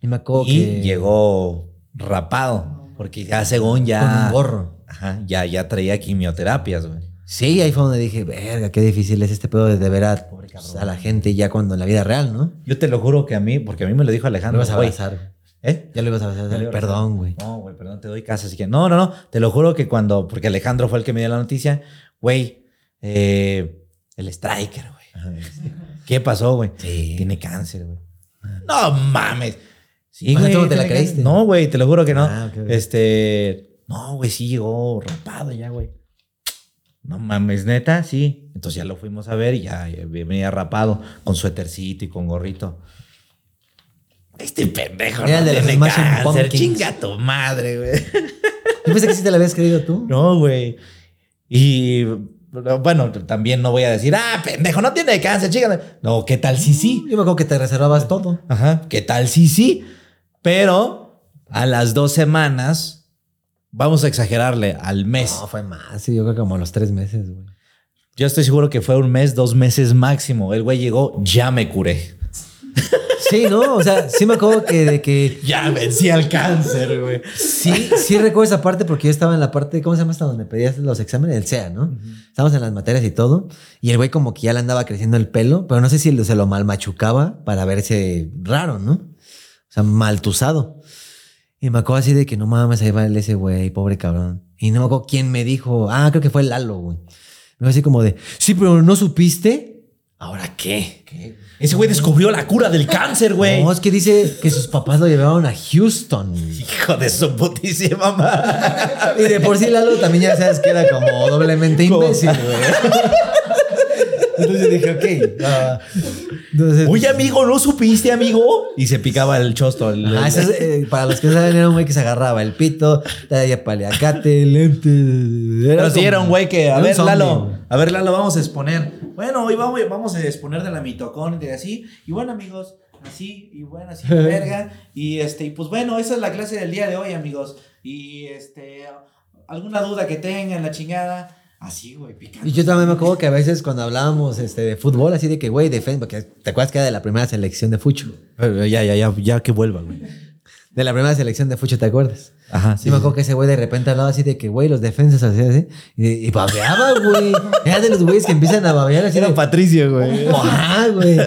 Y me acuerdo Y que. llegó rapado, porque ya según ya... Con un gorro. Ajá, ya, ya traía quimioterapias, güey. Sí, ahí fue donde dije, verga, qué difícil es este pedo de, ver a, cabrón. a la gente ya cuando en la vida real, ¿no? Yo te lo juro que a mí, porque a mí me lo dijo Lo Alejandro, ibas a güey. abrazar. ¿Eh? Ya lo ibas a abrazar. Perdón, güey. No, güey, perdón, te doy casa. Así que, no, no, no. Te lo juro que cuando, porque Alejandro fue el que me dio la noticia, güey, eh, el striker, güey. ¿Qué pasó, güey? Sí. Tiene cáncer, güey. No mames. Sí, güey. ¿tú no te la creíste? No, güey, te lo juro que no. Ah. Este, no, güey, sí llegó rapado ya, güey. No mames, neta, sí. Entonces ya lo fuimos a ver y ya, ya venía rapado con suétercito y con gorrito. Este pendejo Era no de los tiene Smashing cáncer. Pumpkins. Chinga tu madre, güey. Yo pensé que sí te la habías creído tú. No, güey. Y bueno, también no voy a decir, ah, pendejo, no tiene cáncer, chinga. No, ¿qué tal si sí? Yo me acuerdo que te reservabas todo. Ajá. ¿Qué tal si sí? Pero a las dos semanas, vamos a exagerarle, al mes. No, fue más. Sí, yo creo que como a los tres meses, güey. Yo estoy seguro que fue un mes, dos meses máximo. El güey llegó, ya me curé. Sí, ¿no? O sea, sí me acuerdo que de que... Ya vencí al cáncer, güey. Sí, sí recuerdo esa parte porque yo estaba en la parte, ¿cómo se llama hasta donde pedías los exámenes? El SEA, ¿no? Estábamos en las materias y todo. Y el güey como que ya le andaba creciendo el pelo, pero no sé si se lo mal machucaba para verse raro, ¿no? O sea, maltusado. Y me acuerdo así de que no mames, ahí va el ese güey, pobre cabrón. Y no me acuerdo quién me dijo, ah, creo que fue Lalo, güey. Me dijo así como de, sí, pero no supiste. ¿Ahora qué? Ese güey descubrió la cura del cáncer, güey. No, es que dice que sus papás lo llevaron a Houston. Hijo de su putísima madre. Y de por sí Lalo también ya sabes que era como doblemente imbécil, güey. Entonces dije, ok. ah, entonces, Oye, amigo, ¿no supiste, amigo? Y se picaba el chosto. el- Ah, eh, para los que no saben, era un güey que se agarraba el pito, traía paliacate, lentes. Pero sí era un güey que, a ver, zombie, Lalo, a ver, Lalo, vamos a exponer. Bueno, hoy vamos, vamos a exponer de la mitocondria, así. Y bueno, amigos, así, y bueno, así, verga. Y este, y pues bueno, esa es la clase del día de hoy, amigos. Y este, alguna duda que tengan, la chingada. Así, güey, picante. Y yo también me acuerdo que a veces cuando hablábamos este, de fútbol, así de que, güey, defensa, porque te acuerdas que era de la primera selección de Fucho. Pero ya, ya, ya, ya que vuelva, güey. De la primera selección de Fucho, ¿te acuerdas? Ajá, Sí, me acuerdo que ese güey de repente hablaba así de que, güey, los defensas así, así. Y, y babeaba, güey. Era de los güeyes que empiezan a babear así de. Patricio, güey. Ajá, güey.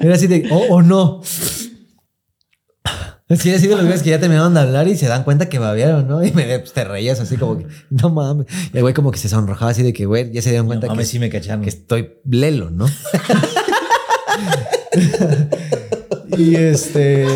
Era así de, oh, o no. Sí, ha sido los güeyes que ya terminaron de hablar y se dan cuenta que babearon, ¿no? Y me, pues, te reías así como que, no mames. Y el güey como que se sonrojaba así de que, güey, ya se dieron cuenta No que, mames, sí me cacharon. que estoy lelo, ¿no? y este.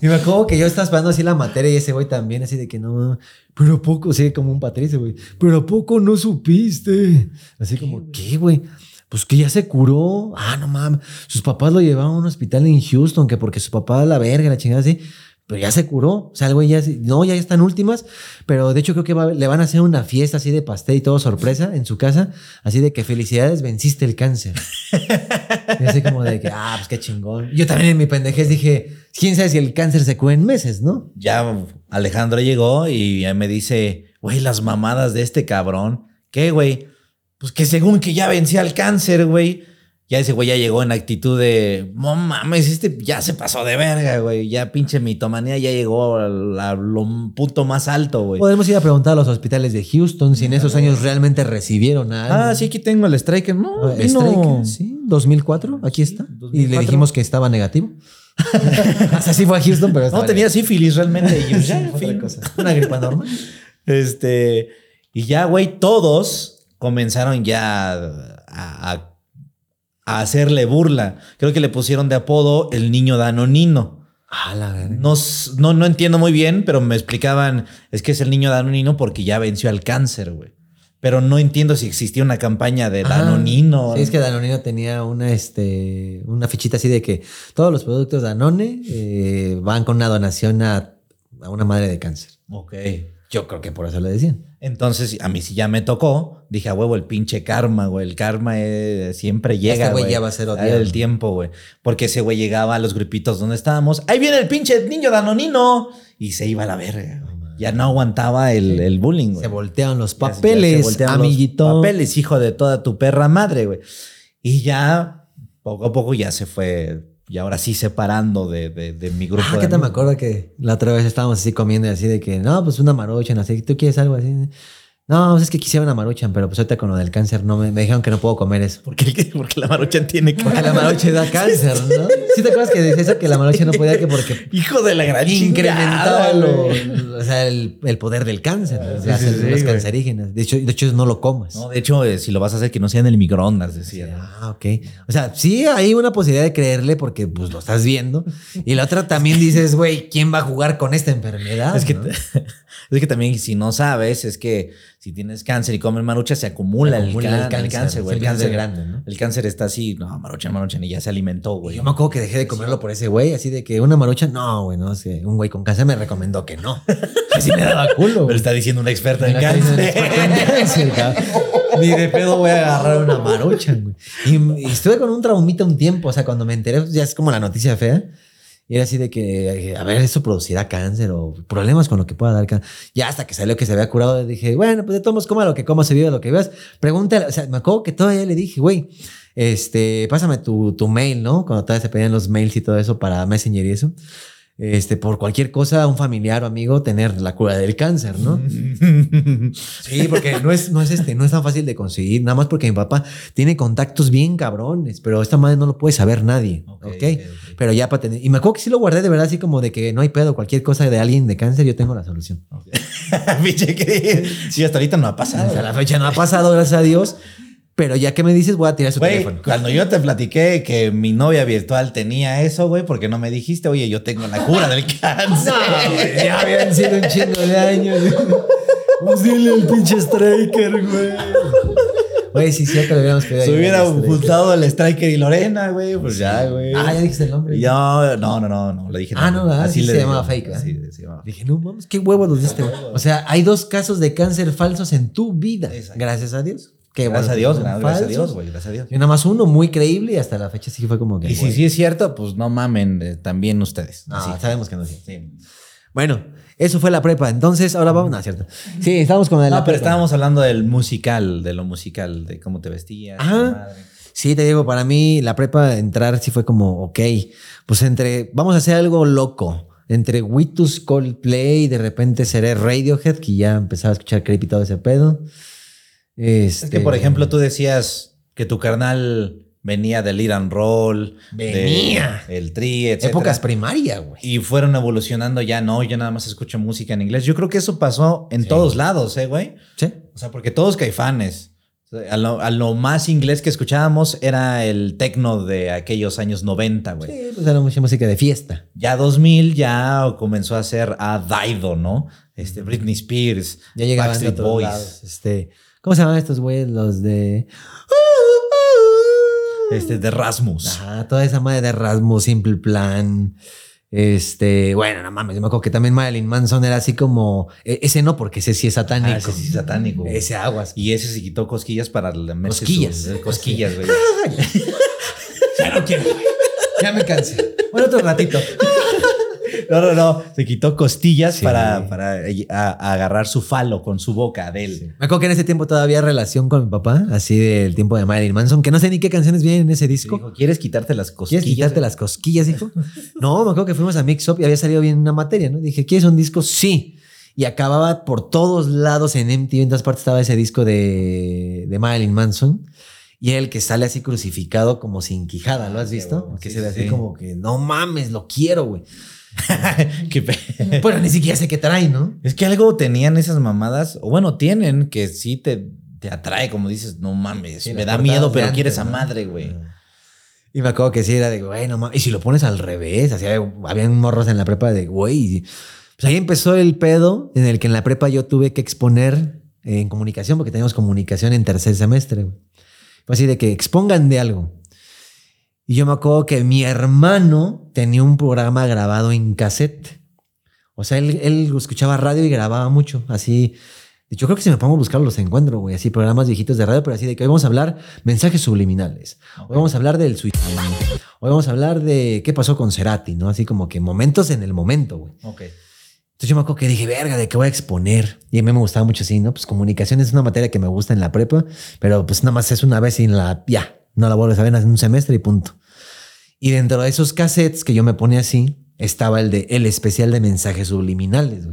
Y me acuerdo que yo estaba esperando así la materia y ese güey también, así de que no, pero ¿a poco, sí, como un patricio, güey, pero ¿a poco no supiste? Así como, ¿qué, güey? Pues que ya se curó. Ah, no mames. Sus papás lo llevaron a un hospital en Houston, que porque su papá la verga, la chingada así. Pero ya se curó. O sea, el güey ya, no, ya están últimas. Pero de hecho creo que le van a hacer una fiesta así de pastel y todo sorpresa en su casa. Así de que felicidades, venciste el cáncer. y así como de que, ah, pues qué chingón. Yo también en mi pendejez dije, quién sabe si el cáncer se cura en meses, ¿no? Ya Alejandro llegó y me dice, güey, las mamadas de este cabrón. ¿Qué, güey? Pues que según que ya vencía el cáncer, güey. Ya ese güey ya llegó en actitud de, no mames, este ya se pasó de verga, güey. Ya pinche mitomanía ya llegó a la- a lo punto más alto, güey. Podemos ir a preguntar a los hospitales de Houston si en esos años realmente recibieron a alguien. Ah, sí, aquí tengo el Striker. No, Ah, vino- Striker, sí, 2004, aquí está. Y 2004. le dijimos que estaba negativo. Hasta así fue a Houston, pero No tenía sífilis realmente. Y Sí, ya, otra cosa. Una gripa normal. Este, y ya, güey, todos comenzaron ya a, a- a hacerle burla. Creo que le pusieron de apodo el niño danonino. Ah, la. No, no, no entiendo muy bien, pero me explicaban, es que es el niño danonino porque ya venció al cáncer, güey. Pero no entiendo si existía una campaña de Ah, danonino. Sí, es que Danonino tenía una, este, una fichita así de que todos los productos Danone eh, van con una donación a, a una madre de cáncer. Ok. Yo creo que por eso lo decían. Entonces, a mí sí ya me tocó. Dije, a huevo, el pinche karma, güey. El karma eh, siempre llega. Este güey ya va a ser odiado. el tiempo, güey. Porque ese güey llegaba a los grupitos donde estábamos. Ahí viene el pinche niño danonino. Y se iba a la verga. Ya no aguantaba el, el bullying, güey. Se voltearon los Ya- ya papeles, volteaban los amiguito. Papeles, hijo de toda tu perra madre, güey. Y ya, poco a poco ya se fue. Y ahora sí separando de, de- de mi grupo. Ah, de ¿qué te me acuerdo que la otra vez estábamos así comiendo y así de que, no, pues una maruchan, así, ¿tú quieres algo así? No, pues es que quisiera una maruchan, pero pues ahorita con lo del cáncer no me, me dijeron que no puedo comer eso. Porque, el- porque la maruchan tiene Porque la maruchan da cáncer, ¿no? ¿Sí te acuerdas que decía eso que la maruchan no podía que porque Hijo de la gran incrementaba lo- o sea, el, el poder del cáncer, las sí, sí, células güey. cancerígenas. De hecho, de hecho, no lo comas. No, de hecho, eh, si lo vas a hacer, que no sea en el microondas, decía. Ah, ok. O sea, sí hay una posibilidad de creerle porque pues lo estás viendo. Y la otra también dices, güey, ¿quién va a jugar con esta enfermedad? Es que, ¿no? Es que también, si no sabes, es que si tienes cáncer y comes marucha, se acumula, Se el, acumula can- el el cáncer, cáncer, güey. El cáncer, grande, ¿no? el cáncer está así, no, marucha, marucha, y ya se alimentó, güey. Yo me acuerdo que dejé de comerlo por ese güey, así de que una marucha, no, güey, no, es que un güey con cáncer me recomendó que no. Así me daba culo. Pero está diciendo una experta en cáncer. cáncer. Ni de pedo voy a agarrar una marucha, güey. Y, y estuve con un traumita un tiempo, o sea, cuando me enteré, pues, ya es como la noticia fea. Y era así de que, eh, a ver, eso producirá cáncer o problemas con lo que pueda dar cáncer. Ya hasta que salió que se había curado, dije, bueno, pues de todos coma lo que comas, se vive lo que veas. Pregúntale, o sea, me acuerdo que todavía le dije, güey, este, pásame tu, tu mail, ¿no? Cuando todavía se pedían los mails y todo eso para Messenger y eso. Este, por cualquier cosa, un familiar o amigo, tener la cura del cáncer, ¿no? Sí, porque no es, no es este, no es tan fácil de conseguir, nada más porque mi papá tiene contactos bien cabrones, pero esta madre no lo puede saber nadie, ¿ok? Ok, ok, ok. Pero ya para tener, y me acuerdo que sí lo guardé de verdad, así como de que no hay pedo, cualquier cosa de alguien de cáncer, yo tengo la solución. Sí, hasta ahorita no ha pasado. Hasta la fecha no ha pasado, gracias a Dios, pero ya que me dices, voy a tirar su Güey, teléfono. cuando yo te platiqué que mi novia virtual tenía eso, güey, porque no me dijiste, oye, yo tengo la cura del cáncer. No, ya habían sido un chingo de años. Pues dile el pinche striker, güey. Güey, sí, cierto, le hubiéramos pedido. Se hubiera al juntado el Striker y Lorena, güey, pues ya, güey. Ah, ya dijiste el nombre. Yo, no, no, no, no, le dije. Ah, no, ¿verdad? Sí se llamaba fake. Sí, se llamaba fake. Dije, no mames, qué huevos los de este. güey. O sea, hay dos casos de cáncer falsos en tu vida. Exacto. Gracias a Dios. Qué Gracias a Dios, gracias a. Dios, güey, gracias a Dios. Y nada más uno muy creíble y hasta la fecha sí fue como que. Y si sí es cierto, pues no mamen, eh, también ustedes. No, Así. sabemos que no sí. Sí. Bueno, eso fue la prepa. Entonces, ahora vamos. No, cierto. Sí, estábamos con la No, pero prepa. estábamos hablando del musical, de lo musical, de cómo te vestías. Ajá. madre. Sí, te digo, para mí la prepa entrar sí fue como, ok, pues entre, vamos a hacer algo loco. Entre Witus Coldplay y de repente seré Radiohead, que ya empezaba a escuchar creepy todo ese pedo. Este, Es que, por ejemplo, tú decías que tu carnal venía del and roll, de Venía. el tri, etc. Épocas primaria, güey. Y fueron evolucionando ya, no, yo nada más escucho música en inglés. Yo creo que eso pasó en todos lados, ¿eh, güey? Sí. O sea, porque todos caifanes. A lo, a lo más inglés que escuchábamos era el techno de aquellos años 90, güey. Sí, pues era mucha música de fiesta. Ya 2000 ya comenzó a ser a Daido, ¿no? Este, Britney Spears, Ya llegaban Backstreet Boys. lados, Este, ¿Cómo se llaman estos güeyes? Los de... Este, de Rasmus. Ajá, toda esa madre de Rasmus, Simple Plan. Este, bueno, no mames, yo me acuerdo que también Marilyn Manson era así como. e- Ese no, porque ese sí es satánico. Ah, ese sí es satánico. güey. Ese aguas. Y ese se quitó cosquillas para la Cosquillas. sus- cosquillas, güey. Ya no quiero. Ya me cansé. Bueno, otro ratito. No, no, no. Se quitó costillas Sí. para, para eh, a- a agarrar su falo con su boca de él. Me acuerdo que en ese tiempo todavía relación con mi papá, así del tiempo de Marilyn Manson, que no sé ni qué canciones vienen en ese disco. Dijo, ¿quieres quitarte las cosquillas? ¿Quieres quitarte las cosquillas, hijo? No, me acuerdo que fuimos a Mix Up y había salido bien una materia, ¿no? Dije, ¿quieres un disco? Sí. Y acababa por todos lados en MTV, en todas partes estaba ese disco de, de Marilyn Manson. Y el que sale así crucificado como sin quijada, ¿lo has qué visto? que sí, se ve sí, así sí. como que, no mames, lo quiero, güey. Pero ni siquiera sé qué trae, ¿no? Es que algo tenían esas mamadas, o bueno, tienen que sí te, te atrae, como dices, no mames, Sí, me da miedo, pero antes, quiere esa ¿no? madre, güey. Y me acuerdo que sí era de, güey, no mames. Y si lo pones al revés, así había- habían morros en la prepa de, güey. Pues ahí empezó el pedo en el que en la prepa yo tuve que exponer en comunicación, porque teníamos comunicación en tercer semestre. güey. Fue así de que expongan de algo. Y yo me acuerdo que mi hermano tenía un programa grabado en cassette. O sea, él, él escuchaba radio y grababa mucho. Así. Yo creo que si me pongo a buscar los encuentro, güey. Así programas viejitos de radio, pero así de que hoy vamos a hablar mensajes subliminales. Hoy vamos a hablar del suicidio. Hoy vamos a hablar de qué pasó con Cerati, ¿no? Así como que momentos en el momento, güey. Ok. Entonces yo me acuerdo que dije, verga, ¿de qué voy a exponer? Y a mí me gustaba mucho así, ¿no? Pues comunicación es una materia que me gusta en la prepa, pero pues nada más es una vez y en la, ya, no la vuelves a ver en un semestre y punto. Y dentro de esos cassettes que yo me ponía así, estaba el de el especial de mensajes subliminales.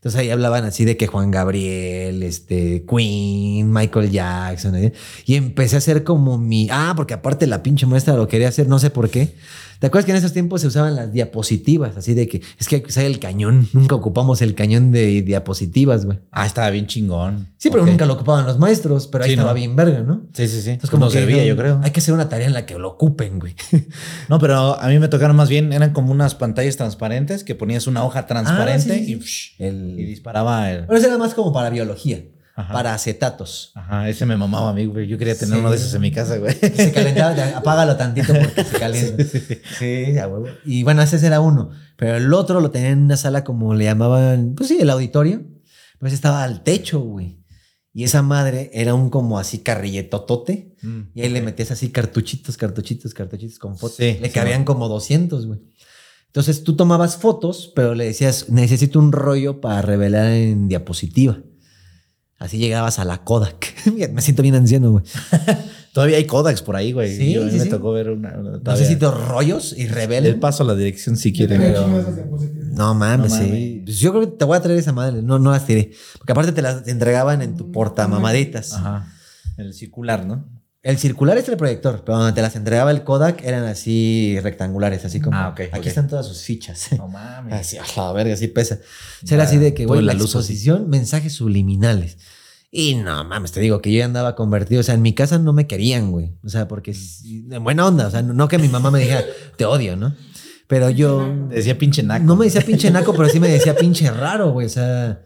Entonces ahí hablaban así de que Juan Gabriel, este, Queen, Michael Jackson. ¿eh? Y empecé a hacer como mi. Ah, porque aparte la pinche maestra lo quería hacer, no sé por qué. ¿Te acuerdas que en esos tiempos se usaban las diapositivas? Así de que es que hay que usar el cañón. Nunca ocupamos el cañón de diapositivas, güey. Ah, estaba bien chingón. Sí, pero nunca lo ocupaban los maestros, pero ahí Sí, estaba ¿no? bien verga, ¿no? Sí, sí, sí. Entonces, como como que servía, no, yo creo. Hay que hacer una tarea en la que lo ocupen, güey. No, pero a mí me tocaron más bien, eran como unas pantallas transparentes que ponías una hoja transparente Ah, sí, sí, y, sí. psh, El- y disparaba el. Pero eso era más como para biología, Ajá. para acetatos. Ajá, ese me mamaba a mí, güey. Yo quería tener Sí. uno de esos en mi casa, güey. Se calentaba, ya, apágalo tantito porque se calienta. Sí, a huevo. Y bueno, ese era uno. Pero el otro lo tenían en una sala como le llamaban, pues sí, el auditorio. Pues estaba al techo, güey. Y esa madre era un como así carrilletotote. Mm, Y ahí le metías así cartuchitos, cartuchitos, cartuchitos con fotos. Sí, le sí, cabían como 200, güey. Entonces tú tomabas fotos, pero le decías, necesito un rollo para revelar en diapositiva. Así llegabas a la Kodak. Me siento bien anciano, güey. Todavía hay Kodaks por ahí, güey. Sí, Yo- a mí sí, me sí. tocó ver una. una- todavía. Necesito rollos y Les revelen. paso la dirección si quieren. pero-. No mames, No sí. Pues yo creo que te voy a traer esa madre. No, no las tiré. Porque aparte te las entregaban en tu portamamaditas. Ajá. El circular, ¿no? El circular es el proyector, pero donde te las entregaba el Kodak eran así rectangulares, así como. Ah, ok, Aquí están todas sus fichas. No mames. Así, a la verga, así pesa. Será así de que, güey, la la así. exposición, mensajes subliminales. Y no mames, te digo que yo ya andaba convertido. O sea, en mi casa no me querían, güey. O sea, porque en buena onda. O sea, no que mi mamá me dijera, te odio, ¿no? Pero yo. Decía pinche naco. No me decía pinche naco, pero sí me decía pinche raro, güey. O sea,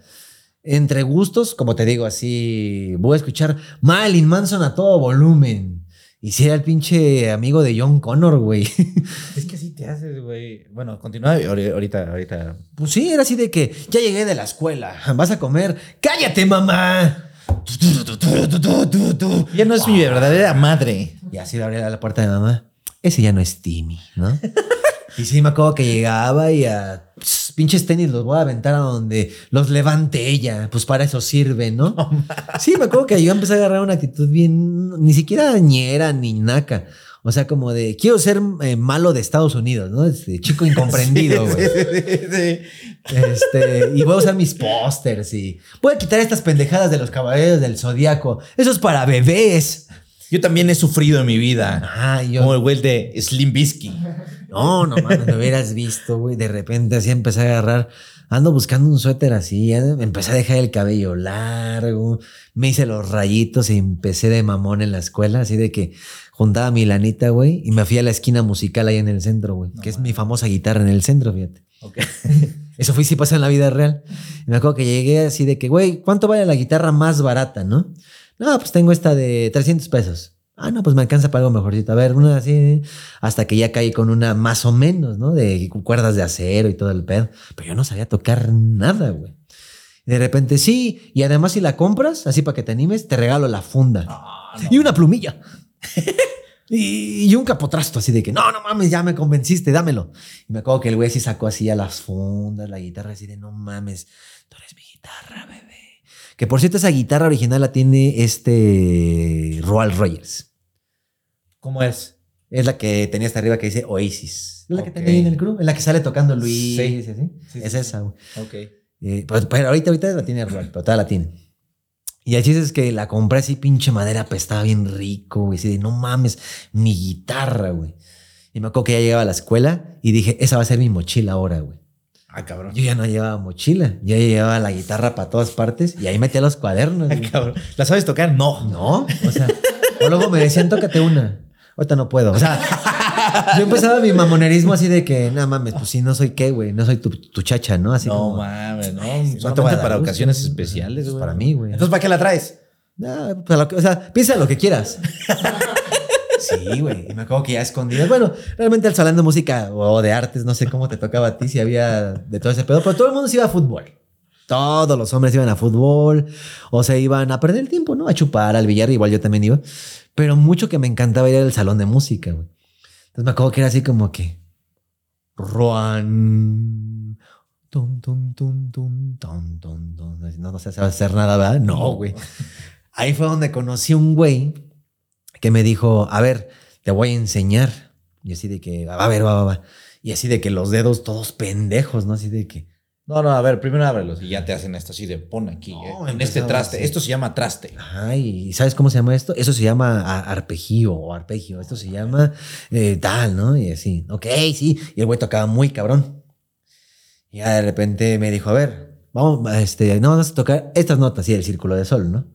entre gustos, como te digo, así voy a escuchar Marilyn Manson a todo volumen. Y si era el pinche amigo de John Connor, güey. Es que así te haces, güey. Bueno, continúa ahori- ahorita, ahorita. Pues sí, era así de que ya llegué de la escuela, vas a comer, cállate, mamá. Ya no es mi verdadera madre. Y así le abría la puerta de mamá. Ese ya no es Timmy, ¿no? y sí, me acuerdo que llegaba y a pss, pinches tenis los voy a aventar a donde los levante ella. Pues para eso sirve, ¿no? sí, me acuerdo que yo empecé a agarrar una actitud bien, ni siquiera ñera ni naca. O sea, como de, quiero ser eh, malo de Estados Unidos, ¿no? Este chico incomprendido, güey. Este, y voy a usar mis pósters y voy a quitar estas pendejadas de los caballeros del zodiaco. Eso es para bebés. Yo también he sufrido en mi vida. Ah, yo. Como el güey de Slim Bisky. No, no mames, lo hubieras visto, güey. De repente así empecé a agarrar. Ando buscando un suéter así. Empecé a dejar el cabello largo. Me hice los rayitos y empecé de mamón en la escuela. Así de que juntaba mi lanita, güey. Y me fui a la esquina musical ahí en el centro, güey. que es mi famosa guitarra en el centro, fíjate. Eso fue sí pasa en la vida real. Y me acuerdo que llegué así de que, güey, ¿cuánto vale la guitarra más barata, no? No, pues tengo esta de 300 pesos. Ah, no, pues me alcanza para algo mejorcito. A ver, una así, hasta que ya caí con una más o menos, ¿no? De cuerdas de acero y todo el pedo. Pero yo no sabía tocar nada, güey. De repente, sí, y además si la compras, así para que te animes, te regalo la funda. Y una plumilla. y, y un capotrasto así de que, no, no mames, ya me convenciste, dámelo. Y me acuerdo que el güey sí sacó así a las fundas, la guitarra así de, no mames, tú eres mi guitarra, bebé. Que por cierto, esa guitarra original la tiene este Royal Rogers. ¿Cómo es? Es la que tenía hasta arriba que dice Oasis. Es la que tenía ahí en el club. Es la que sale tocando Luis. Sí. ¿sí? Sí, es sí, esa, güey. Ok. Eh, pero, pero ahorita, ahorita la tiene Royal, pero todavía la tiene. Y así es que la compré así, pinche madera, apestaba bien rico, güey. Así de, no mames, mi guitarra, güey. Y me acuerdo que ya llegaba a la escuela y dije, esa va a ser mi mochila ahora, güey. Ah, cabrón. Yo ya no llevaba mochila, yo ya llevaba la guitarra para todas partes y ahí metía los cuadernos. Ah, cabrón. ¿La sabes tocar? No. No, o sea, o luego me decían, tócate una. Ahorita no puedo. O sea, yo empezaba mi mamonerismo así de que, no mames, pues sí, no soy qué, güey, no soy tu, tu chacha, ¿no? Así no como, mames, no. no te Solamente para ocasiones güey. especiales, Pues güey. para mí, güey. Entonces, ¿para qué la traes? "Ah, pues a lo que- o sea, piensa lo que quieras. Sí, güey. Y me acuerdo que ya escondidas. Bueno, realmente el salón de música o de artes, no sé cómo te tocaba a ti, si había de todo ese pedo, pero todo el mundo se iba a fútbol. Todos los hombres iban a fútbol o se iban a perder el tiempo, ¿no? A chupar, al billar, igual yo también iba. Pero mucho que me encantaba ir al salón de música, güey. Entonces me acuerdo que era así como que. Juan. Tum, tum, tum, tum, tum, tum, tum. No, no sabe hacer nada, ¿verdad? No, güey. Ahí fue donde conocí un güey que me dijo, a ver, te voy a enseñar. Y así de que, a ver, va, va, va. Y así de que los dedos todos pendejos, ¿no? Así de que, No, no, a ver, primero ábrelos y ya te hacen esto así de pon aquí, No, eh, en este empezaba traste. Esto se llama traste. ay, ¿sabes cómo se llama esto? Eso se llama arpegio o arpegio. Esto se llama eh, tal, ¿no? Y así, ok, sí. Y el güey tocaba muy cabrón. Y ya de repente me dijo, a ver, vamos, este, no, vamos a tocar estas notas, sí, el círculo de sol, ¿no?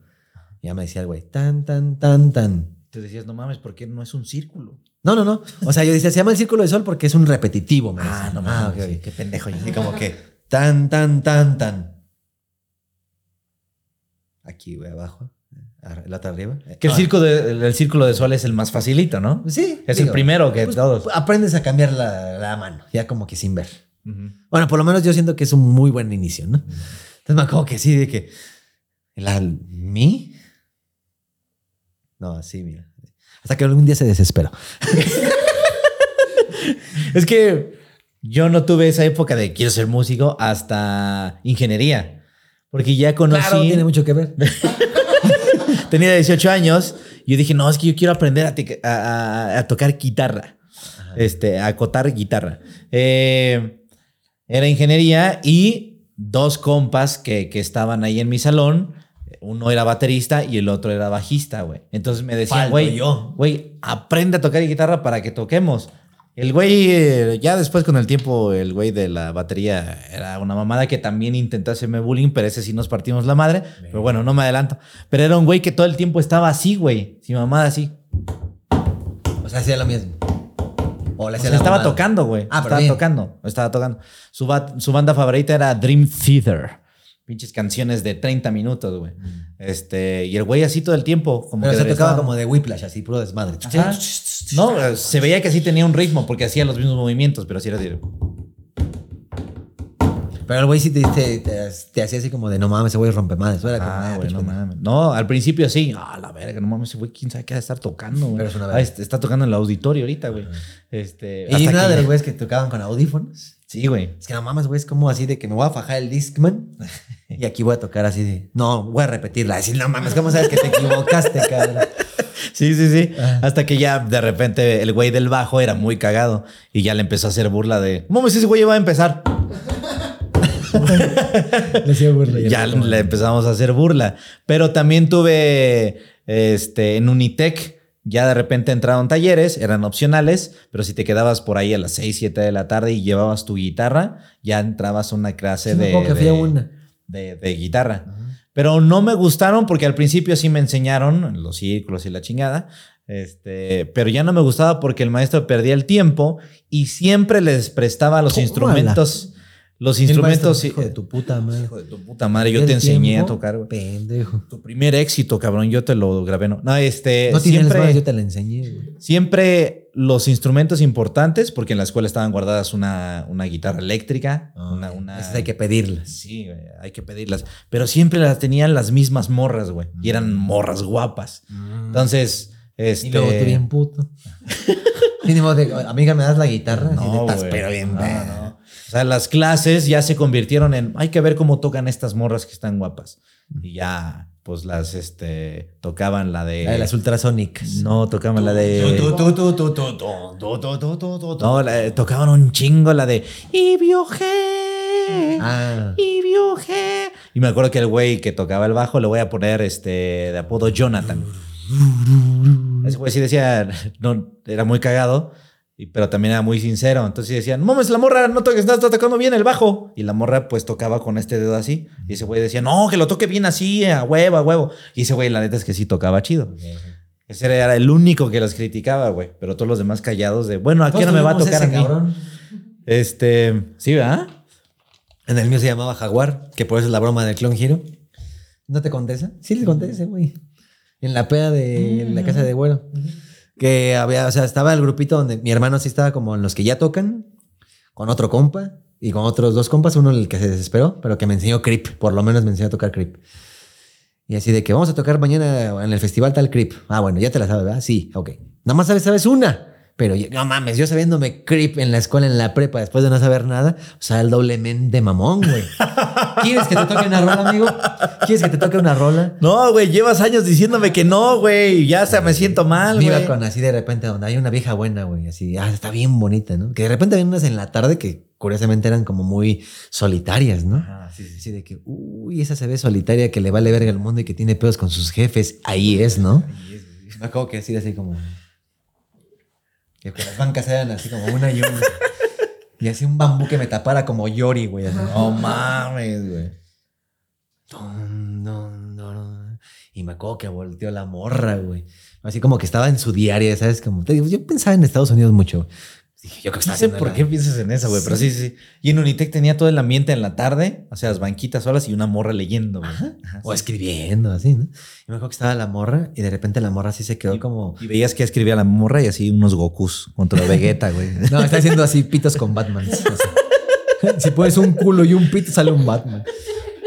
Y ya me decía el güey, tan, tan, tan, tan. Te decías, no mames, ¿por qué no es un círculo? No, no, no. O sea, yo decía, se llama el círculo de sol porque es un repetitivo. me Ah, decía. no mames, ok. sí, qué pendejo. Así como que tan, tan, tan, tan. Aquí, güey, abajo. Ar- El otro arriba. Que el, Ah, círculo de, el, el círculo de sol es el más facilito, ¿no? Sí. Es el primero que todos. Aprendes a cambiar la, la mano, ya como que sin ver. Bueno, por lo menos yo siento que es un muy buen inicio, ¿no? Entonces me acuerdo que sí, de que. ¿La mi? No, así, mira. Hasta que algún día se desesperó. Es que yo no tuve esa época de quiero ser músico hasta ingeniería. Porque ya conocí. Claro, tiene mucho que ver. tenía 18 años. Y yo dije, no, es que yo quiero aprender a, tic- a- a- a tocar guitarra. Este, a acotar guitarra. Eh, era ingeniería y dos compas que, que estaban ahí en mi salón. Uno era baterista y el otro era bajista, güey. Entonces me decían, güey, güey, aprende a tocar guitarra para que toquemos. El güey, eh, ya después con el tiempo, el güey de la batería era una mamada que también intentó hacerme bullying, pero ese sí nos partimos la madre. Pero bueno, no me adelanto. Pero era un güey que todo el tiempo estaba así, güey. Sin mamada así. O sea, hacía lo mismo. O le O sea, la estaba mamada. tocando, güey. Ah, estaba bien. tocando. Estaba tocando. Su, su banda favorita era Dream Theater. Pinches canciones de 30 minutos, güey. Este, y el güey así todo el tiempo. Como Pero que se tocaba como de whiplash, así, puro desmadre. Ajá. No, se veía que sí tenía un ritmo porque hacía los mismos movimientos, pero así era de... Pero el güey sí te, te, te- te hacía así como de no mames, ese güey rompe madres. Era como, Ah, "Ah, güey, pinche no pendejo". mames. No, al principio sí. Ah, la verga, no mames, ese güey, quién sabe qué va a estar tocando, güey. Pero es una Ah, verga. este, está tocando en el auditorio ahorita, güey. Este, Y nada que de los güeyes que tocaban con audífonos. Sí, güey. Es que no mames, güey, es como así de que me voy a fajar el Discman y aquí voy a tocar así de. No, voy a repetirla. Decir, no mames, ¿cómo sabes que te equivocaste, cabrón? Sí, sí, sí. Ah. Hasta que ya de repente el güey del bajo era muy cagado y ya le empezó a hacer burla de, mames, ese güey ya va a empezar. Le burla. ya le empezamos a hacer burla. Pero también tuve este, en Unitec, Ya de repente entraron talleres, eran opcionales, pero si te quedabas por ahí a las 6, 7 de la tarde y llevabas tu guitarra, ya entrabas a una clase Sí, de, que de- una. de- de guitarra. Pero no me gustaron porque al principio sí me enseñaron los círculos y la chingada. Este, pero ya no me gustaba porque el maestro perdía el tiempo y siempre les prestaba los Tómala. instrumentos. Los instrumentos. Hijo de tu puta madre. Hijo de tu puta madre, yo te enseñé a tocar, güey. Pendejo. Tu primer éxito, cabrón, yo te lo grabé. No, no este. No tienes siempre, yo te la enseñé, güey. siempre los instrumentos importantes, porque en la escuela estaban guardadas una, una guitarra eléctrica, una, una- Esas hay que pedirlas. Sí, güey, hay que pedirlas. Pero siempre las tenían las mismas morras, güey. Y eran morras guapas. Entonces, este. Y luego tú bien puto. Sí, ni modo de, amiga, ¿me das la guitarra? De, No, "Estás güey. pero bien, No, verga". no. O sea, las clases ya se convirtieron en, hay que ver cómo tocan estas morras que están guapas. Y ya, pues las, este, tocaban la de... La de las ultrasónicas. No, tocaban la de... No, tocaban un chingo la de... Y Ah. Y viuje. Y me acuerdo que el güey que tocaba el bajo le voy a poner este de apodo Jonathan. Ese güey sí decía, no, era muy cagado y- pero también era muy sincero. Entonces decían, mames, la morra no toques, está tocando bien el bajo. Y la morra pues tocaba con este dedo así. Y ese güey decía, no, que lo toque bien así, a huevo, a huevo. Y ese güey, la neta es que sí tocaba chido. Ese era el único que los criticaba, güey. Pero todos los demás callados de, bueno, ¿a qué no me va a tocar a mí? cabrón. Este, sí, ¿verdad? En el mío se llamaba Jaguar, que por eso es la broma del clon giro. ¿No te conté esa? Sí, le conté ese, güey. En la peda de la casa de güero. Que había, o sea, estaba el grupito donde mi hermano sí estaba como en los que ya tocan, con otro compa y con otros dos compas, uno el que se desesperó, pero que me enseñó creep, por lo menos me enseñó a tocar creep. Y así de que vamos a tocar mañana en el festival tal creep. Ah, bueno, ya te la sabes, ¿verdad? Sí, ok. Nada más sabes, sabes una. Pero yo- no mames, yo sabiéndome creep en la escuela, en la prepa, después de no saber nada, o sea, el doblemente mamón, güey. ¿Quieres que te toque una rola, amigo? ¿Quieres que te toque una rola? No, güey, llevas años diciéndome que no, güey. Ya hasta me siento mal, Me iba güey. con así de repente donde hay una vieja buena, güey, así, ah, está bien bonita, ¿no? Que de repente había unas en la tarde que curiosamente eran como muy solitarias, ¿no? Sí, sí. Así de que, uy, esa se ve solitaria que le vale verga el mundo y que tiene pedos con sus jefes. Ahí es, ¿no? Me acabo que decir así como. Que las bancas eran así como una y una. y así un bambú que me tapara como Yori, güey. así. No mames, güey. Y me acuerdo que volteó la morra, güey. Así como que estaba en su diaria, ¿sabes? Como, te digo, yo pensaba en Estados Unidos mucho. Dije, yo creo que No sé por la- qué piensas en eso, güey, pero sí, sí. Y en Unitec tenía todo el ambiente en la tarde, o sea, las banquitas solas y una morra leyendo, güey. Ajá, O sí. escribiendo, así, ¿no? Y me acuerdo que estaba la morra y de repente la morra así se quedó como... Y veías que escribía la morra y así unos Gokus contra Vegeta, güey. No, está haciendo así pitos con Batman. O sea, si pones un culo y un pito, sale un Batman.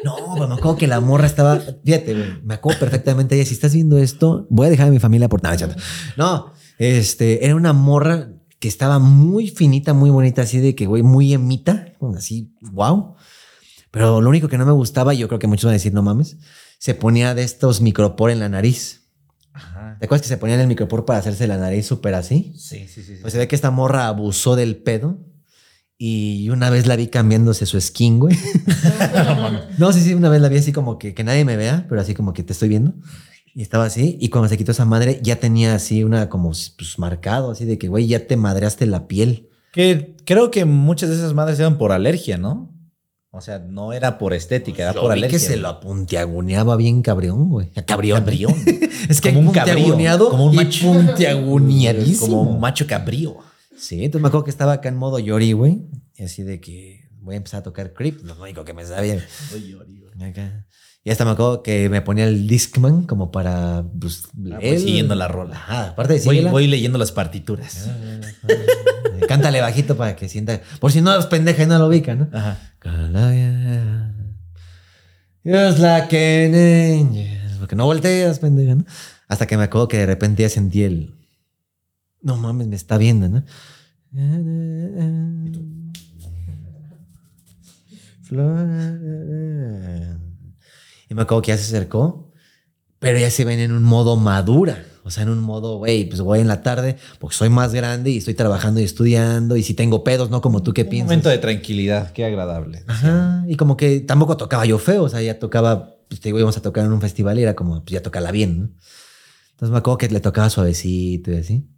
No, pero me acuerdo que la morra estaba. Fíjate, güey. Me acuerdo perfectamente. Ella, si estás viendo esto, voy a dejar a mi familia por nada. cierto. No, este era una morra que estaba muy finita, muy bonita, así de que, güey, muy emita, así, wow. Pero lo único que no me gustaba, y yo creo que muchos van a decir, no mames, se ponía de estos micropor en la nariz. Ajá. ¿Te acuerdas que se ponían el micropor para hacerse la nariz súper así? Sí, sí, sí. Pues se ve que esta morra abusó del pedo. Y una vez la vi cambiándose su skin, güey. no, sí, sí, una vez la vi así como que, que nadie me vea, pero así como que te estoy viendo. Y estaba así. Y cuando se quitó esa madre, ya tenía así una como pues, marcado, así de que, güey, ya te madreaste la piel. Que creo que muchas de esas madres eran por alergia, ¿no? O sea, no era por estética, era Yo por vi alergia. que se lo apuntiaguneaba bien cabrión, güey. Cabrión. Cabrión. es que Como un puntiaguneado como un macho. puntiaguneadísimo. Como un macho cabrío. Sí, entonces me acuerdo que estaba acá en modo Yori, güey. Y así de que voy a empezar a tocar Creep. Lo único que me sabía. Acá. Y hasta me acuerdo que me ponía el Discman como para. Pues, Ah, voy siguiendo la rola. Ajá, aparte de Voy, voy leyendo las partituras. eh, Cántale bajito para que sienta. Por si no es pendeja y no lo ubica, ¿no? Ajá. Just like an angel. Porque no volteas, pendeja, ¿no? Hasta que me acuerdo que de repente ya sentí el. No mames, me está viendo, ¿no? Flor- Y me acuerdo que ya se acercó, pero ya se ven en un modo madura. O sea, en un modo, güey, pues voy en la tarde porque soy más grande y estoy trabajando y estudiando. Y si tengo pedos, ¿no? Como tú que Un piensas. momento de tranquilidad, qué agradable. Ajá. Y como que tampoco tocaba yo feo. O sea, ya tocaba, pues te digo, íbamos a tocar en un festival y era como, pues ya tocala bien, ¿no? Entonces me acuerdo que le tocaba suavecito y así.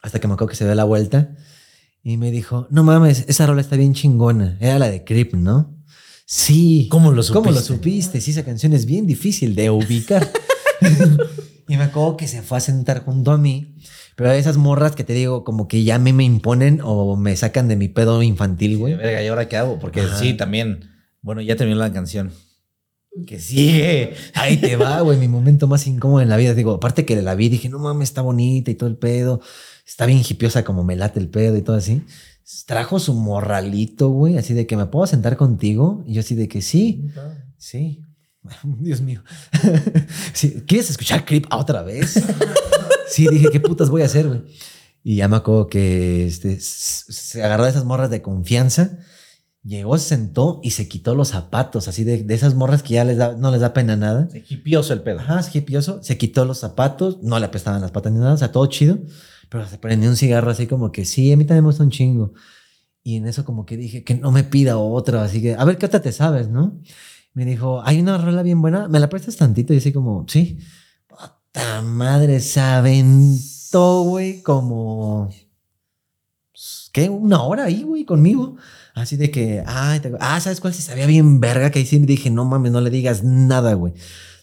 Hasta que me acuerdo que se dio la vuelta y me dijo, no mames, esa rola está bien chingona. Era la de Creep, ¿no? Sí. ¿Cómo lo ¿Cómo lo supiste? supiste? Sí, esa canción es bien difícil de ubicar. y me acuerdo que se fue a sentar junto a mí. Pero esas morras que te digo, como que ya a mí me imponen o me sacan de mi pedo infantil, güey. Verga, ¿y ahora qué hago? Porque Ajá. sí, también. Bueno, ya terminó la canción. Que sigue. Ahí te va, güey, mi momento más incómodo en la vida. Digo, aparte que la vi, dije, no mames, está bonita y todo el pedo. Está bien hipiosa como me late el pedo y todo así. Trajo su morralito, güey, así de que me puedo sentar contigo. Y yo así de que sí, sí. Dios mío. Sí, ¿Quieres escuchar Creep otra vez? Sí, dije, ¿qué putas voy a hacer, güey? Y ya me acuerdo que este, se agarró de esas morras de confianza, llegó, se sentó y se quitó los zapatos, así de, de esas morras que ya les da, no les da pena nada. Hipioso el pedo. Ajá, es hipioso. Se quitó los zapatos, no le apestaban las patas ni nada, o sea, todo chido. Pero se prendió un cigarro así como que sí, a mí también me gusta un chingo. Y en eso como que dije que no me pida otra, así que a ver qué otra te sabes, ¿no? Me dijo, hay una rola bien buena, ¿me la prestas tantito? Y así como, sí. Puta madre, se aventó, güey, como... ¿Qué? Una hora ahí, güey, conmigo. Así de que, ay, te- ah, ¿sabes cuál se sabía bien verga? Que ahí sí me dije, no mames, no le digas nada, güey.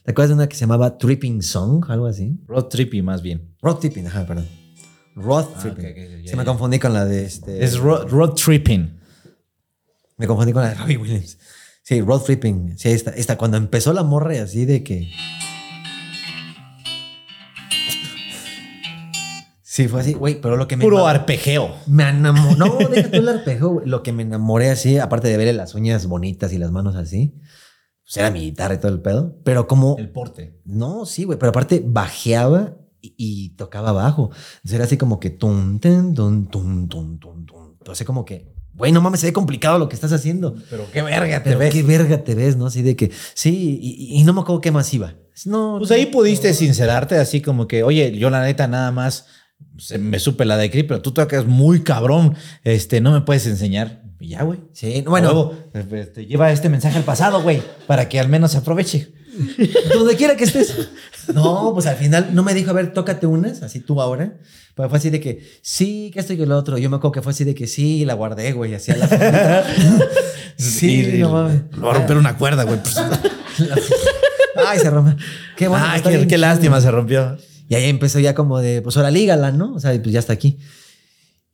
¿Te acuerdas de una que se llamaba Tripping Song? Algo así. Road trippy más bien. Road Tripping, ajá, perdón. Road Ah, Tripping. se me confundí con la de este. Es road, road tripping. Me confundí con la de Robbie Williams. Sí, Road Tripping. Sí, esta, esta, cuando empezó la morra y así de que. Sí, fue así, güey, pero lo que me. Puro arpegeo. Me enamoró. No, deja tú el güey. Lo que me enamoré así, aparte de verle las uñas bonitas y las manos así, pues era mi guitarra y todo el pedo. Pero como. El porte. No, sí, güey, pero aparte bajeaba y, y tocaba bajo. Entonces era así como que tum, ten, tum, tum, tum, tum, tum. Entonces como que, güey, no mames, se ve complicado lo que estás haciendo. Pero qué verga te Pero ves. qué verga te ves, ¿no? Así de que, sí, y, y no me acuerdo qué más iba. No, Pues ahí pudiste sincerarte así como que, oye, yo la neta nada más se- me supe la de Creep, pero tú tocas muy cabrón. Este, no me puedes enseñar. Y ya, güey. Sí, bueno, Luego, este, lleva este mensaje al pasado, güey, para que al menos se aproveche. Donde quiera que estés. No, pues al final no me dijo, a ver, tócate unas, así tú ahora. Pero fue así de que, sí, que esto y que lo otro. Yo me acuerdo que fue así de que sí, y la guardé, güey, así a la. Sí, Y- no mames. Lo va a romper una cuerda, güey. Ay, se rompe. Qué bueno. Ay, está qué, qué lástima se rompió. Y ahí empezó ya como de, pues ahora lígala, ¿no? O sea, pues ya está aquí.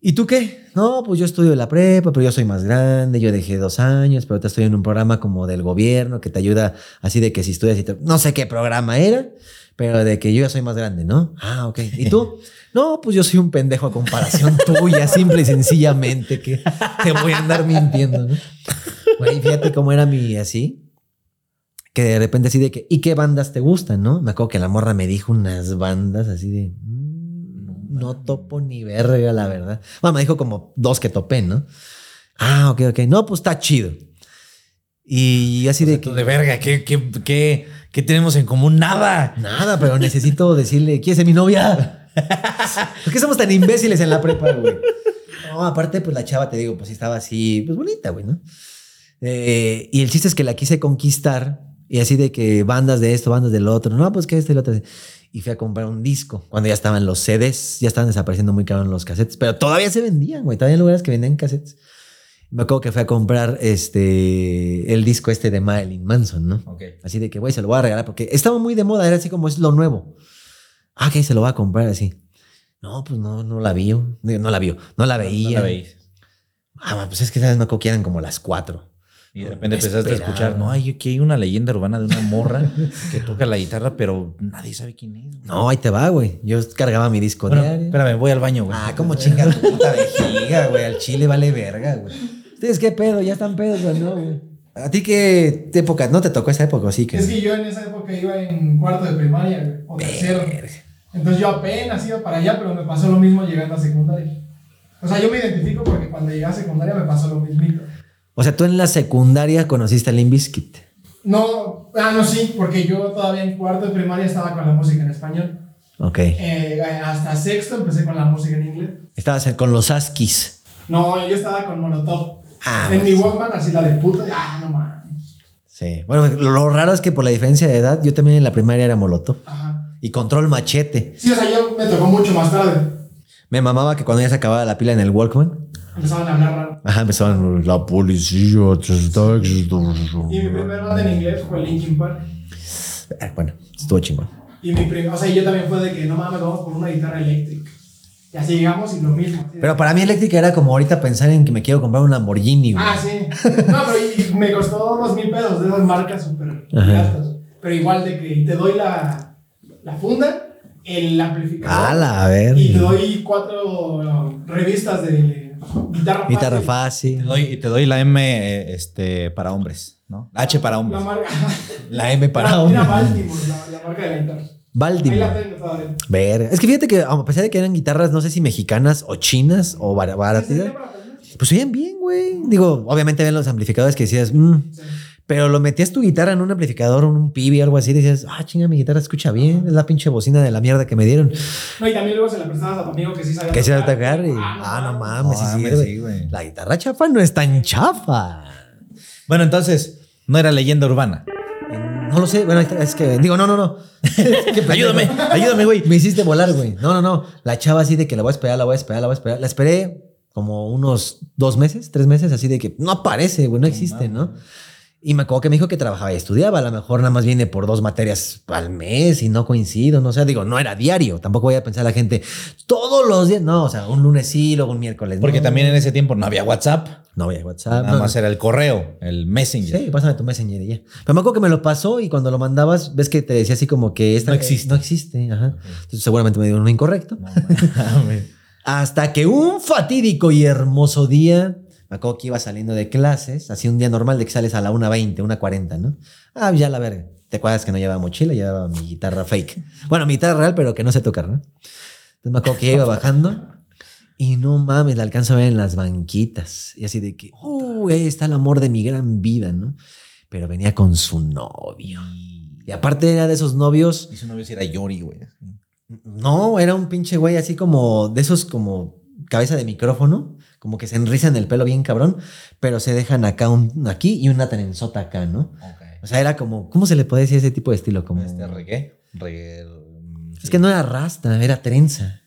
¿Y tú qué? No, pues yo estudio la prepa, pero yo soy más grande, yo dejé dos años, pero te estoy en un programa como del gobierno que te ayuda así de que si estudias y te... No sé qué programa era, pero de que yo ya soy más grande, ¿no? Ah, ok. ¿Y tú? No, pues yo soy un pendejo a comparación tuya, simple y sencillamente, que te voy a andar mintiendo, ¿no? Güey, fíjate cómo era mi así, que de repente así de que, ¿y qué bandas te gustan, no? Me acuerdo que la morra me dijo unas bandas así de, "Mm, no topo ni verga, la verdad. Bueno, me dijo como dos que topé, ¿no? Ah, ok, ok. No, pues está chido. Y así de que, De verga, ¿qué, qué, qué, qué tenemos en común? Nada. nada, pero necesito decirle, ¿quieres ser mi novia? ¿Por qué somos tan imbéciles en la prepa, güey? No, aparte, pues la chava, te digo, pues estaba así, pues bonita, güey, ¿no? Eh, y el chiste es que la quise conquistar y así de que bandas de esto, bandas del otro, no, pues que este y el otro. Y fui a comprar un disco cuando ya estaban los CDs, ya estaban desapareciendo muy caro los cassettes, pero todavía se vendían, güey, todavía hay lugares que vendían cassettes. Me acuerdo que fui a comprar este, el disco este de Marilyn Manson, ¿no? Así de que, güey, se lo voy a regalar porque estaba muy de moda, era así como es lo nuevo. Ah, que se lo va a comprar así. No, pues no, no la vio. Digo, No la vio, no la veía. No la veis. Ah, pues es que sabes, me acuerdo que eran como las cuatro. Y de repente Me empezaste a escuchar, no, hay aquí hay una leyenda urbana de una morra que toca la guitarra, pero nadie sabe quién es. güey". No, ahí te va, güey. Yo cargaba mi disco Bueno, diario. espérame, voy al baño, güey. Ah, como chinga tu puta vejiga, güey. Al chile vale verga, güey. ¿Ustedes qué pedo? ¿Ya están pedos o no, güey? ¿A ti qué época? ¿No te tocó esa época o sí? Que... Es que yo en esa época iba en cuarto de primaria, güey, o tercero. Entonces yo apenas iba para allá, pero me pasó lo mismo llegando a secundaria. O sea, yo me identifico porque cuando llegué a secundaria me pasó lo mismito. O sea, tú en la secundaria conociste a Limp Bizkit. No, ah, no, sí, porque yo todavía en cuarto de primaria estaba con la música en español. Ok. Eh, hasta sexto empecé con la música en inglés. Estabas con los Askis. No, yo estaba con Molotov. Ah, en mi. Walkman, así la de puta. Ah, no mames. Sí. Bueno, lo, lo raro es que por la diferencia de edad, yo también en la primaria era Molotov. Ajá. y control machete. Sí, o sea, yo me tocó mucho más tarde. Me mamaba que cuando ya se acababa la pila en el Walkman, Empezaban a hablar raro. ajá, empezaban la policía te está extorsionando". Y mi primer banda en inglés fue Linkin Park. Ah, Bueno, estuvo chingón. Y mi primer, o sea, yo también fue de que no mames, vamos por una guitarra eléctrica. Y así llegamos y lo mismo. Pero para mí eléctrica era como ahorita pensar en que me quiero comprar un Lamborghini, güey. Ah, sí. No, pero y me costó dos mil pesos de esas marcas súper gastas. Pero igual de que te doy la, la funda, el amplificador. ¡Hala, a ver! Y te doy cuatro revistas de guitarra fácil. Guitarra Te fácil. doy, y te doy la M eh, este, para hombres, ¿no? La H para La hombres. marca. La M para Era hombre. Baltimore, la, la marca de la guitarra. Ahí la Baltimore. tengo. Ver. Es que fíjate que a pesar de que eran guitarras, no sé si mexicanas o chinas o bar- baratas, pues oían bien, güey. Digo, obviamente ven los amplificadores que decías, "Mm", Sí. Pero lo metías tu guitarra en un amplificador, en un pibi, algo así, y decías, ah, chinga, mi guitarra escucha bien, es la pinche bocina de la mierda que me dieron. No, y también luego se la prestabas a tu amigo que sí sabía Que se va a tocar. atacar y, ah, no mames, sí mames, sirve. sí, güey. La guitarra chafa no es tan chafa. Bueno, entonces, no era leyenda urbana. No lo sé, bueno, es que, digo, no, no, no. Ayúdame, ayúdame, güey. Me hiciste volar, güey. No, no, no. La chava así de que la voy a esperar, la voy a esperar, la voy a esperar. La esperé como unos dos meses, tres meses, así de que no aparece, güey, no existe, ¿no? Y me acuerdo que me dijo que trabajaba y estudiaba. A lo mejor nada más viene por dos materias al mes y no coincido. No sé, digo, no era diario. Tampoco voy a pensar la gente todos los días. No, o sea, un lunes sí, luego un miércoles. Porque no. también en ese tiempo no había WhatsApp. No voy a WhatsApp. Nada no, más era el correo, el Messenger. Sí, pásame tu Messenger y ya. Pero me acuerdo que me lo pasó y cuando lo mandabas, ves que te decía así como que esta No existe. No existe, ajá. Entonces seguramente me dio uno incorrecto. Mames. Hasta que un fatídico y hermoso día, me acuerdo que iba saliendo de clases, así un día normal de que sales a la 1.20, 1.40, ¿no? Ah, ya la verga. ¿Te acuerdas que no llevaba mochila? Llevaba mi guitarra fake. Bueno, mi guitarra real, pero que no sé tocar, ¿no? Entonces me acuerdo que iba bajando y no mames, la alcanzo a ver en las banquitas. Y así de que, uh, ahí está el amor de mi gran vida, ¿no? Pero venía con su novio. Y aparte era de esos novios Y su novio sí era Yori, güey. no, era un pinche güey así como de esos como cabeza de micrófono, como que se enrizan el pelo bien cabrón, pero se dejan acá un aquí y una trenzota acá, ¿no? Ok. O sea, era como, ¿cómo se le puede decir ese tipo de estilo? Como, Este reggae. Reggae. mm, es sí. que no era rasta, era trenza,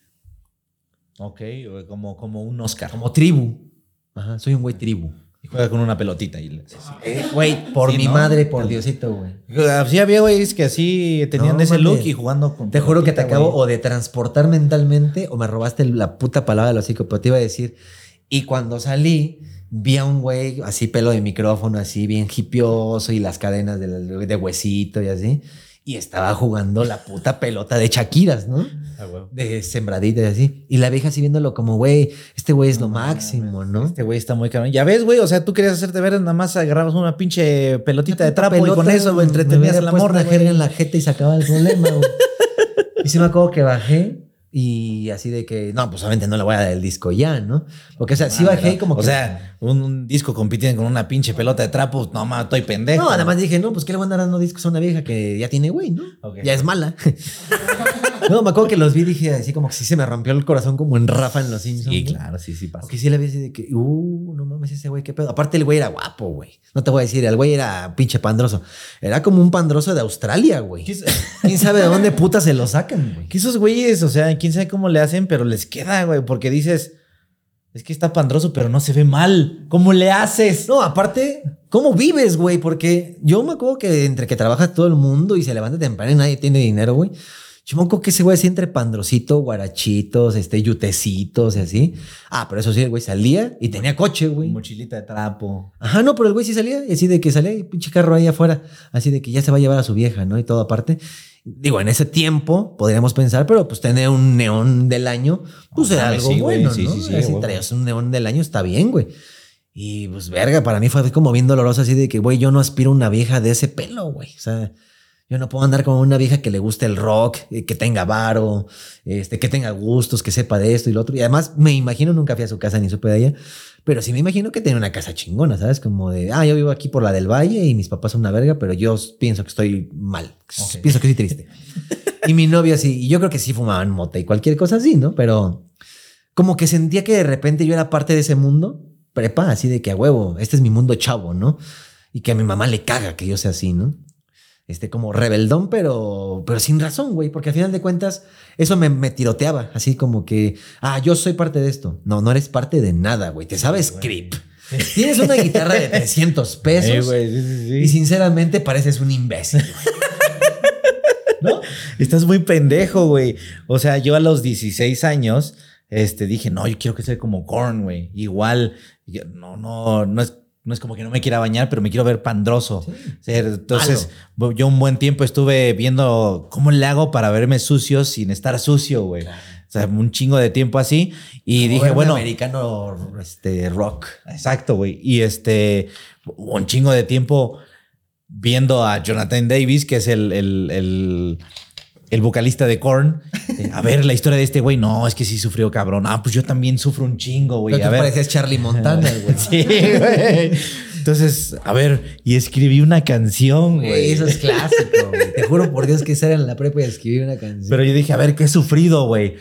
Ok, como, como un Oscar. como tribu. Ajá, soy un güey tribu. Y juega con una pelotita. Y le- Eh, Güey, por Sí, mi ¿no? madre, por Diosito, güey. Así había güeyes que así tenían No, ese look y jugando con. Te juro que te acabo o de transportar mentalmente o me robaste la puta palabra de los pero te iba a decir. Y cuando salí, vi a un güey así, pelo de micrófono, así bien hipioso y las cadenas de, de huesito y así. Y estaba jugando la puta pelota de Shakiras, ¿no? Ah, güey. De sembradita y así. Y la vieja así viéndolo como, güey, este güey es lo máximo, ¿no? Este güey está muy cabrón. Ya ves, güey, o sea, tú querías hacerte ver, nada más agarrabas una pinche pelotita de trapo y con Pelota, eso, güey, entretenías a la morra, jerga en la jeta y se acababa el problema, güey. y sí me acuerdo que bajé y así de que, no, pues obviamente no le voy a dar el disco ya, ¿no? Porque, o sea, sí Ah, bajé y ¿verdad? como que... O sea, un, un disco compitiendo con una pinche pelota de trapo, no mames, estoy pendejo. no, además dije, no, pues ¿qué le voy a andar dando discos a una vieja que ya tiene güey, ¿no? Ya es mala. no, me acuerdo que los vi y dije así como que sí se me rompió el corazón como en Rafa en Los Simpsons. Sí, ¿no? claro, sí, sí pasa. Porque sí la vi así de que, uh, no mames, ese güey, qué pedo. Aparte, el güey era guapo, güey. No te voy a decir, el güey era pinche pandroso. Era como un pandroso de Australia, güey. ¿Qué es- ¿Quién sabe de dónde puta se lo sacan, güey? Que esos güeyes, o sea, quién sabe cómo le hacen, pero les queda, güey, porque dices, es que está pandroso, pero no se ve mal. ¿Cómo le haces? No, aparte, ¿cómo vives, güey? Porque yo me acuerdo que entre que trabaja todo el mundo y se levanta temprano y nadie tiene dinero, güey. Yo me acuerdo que ese güey así entre pandrosito, guarachitos, este, yutecitos y así. Ah, pero eso sí, el güey salía y tenía coche, güey. Mochilita de trapo. Ajá, no, pero el güey sí salía y así de que salía y pinche carro ahí afuera, así de que ya se va a llevar a su vieja, ¿no? Y todo aparte. Digo, en ese tiempo podríamos pensar, pero pues tener un neón del año, pues era algo sí, güey, bueno, sí, ¿no? sí, sí, huevo. traías un neón del año, está bien, güey. Y pues, verga, para mí fue como bien doloroso así de que, güey, yo no aspiro a una vieja de ese pelo, güey. O sea, yo no puedo andar como una vieja que le guste el rock, eh, que tenga varo, este, que tenga gustos, que sepa de esto y lo otro. Y además me imagino, nunca fui a su casa ni supe de ella, pero sí me imagino que tiene una casa chingona, ¿sabes? Como de, ah, yo vivo aquí por la del Valle y mis papás son una verga, pero yo pienso que estoy mal. Pienso que estoy triste. y mi novio así, y yo creo que sí fumaban mota y cualquier cosa así, ¿no? Pero como que sentía que de repente yo era parte de ese mundo, prepa, así de que a huevo, este es mi mundo chavo, ¿no? Y que a mi mamá le caga que yo sea así, ¿no? Este, como rebeldón, pero, pero sin razón, güey, porque al final de cuentas eso me, me tiroteaba, así como que, ah, yo soy parte de esto. No, no eres parte de nada, güey, te sabes creep. Tienes una guitarra de 300 pesos Eh, güey, sí, sí, sí. y sinceramente pareces un imbécil, güey. ¿No? Estás muy pendejo, güey. O sea, yo a los 16 años, este, dije, no, yo quiero que sea como Korn, güey. Igual, yo- no, no, no es, no es como que no me quiera bañar, pero me quiero ver pandroso. Sea, Entonces, yo un buen tiempo estuve viendo cómo le hago para verme sucio sin estar sucio, güey. O sea, un chingo de tiempo así. Y dije, bueno, americano este, rock. Exacto, güey. Y este, un chingo de tiempo viendo a Jonathan Davis, que es el, el, el, el vocalista de Korn. Eh, A ver, la historia de este güey, no, es que sí sufrió cabrón. Ah, pues yo también sufro un chingo, güey. A ver. parecías Charlie Montana, güey. Sí, güey. Entonces, a ver, y escribí una canción, Güey. Eso es clásico, güey. Te juro por Dios que estar en la prepa y escribir una canción. Pero yo dije, a ver, ¿qué he sufrido, güey?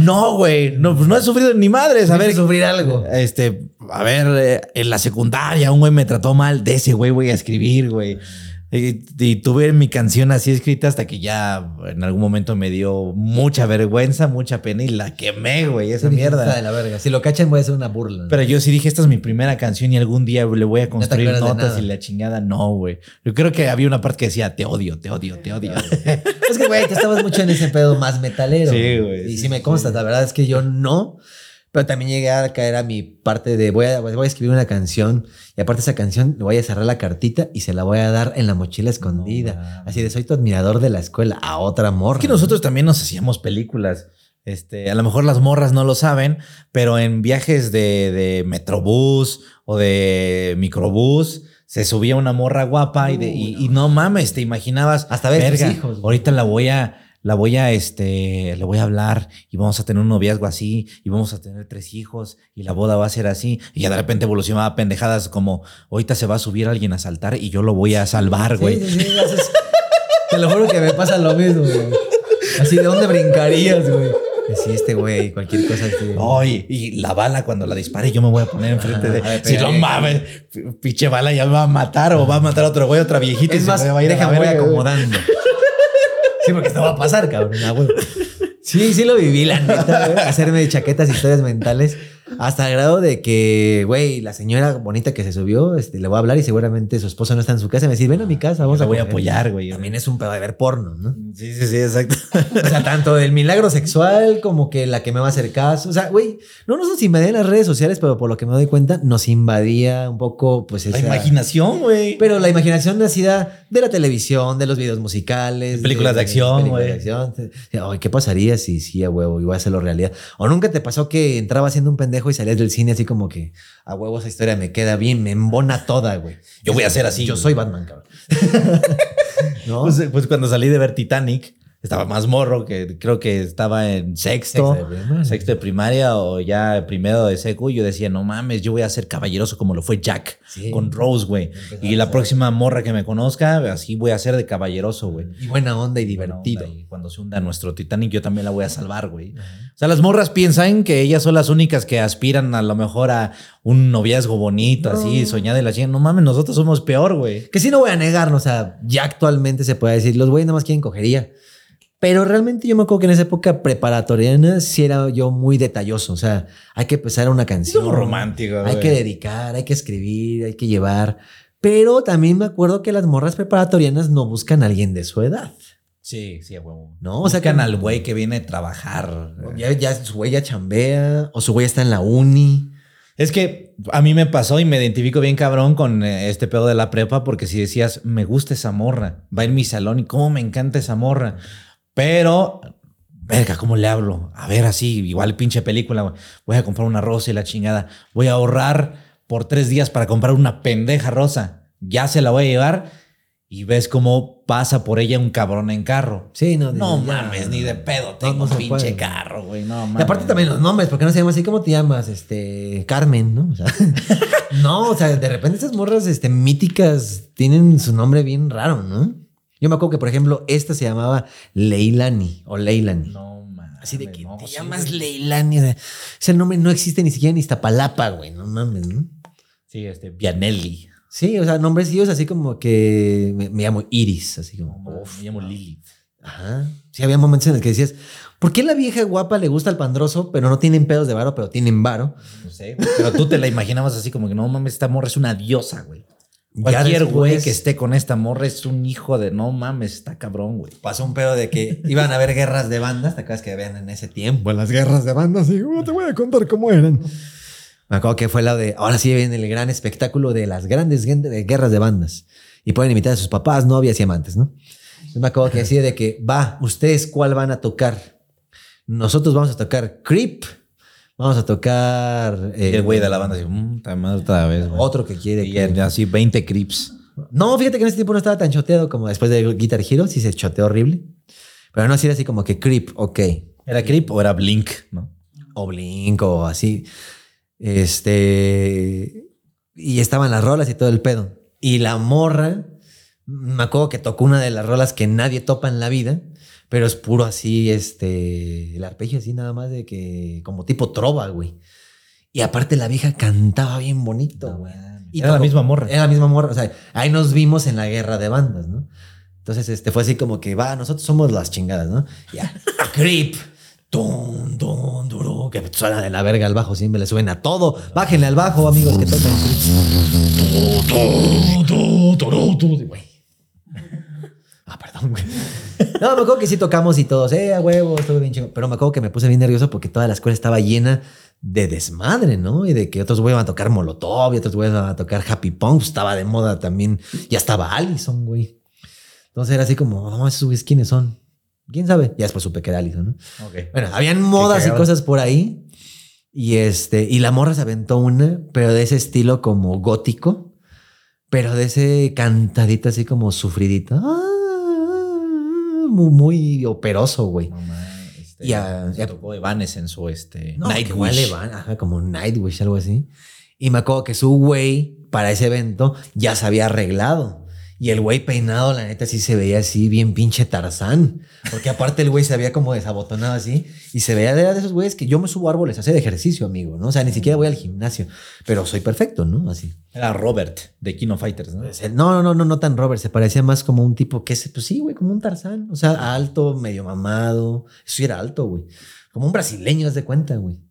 No, güey. No, pues no he sufrido ni madres. A ver, sufrir algo. Este, a ver, eh, en la secundaria un güey me trató mal, de ese güey voy a escribir, güey. Y, y tuve mi canción así escrita hasta que ya en algún momento me dio mucha vergüenza, mucha pena y la quemé, güey, esa Sí, está de mierda. la verga. Si lo cachan, voy a hacer una burla. ¿no? Pero yo sí dije, esta es mi primera canción y algún día le voy a construir notas y la chingada. No, güey. Yo creo que había una parte que decía, te odio, te odio, te odio. Es que, güey, tú estabas mucho en ese pedo más metalero. Sí, güey, Y sí, sí, me sí. consta, la verdad es que yo no. Pero también llegué a caer a mi parte de voy a, voy a escribir una canción y aparte esa canción le voy a cerrar la cartita y se la voy a dar en la mochila escondida. Así de soy tu admirador de la escuela a otra morra. Es que nosotros también nos hacíamos películas. Este, a lo mejor las morras no lo saben, pero en viajes de, de Metrobús o de microbús se subía una morra guapa y, de- y, y no mames, te imaginabas. Hasta ver tus "Verga, hijos, güey". Ahorita la voy a, la voy a, este, le voy a hablar y vamos a tener un noviazgo así y vamos a tener tres hijos y la boda va a ser así. Y ya de repente evolucionaba a pendejadas como ahorita se va a subir alguien a saltar y yo lo voy a salvar, güey. Sí, sí, sí, haces- Te lo juro que me pasa lo mismo, güey. Así de dónde brincarías, güey. Sí, este güey, cualquier cosa y la bala cuando la dispare, yo me voy a poner enfrente de. Ajá, Si no mames, pinche bala ya me va a matar o va a matar a otro güey, otra viejita. y Es se más, me va a ir a déjame voy verga, güey. acomodando. Sí, porque esto va a pasar, cabrón. Sí, sí lo viví, la neta, güey. Hacerme chaquetas, historias mentales. Hasta el grado de que, güey, la señora bonita que se subió, este, le voy a hablar y seguramente su esposo no está en su casa. Y me dice, ven a mi casa, vamos a voy a comer". apoyar, güey. También es un pedo de ver porno, ¿no? Sí, sí, sí, exacto. O sea, tanto del milagro sexual como que la que me va a hacer caso. O sea, güey, no nos invadían las redes sociales, pero por lo que me doy cuenta, nos invadía un poco, pues, La imaginación, güey. Pero la imaginación nacida de la televisión, de los videos musicales. Películas de acción, películas güey. de acción. Ay, ¿qué pasaría si sí, a huevo, iba a hacerlo realidad? O nunca te pasó que entraba siendo un pendejo y salías del cine así como que a huevo esa historia me queda bien, me embona toda, güey. Yo voy a hacer así, Yo soy Batman, cabrón. ¿No? Pues, pues cuando salí de ver Titanic, estaba más morro, que creo que estaba en sexto, Sexto de primaria. sexto de primaria o ya primero de secu. y Yo decía, no mames, yo voy a ser caballeroso como lo fue Jack Sí. con Rose, güey. Y la próxima morra que me conozca, así voy a ser de caballeroso, güey. y buena onda y divertido. onda, Y cuando se hunda nuestro Titanic, yo también la voy a salvar, güey. O sea, las morras piensan que ellas son las únicas que aspiran a lo mejor a un noviazgo bonito, así, soñada de la chingada. No mames, nosotros somos peor, güey. Que sí no voy a negarnos, o sea, ya actualmente se puede decir, los güeyes nada más quieren cogería. Pero realmente yo me acuerdo que en esa época preparatoriana sí era yo muy detalloso. O sea, hay que empezar una canción. Muy romántico, Hay que dedicar, hay que escribir, hay que llevar. Pero también me acuerdo que las morras preparatorianas no buscan a alguien de su edad. Sí, sí, a huevo. No, o sea, Buscan que- al güey que viene a trabajar. Ya, ya su güey ya chambea o su güey está en la uni. Es que a mí me pasó y me identifico bien cabrón con eh, este pedo de la prepa porque si decías, me gusta esa morra, va en mi salón y cómo me encanta esa morra. Pero, verga, ¿cómo le hablo? A ver, así, igual pinche película, voy a comprar una rosa y la chingada. Voy a ahorrar por tres días para comprar una pendeja rosa. Ya se la voy a llevar y ves cómo pasa por ella un cabrón en carro. Sí, no. No ya. mames, ni de pedo tengo un pinche puede. carro, güey. No Y mames. aparte también los nombres, porque no se llama así? ¿Cómo te llamas? Este, Carmen, ¿no? O sea, no, o sea, de repente esas morras este, míticas tienen su nombre bien raro, ¿no? Yo me acuerdo que, por ejemplo, esta se llamaba Leilani o Leilani. No mames. Así de que no, te sí, llamas güey. Leilani. O sea, ese nombre no existe ni siquiera en Iztapalapa, güey. No mames, ¿no? Sí, este, Vianelli. Sí, o sea, nombrecillos así como que me, me llamo Iris, así como. Me llamo Lilith. Ajá. Sí, había momentos en los que decías, ¿por qué la vieja guapa le gusta al pandroso, pero no tienen pedos de varo, pero tienen varo? No sé, pero tú te la imaginabas así como que no mames, esta morra es una diosa, güey. Cualquier güey que esté con esta morra es un hijo de no mames, está cabrón, güey. Pasó un pedo de que iban a haber guerras de bandas, ¿te acuerdas que habían en ese tiempo? Las guerras de bandas, y "Oh, te voy a contar cómo eran. Me acuerdo que fue la de, ahora sí viene el gran espectáculo de las grandes guerras de bandas. Y pueden invitar a sus papás, novias y amantes, ¿no? Entonces me acuerdo que decía de que, va, ¿ustedes cuál van a tocar? Nosotros vamos a tocar Creep, vamos a tocar... Y el güey de la banda así, mmm, otra vez, güey. Otro que quiere. Y que- así 20 creeps. No, fíjate que en ese tiempo no estaba tan choteado como después de Guitar Hero, sí se choteó horrible. Pero no así era así como que Creep, ok. ¿Era creep o era blink, no? O Blink o así. Este. Y estaban las rolas y todo el pedo. Y la morra, me acuerdo que tocó una de las rolas que nadie topa en la vida, pero es puro así, este. El arpegio así nada más de que. como tipo trova, güey. Y aparte la vieja cantaba bien bonito, güey. Y Era la misma morra. Era la misma morra. O sea, ahí nos vimos en la guerra de bandas, ¿no? Entonces, este fue así como que va, nosotros somos las chingadas, ¿no? Ya. Creep. Dun, dun, duru, que suena de la verga al bajo, siempre le suena todo. Bájenle al bajo, amigos, que tocan. Güey. Ah, perdón, güey. No, me acuerdo que sí tocamos y todos, eh, a huevo, estuvo bien chingo. Pero me acuerdo que me puse bien nervioso porque toda la escuela estaba llena de desmadre, ¿no? Y de que otros güeyes iban a tocar Molotov y otros güeyes iban a tocar Happy Punk. Estaba de moda también. Ya estaba Allison, güey. Entonces era así como, no, esos güeyes, ¿quiénes son? ¿Quién sabe? Ya después supe que era Allison, ¿no? Ok. Bueno, habían modas y cosas por ahí. Y este, y la morra se aventó una, pero de ese estilo como gótico, pero de ese cantadito así como sufridito. Ah, muy, muy operoso, güey. No. Este, Ya- se ya- tocó Evanes en su este, No, Nightwish. igual ajá, como Nightwish, algo así. Y me acuerdo que su güey, para ese evento, ya se había arreglado. Y el güey peinado, la neta, sí se veía así, bien pinche Tarzán. Porque aparte el güey se había como desabotonado así. Y se veía de, de esos güeyes que yo me subo árboles a hacer ejercicio, amigo, ¿no? O sea, ni siquiera voy al gimnasio. Pero soy perfecto, ¿no? Así. Era Robert de Kino Fighters, ¿no? No, no, no, no, no tan Robert. Se parecía más como un tipo que es, pues sí, güey, como un Tarzán. O sea, alto, medio mamado. Eso era alto, güey. Como un brasileño, haz de cuenta, güey.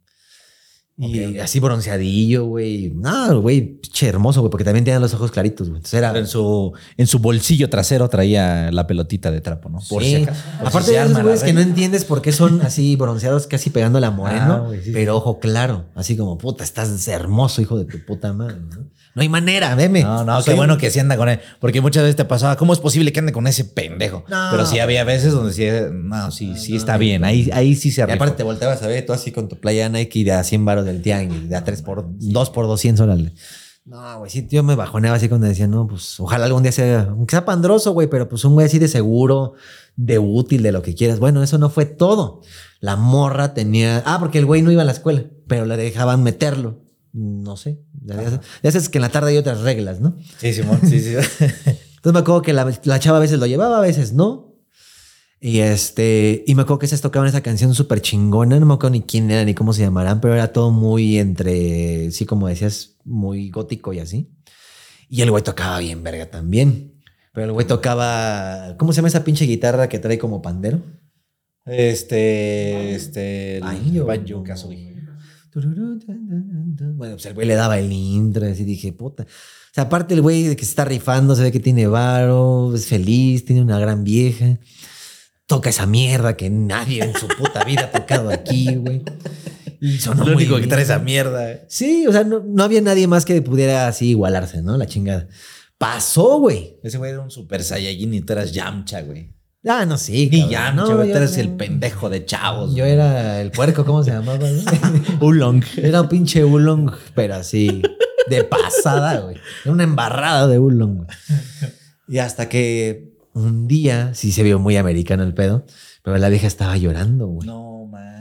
Y así bronceadillo, güey. No, güey, che, hermoso, güey, porque también tenía los ojos claritos, güey. Entonces era. En su, en su bolsillo trasero traía la pelotita de trapo, ¿no? Por Sí. si acaso. Por si Aparte de esos la güeyes que no entiendes por qué son así bronceados, casi pegándole a moreno, Ah, sí, pero ojo claro. Así como, puta, estás hermoso, hijo de tu puta madre, ¿no? No hay manera, veme. No, no, qué bueno un- que sí anda con él. Porque muchas veces te pasaba, ¿cómo es posible que ande con ese pendejo? No. Pero sí había veces donde sí, no, sí, sí está bien. Ahí, ahí sí se Y aparte te volteabas a ver tú así con tu playa Nike de a 100 baros del tianguis, de a 3 por 2 por 200, órale. No, güey, sí, yo me bajoneaba así cuando decía, no, pues ojalá algún día sea, aunque sea pandroso, güey, pero pues un güey así de seguro, de útil, de lo que quieras. Bueno, eso no fue todo. La morra tenía, ah, porque el güey no iba a la escuela, pero le dejaban meterlo. No sé, ya, sabes que en la tarde hay otras reglas, ¿no? Sí, Simón, sí, sí. Entonces me acuerdo que la, la chava a veces lo llevaba, a veces no. Y este, y me acuerdo que se tocaban esa canción súper chingona, no me acuerdo ni quién era ni cómo se llamarán, pero era todo muy entre, sí, como decías, muy gótico y así. Y el güey tocaba bien verga también. Pero el güey tocaba, ¿cómo se llama esa pinche guitarra que trae como pandero? Este, este, el Banjo. Banjo Kazooie. Bueno, pues el güey le daba el intro y así dije, puta. O sea, aparte el güey de que se está rifando, se ve que tiene varo, es feliz, tiene una gran vieja. Toca esa mierda que nadie en su puta vida ha tocado aquí, güey. Y sonó Lo único que bien. trae esa mierda. Sí, o sea, no, no había nadie más que pudiera así igualarse, ¿no? La chingada. Pasó, güey. Ese güey era un super saiyajin y tú eras Yamcha, güey. Ah, no, sí. Cabrón. Yamcha, No, yo- eres yo- el pendejo de chavos. Yo era el puerco, ¿cómo se llamaba? Ulong. Era un pinche oolong, pero así, de pasada, güey. Era una embarrada de oolong. güey. Y hasta que un día, sí se vio muy americano el pedo, pero la vieja estaba llorando, güey. No mames.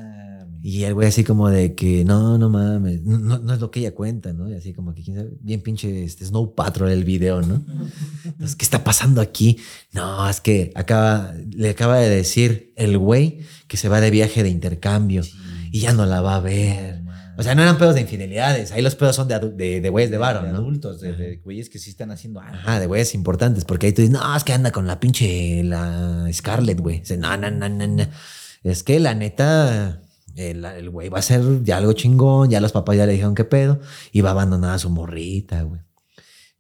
Y el güey así como de que, no, no mames, no, no- es lo que ella cuenta, ¿no? Y así como que, quién sabe, bien pinche este Snow Patrol el video, ¿no? Entonces, ¿qué está pasando aquí? No, es que acaba, le acaba de decir el güey que se va de viaje de intercambio y ya no la va a ver. O sea, no eran pedos de infidelidades. Ahí los pedos son de, de, de güeyes de varo, de ¿no? adultos, de, de güeyes que sí están haciendo algo. Ajá, de güeyes importantes. Porque ahí tú dices, no, es que anda con la pinche la Scarlett, güey. Dice, no, no, no, no, no. Es que la neta, el, el güey va a ser ya algo chingón. Ya los papás ya le dijeron qué pedo. Y va a abandonar a su morrita, güey.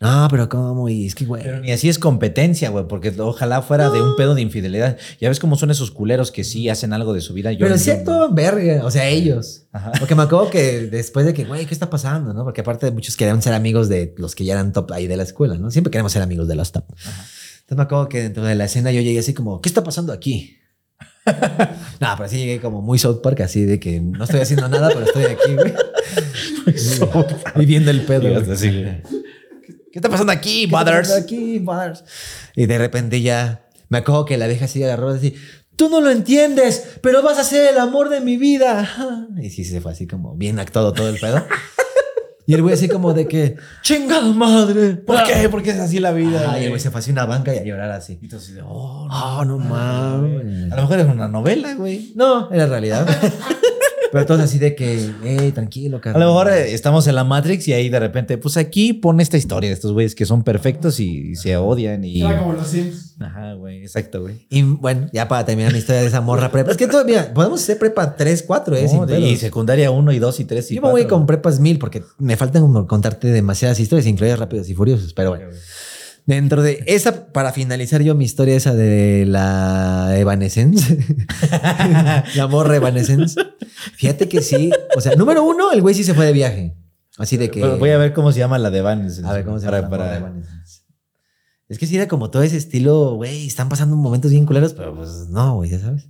No, pero ¿cómo? Y es que, güey. Pero ni así es competencia, güey, porque ojalá fuera de un pedo de infidelidad. Ya ves cómo son esos culeros que sí hacen algo de su vida. Yo, Pero actuaban verga, o sea, ellos. Ajá. Porque me acuerdo que después de que, güey, ¿qué está pasando? ¿no? Porque aparte de muchos querían ser amigos de los que ya eran top ahí de la escuela, ¿no? Siempre queremos ser amigos de los top. Entonces me acuerdo que dentro de la escena yo llegué así como, ¿qué está pasando aquí? no, pero sí llegué como muy South Park, así de que no estoy haciendo nada, pero estoy aquí, güey. y viendo el pedo. Así, güey. ¿Qué está pasando aquí, pasando Aquí, brothers. Y de repente ya me acuerdo que la vieja así agarró así. Tú no lo entiendes, pero vas a ser el amor de mi vida. Y sí, se fue así como bien actuado todo el pedo. Y el güey así como de que, chingada madre. ¿Por qué? Porque es así la vida. Ay, el güey. güey se fue así a una banca y a llorar así. Y tú así de, oh, no. Oh, no mames. A lo mejor es una novela, güey. No, era realidad. Pero todos así de que, hey, tranquilo, A carnal. lo mejor eh, estamos en la Matrix y ahí de repente, pues aquí pone esta historia de estos güeyes que son perfectos y, y se odian y... Como los Sims. Ajá, güey, exacto, güey. Y bueno, ya para terminar mi historia de esa morra prepa. Es que todavía podemos hacer prepa 3, 4, ¿eh? No, y secundaria 1 y 2 y 3 y Yo me voy 4. con prepas mil porque me faltan como contarte demasiadas historias, incluidas rápidos y furiosos. Pero bueno, dentro de esa, para finalizar yo mi historia esa de la Evanescence, la morra Evanescence, fíjate que sí. O sea, número uno, el güey sí se fue de viaje. Así de que. Voy a ver cómo se llama la de Van. A ver cómo se para, llama. la morra para- Evanescence. Es que sí era como todo ese estilo, güey, están pasando momentos bien culeros, pero pues no, güey, ya sabes.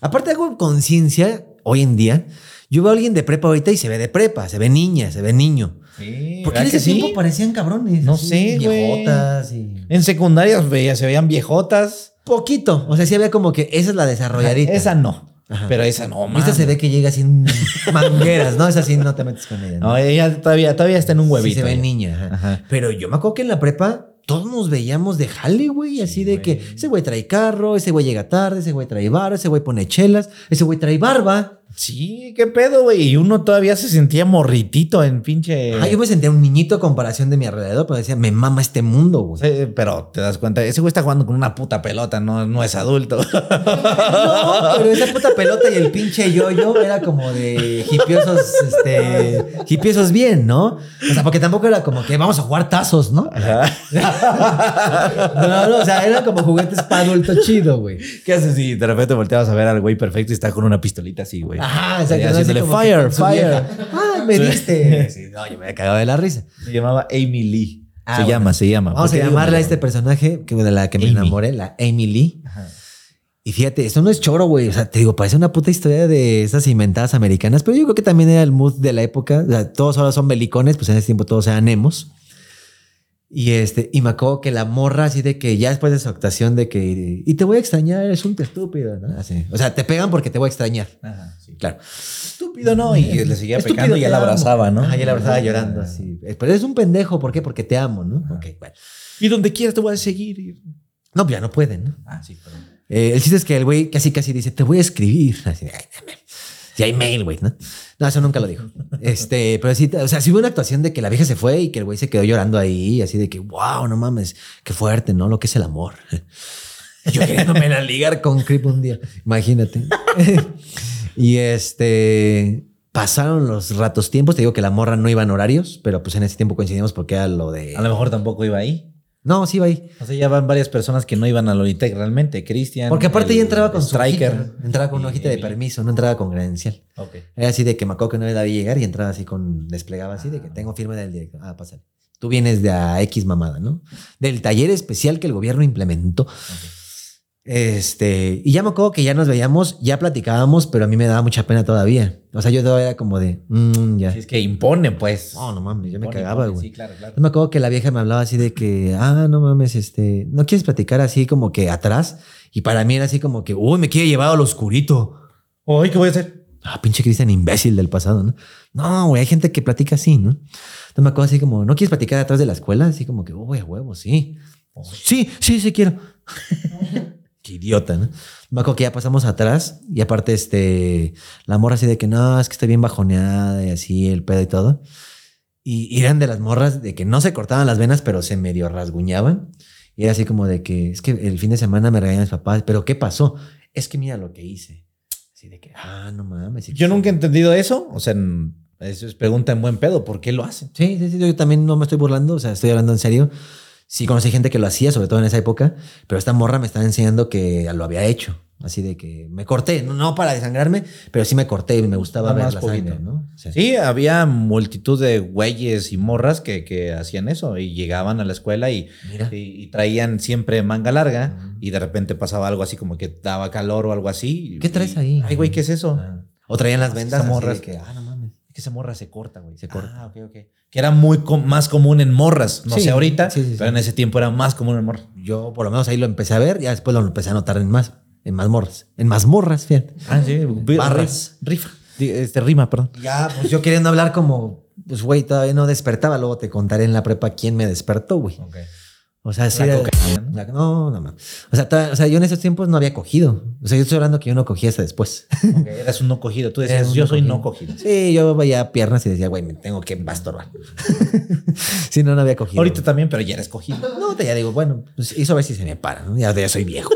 Aparte hago conciencia hoy en día. Yo veo a alguien de prepa ahorita y se ve de prepa, se ve niña, se ve niño. Sí, ¿Por qué en ¿verdad ese sí? tiempo parecían cabrones? No así, sé. Viejotas y... En secundaria veía, se veían viejotas. Poquito. O sea, sí había como que esa es la desarrolladita. Esa no. Ajá. Pero esa no, Esta man. se ve que llega sin mangueras, ¿no? Esa sí no te metes con ella. No, ella todavía, todavía está en un Sí huevito. se ve niña. ajá. Ajá. Pero yo me acuerdo que en la prepa todos nos veíamos de jale, güey. Así de que ese güey trae carro, ese güey llega tarde, ese güey trae bar, ese güey pone chelas, ese güey trae barba. Sí, qué pedo, güey. Y uno todavía se sentía morritito en pinche. Ah, yo me sentía un niñito a comparación de mi alrededor, pero decía, me mama este mundo, güey. Sí, pero te das cuenta, ese güey está jugando con una puta pelota, no, no es adulto. No, pero esa puta pelota y el pinche yo-yo era como de hipiosos, este, hipiosos bien, ¿no? O sea, porque tampoco era como que vamos a jugar tazos, ¿no? No, no, o sea, eran como juguetes para adulto chido, güey. ¿Qué haces si de repente volteabas a ver al güey perfecto y está con una pistolita así, güey? Ajá, exacto. haciéndole fire, fire. vieja. Ah, me diste. Sí, no, yo me había cagado de la risa. Se llamaba Amy Lee. Ah, se bueno. llama, se llama. Vamos ¿Por a llamarle a este personaje que, de la que me Amy. enamoré, la Amy Lee. Y fíjate, esto no es choro, güey. O sea, te digo, parece una puta historia de esas inventadas americanas, pero yo creo que también era el mood de la época. O sea, todos ahora son belicones, pues en ese tiempo todos eran emos. Y este, y me acuerdo que la morra, así de que ya después de su actuación, de que, y te voy a extrañar, eres un estúpido, ¿no? Así. O sea, te pegan porque te voy a extrañar. Ajá, sí. Claro. Estúpido, ¿no? Y le seguía Estúpido, pecando y ya la abrazaba, ¿no? Ajá, y la abrazaba llorando así. Pero eres un pendejo, ¿por qué? Porque te amo, ¿no? Ok, bueno. Y donde quieras te voy a seguir. No, pues ya no pueden, ¿no? Ah, sí, perdón. Eh, el chiste es que el güey casi casi dice, te voy a escribir. Así, ay, dame. Si hay mail, güey, ¿no? No, eso nunca lo dijo. Este, pero sí, o sea, sí hubo una actuación de que la vieja se fue y que el güey se quedó llorando ahí, así de que, wow, no mames, qué fuerte, ¿no? Lo que es el amor. Yo queriéndome la ligar con Creep un día. Imagínate. y este. Pasaron los ratos tiempos. Te digo que la morra no iba en horarios, pero pues en ese tiempo coincidimos porque era lo de. A lo mejor tampoco iba ahí. No, sí iba ahí. O sea, ya van varias personas que no iban a Lolitec realmente. Cristian. Porque aparte el ella entraba con su Striker. hojita, entraba con una hojita de permiso, no entraba con credencial. Ok. Era así de que me acuerdo que no debía llegar y entraba así con, desplegaba así de que tengo firma del director. Ah, pásale. Tú vienes de a X mamada, ¿no? Del taller especial que el gobierno implementó. Este, y ya me acuerdo que ya nos veíamos, ya platicábamos, pero a mí me daba mucha pena todavía. O sea, yo todavía era como de, "Mm, ya. Así es que impone, pues. No, no mames, yo me cagaba, güey. Sí, claro, claro. Yo me acuerdo que la vieja me hablaba así de que, ah, no mames, este, no quieres platicar así como que atrás. Y para mí era así como que, uy, me quiere llevar al oscurito. Oye, ¿qué voy a hacer? Ah, pinche Cristian imbécil del pasado, ¿no? No, güey, hay gente que platica así, ¿no? Entonces me acuerdo así como, ¿no quieres platicar atrás de la escuela? Así como que, uy, a huevo, sí. Sí, sí, sí quiero. idiota, ¿no? Me acuerdo que ya pasamos atrás y aparte, este, la morra así de que no, es que estoy bien bajoneada y así, el pedo y todo. Y, eran de las morras de que no se cortaban las venas, pero se medio rasguñaban. Y era así como de que es que el fin de semana me regañan mis papás, pero ¿qué pasó? Es que mira lo que hice. Así de que, ah, no mames. Yo nunca he entendido eso. O sea, eso es pregunta en buen pedo. ¿Por qué lo hacen? Sí, sí, sí, yo también no me estoy burlando, o sea, estoy hablando en serio. Sí conocí gente que lo hacía, sobre todo en esa época, pero esta morra me está enseñando que lo había hecho. Así de que me corté, no, para desangrarme, pero sí me corté y me gustaba ver más la sangre, ¿no? O sea, Sí, había multitud de güeyes y morras que, que hacían eso y llegaban a la escuela y, Mira. y- y traían siempre manga larga Ujú. y de repente pasaba algo así como que daba calor o algo así. ¿Qué traes ahí? Ay, güey, ¿qué es eso? Ah. O traían las vendas morras. que, ah, no que esa morra se corta, güey. Se corta. Ah, ok, ok. Que era muy com- más común en morras. No Sí, sé ahorita, sí, sí, pero en ese tiempo era más común en morras. Yo por lo menos ahí lo empecé a ver, ya después lo empecé a notar en más, en más morras. En más morras, fíjate. Ah, sí. Barras. Rifa. Este, rima, perdón. Ya, pues yo queriendo hablar como, pues güey, todavía no despertaba, luego te contaré en la prepa quién me despertó, güey. O sea, sí. La era- cocaína, ¿no? la- no, no, no. O sea, toda- o sea, yo en esos tiempos no había cogido. O sea, yo estoy hablando que yo no cogía hasta después. Ok, Eras un no cogido. Tú decías, yo no soy cogido. no cogido. Sí, yo veía piernas y decía, güey, me tengo que masturbar. sí, no, no había cogido. Ahorita también, pero ya eres cogido. No, te ya digo, bueno, pues eso a ver si se me para, ¿no? Ya, ya soy viejo.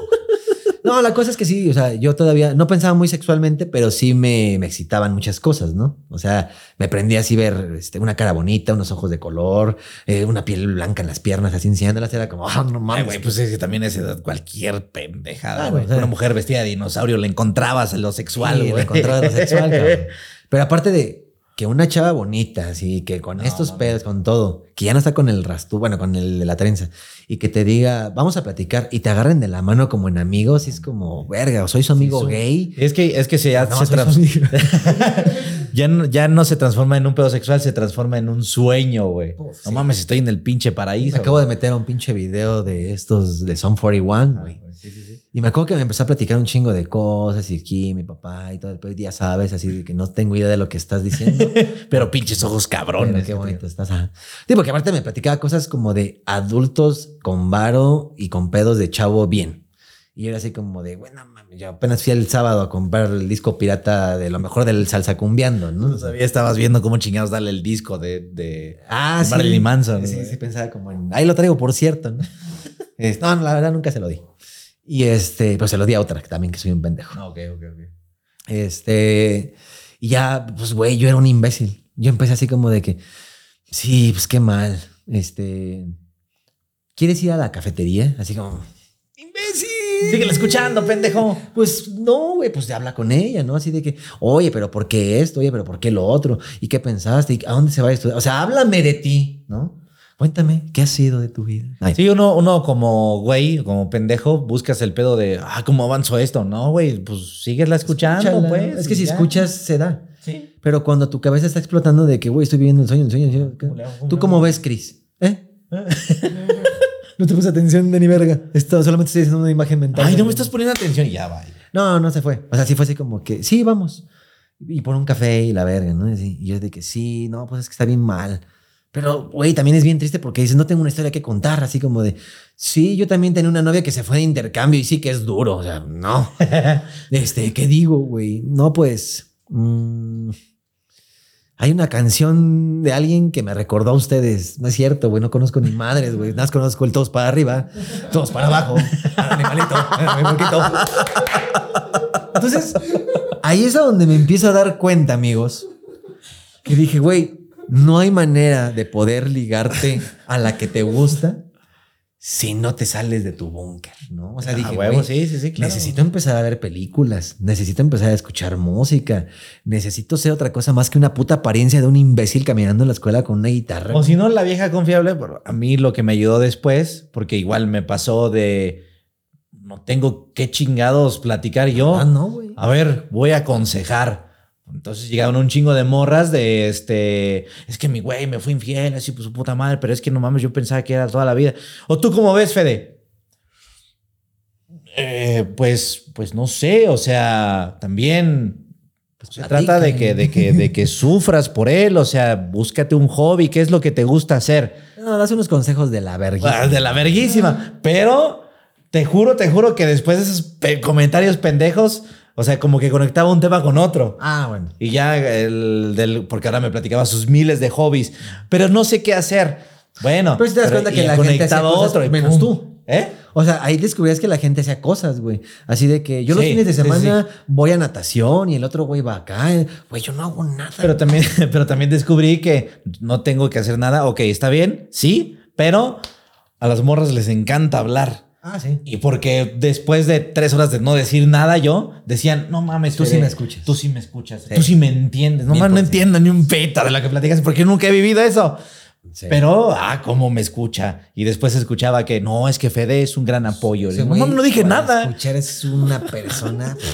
No, la cosa es que sí, o sea, yo todavía no pensaba muy sexualmente, pero sí me, me excitaban muchas cosas, ¿no? O sea, me prendía así ver este, una cara bonita, unos ojos de color, eh, una piel blanca en las piernas, así enseñándolas, era como, ah, no Ay, mames. güey, pues es que también a esa edad cualquier pendejada, Ah, güey. o sea- Una mujer vestida de dinosaurio la encontrabas en lo sexual, Sí, güey. le encontraba lo sexual, cabrón. Pero aparte de que una chava bonita, así que con No, estos pedos, con todo, que ya no está con el rastro, bueno, con el de la trenza, y que te diga, vamos a platicar, y te agarren de la mano como en amigos, y es como, verga, o soy su amigo gay. Es que, es que se, ya, No, se ya, no, ya no se transforma en un pedo sexual, se transforma en un sueño, güey. Uf, no sí. mames, estoy en el pinche paraíso. Me acabo de meter a un pinche video de estos de Son 41, güey. Sí, sí, sí. Y me acuerdo que me empezó a platicar un chingo de cosas y aquí mi papá y todo y ya sabes, así de que no tengo idea de lo que estás diciendo. Pero pinches ojos Pero cabrones. qué bonito estás. ajá. Sí, porque aparte me platicaba cosas como de adultos con varo y con pedos de chavo bien. Y era así como de, bueno, mami, yo apenas fui el sábado a comprar el disco pirata de lo mejor del salsa cumbiando, ¿no? Todavía estabas viendo cómo chingados darle el disco de, de Ah, de sí. Marilyn Manson. Sí, güey. sí, pensaba como en, ahí lo traigo, por cierto, ¿no? No, la verdad nunca se lo di. Y este, pues se lo di a otra, que también que soy un pendejo. Ah, ok, ok, ok. Este, y ya, pues, güey, yo era un imbécil. Yo empecé así como de que, sí, pues qué mal. Este, ¿quieres ir a la cafetería? Así como, imbécil. Síguela escuchando, pendejo. Pues no, güey, pues habla con ella, ¿no? Así de que, oye, pero ¿por qué esto? Oye, pero ¿por qué lo otro? ¿Y qué pensaste? ¿Y a dónde se va a estudiar? O sea, háblame de ti, ¿no? Cuéntame, ¿qué ha sido de tu vida? Ay, Sí, uno, uno como güey, como pendejo, buscas el pedo de, ah, ¿cómo avanzó esto? No, güey, pues síguela escuchando, escúchala. pues. Es que si ya. escuchas, se da. Sí. Pero cuando tu cabeza está explotando de que, güey, estoy viviendo el sueño, el sueño, el sueño. ¿qué? ¿Cómo le hago? ¿Cómo ¿Tú cómo ves, Chris? ¿Eh? no te puse atención de ni verga. Esto, solamente estoy haciendo una imagen mental. Ay, no me estás poniendo atención y ya, va. No, no se fue. O sea, sí fue así como que, sí, vamos. Y por un café y la verga, ¿no? Y yo de que sí, no, pues es que está bien mal. Pero, güey, también es bien triste porque dices, no tengo una historia que contar, así como de, sí, yo también tenía una novia que se fue de intercambio y sí que es duro, o sea, no. este, ¿qué digo, güey? No, pues, mm, hay una canción de alguien que me recordó a ustedes. No es cierto, güey, no conozco ni madres, güey, nada más conozco el todos para arriba, todos para abajo, animalito, mi poquito. Entonces, ahí es a donde me empiezo a dar cuenta, amigos, que dije, güey, no hay manera de poder ligarte a la que te gusta si no te sales de tu búnker, ¿no? O sea, Ah, dije, huevo, sí, sí, sí, claro. necesito empezar a ver películas, necesito empezar a escuchar música, necesito ser otra cosa más que una puta apariencia de un imbécil caminando en la escuela con una guitarra. O si no, la vieja confiable, a mí lo que me ayudó después, porque igual me pasó de, no tengo qué chingados platicar yo. Ah, no, güey. A ver, voy a aconsejar. Entonces llegaron un chingo de morras de este. Es que mi güey me fue infiel, así pues su puta madre, pero es que no mames, yo pensaba que era toda la vida. ¿O tú cómo ves, Fede? Eh, pues, pues no sé, o sea, también se platica. trata de que, de, que, de que sufras por él, o sea, búscate un hobby, ¿qué es lo que te gusta hacer? No, das unos consejos de la verga. Ah, De la verguísima, pero Te juro, te juro que después de esos pe- comentarios pendejos, o sea, como que conectaba un tema con otro. Ah, bueno. Y ya el del, porque ahora me platicaba sus miles de hobbies, pero no sé qué hacer. Bueno, Pero si te das cuenta y que la gente conectaba cosas otro menos pum. tú. ¿Eh? O sea, ahí descubrías que la gente hacía cosas, güey. Así de que yo los Sí, fines de sí, semana voy a natación y el otro güey va acá. Güey, yo no hago nada. Pero también, pero también descubrí que no tengo que hacer nada. Ok, está bien, sí, pero a las morras les encanta hablar. Ah, sí. Y porque después de tres horas de no decir nada, yo decían, no mames, Tú sí me escuchas. Tú sí me escuchas. Sí. Tú sí me entiendes. No mames, no entiendo ni un peta de lo que platicas porque nunca he vivido eso. Sí. Pero, ah, cómo me escucha. Y después escuchaba que no, es que Fede es un gran apoyo. Digo, güey, no, dije nada. Escuchar es una persona.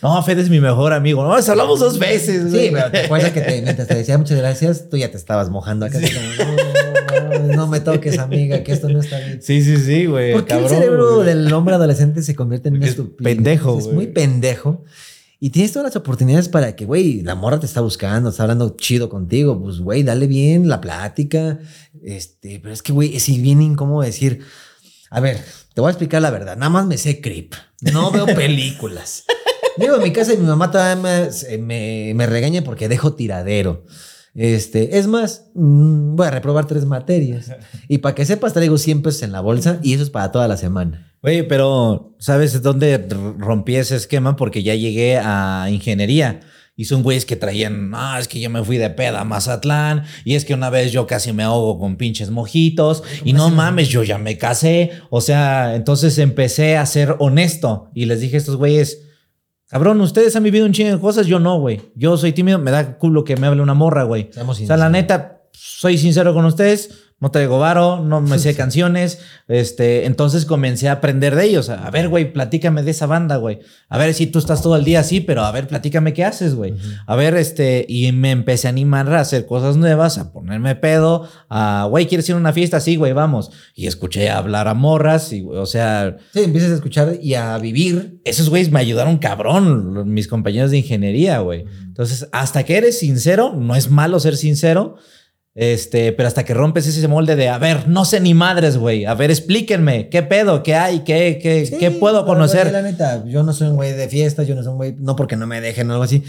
No, Fede es mi mejor amigo. No, hablamos dos veces. Sí, güey. pero te acuerdas que te, mientras te decía muchas gracias, tú ya te estabas mojando acá. como, no, no, no me toques, amiga, que esto no está bien. Sí, sí, sí, güey. ¿Por qué el cerebro del hombre adolescente se convierte en un Porque es estúpido? pendejo, Es muy pendejo. Y tienes todas las oportunidades para que, güey, la morra te está buscando, está hablando chido contigo. Pues, güey, dale bien la plática. Este, pero es que, güey, es bien incómodo decir, a ver, te voy a explicar la verdad. Nada más me sé creep. No veo películas. Llego a mi casa y mi mamá todavía me, me, me regaña porque dejo tiradero. Este, es más, mm, voy a reprobar tres materias. Y para que sepas, traigo 100 pesos en la bolsa y eso es para toda la semana. Güey, pero ¿sabes dónde rompí ese esquema? Porque ya llegué a ingeniería. Y son güeyes que traían, ah, es que yo me fui de peda a Mazatlán. Y es que una vez yo casi me ahogo con pinches mojitos. Y no mames, yo ya me casé. O sea, entonces empecé a ser honesto. Y les dije a estos güeyes, cabrón, ustedes han vivido un chingo de cosas. Yo no, güey. Yo soy tímido, me da culo que me hable una morra, güey. O sea, la neta, soy sincero con ustedes. No traigo varo, no me sé canciones. Este, entonces comencé a aprender de ellos. A ver, güey, platícame de esa banda, güey. A ver si tú estás todo el día así, pero a ver, platícame qué haces, güey. A ver, este, y me empecé a animar a hacer cosas nuevas, a ponerme pedo, a, güey, ¿quieres ir a una fiesta? Sí, güey, vamos. Y escuché hablar a morras, y, o sea, Sí, empiezas a escuchar y a vivir. esos güeyes me ayudaron cabrón, mis compañeros de ingeniería, güey. Entonces, hasta que eres sincero, no es malo ser sincero, este, pero hasta que rompes ese molde de, a ver, no sé ni madres, güey, a ver, explíquenme, ¿qué pedo? ¿Qué hay? ¿Qué, qué, Sí, qué puedo conocer? La neta, yo no soy un güey de fiesta, yo no soy un güey, no porque no me dejen o algo así.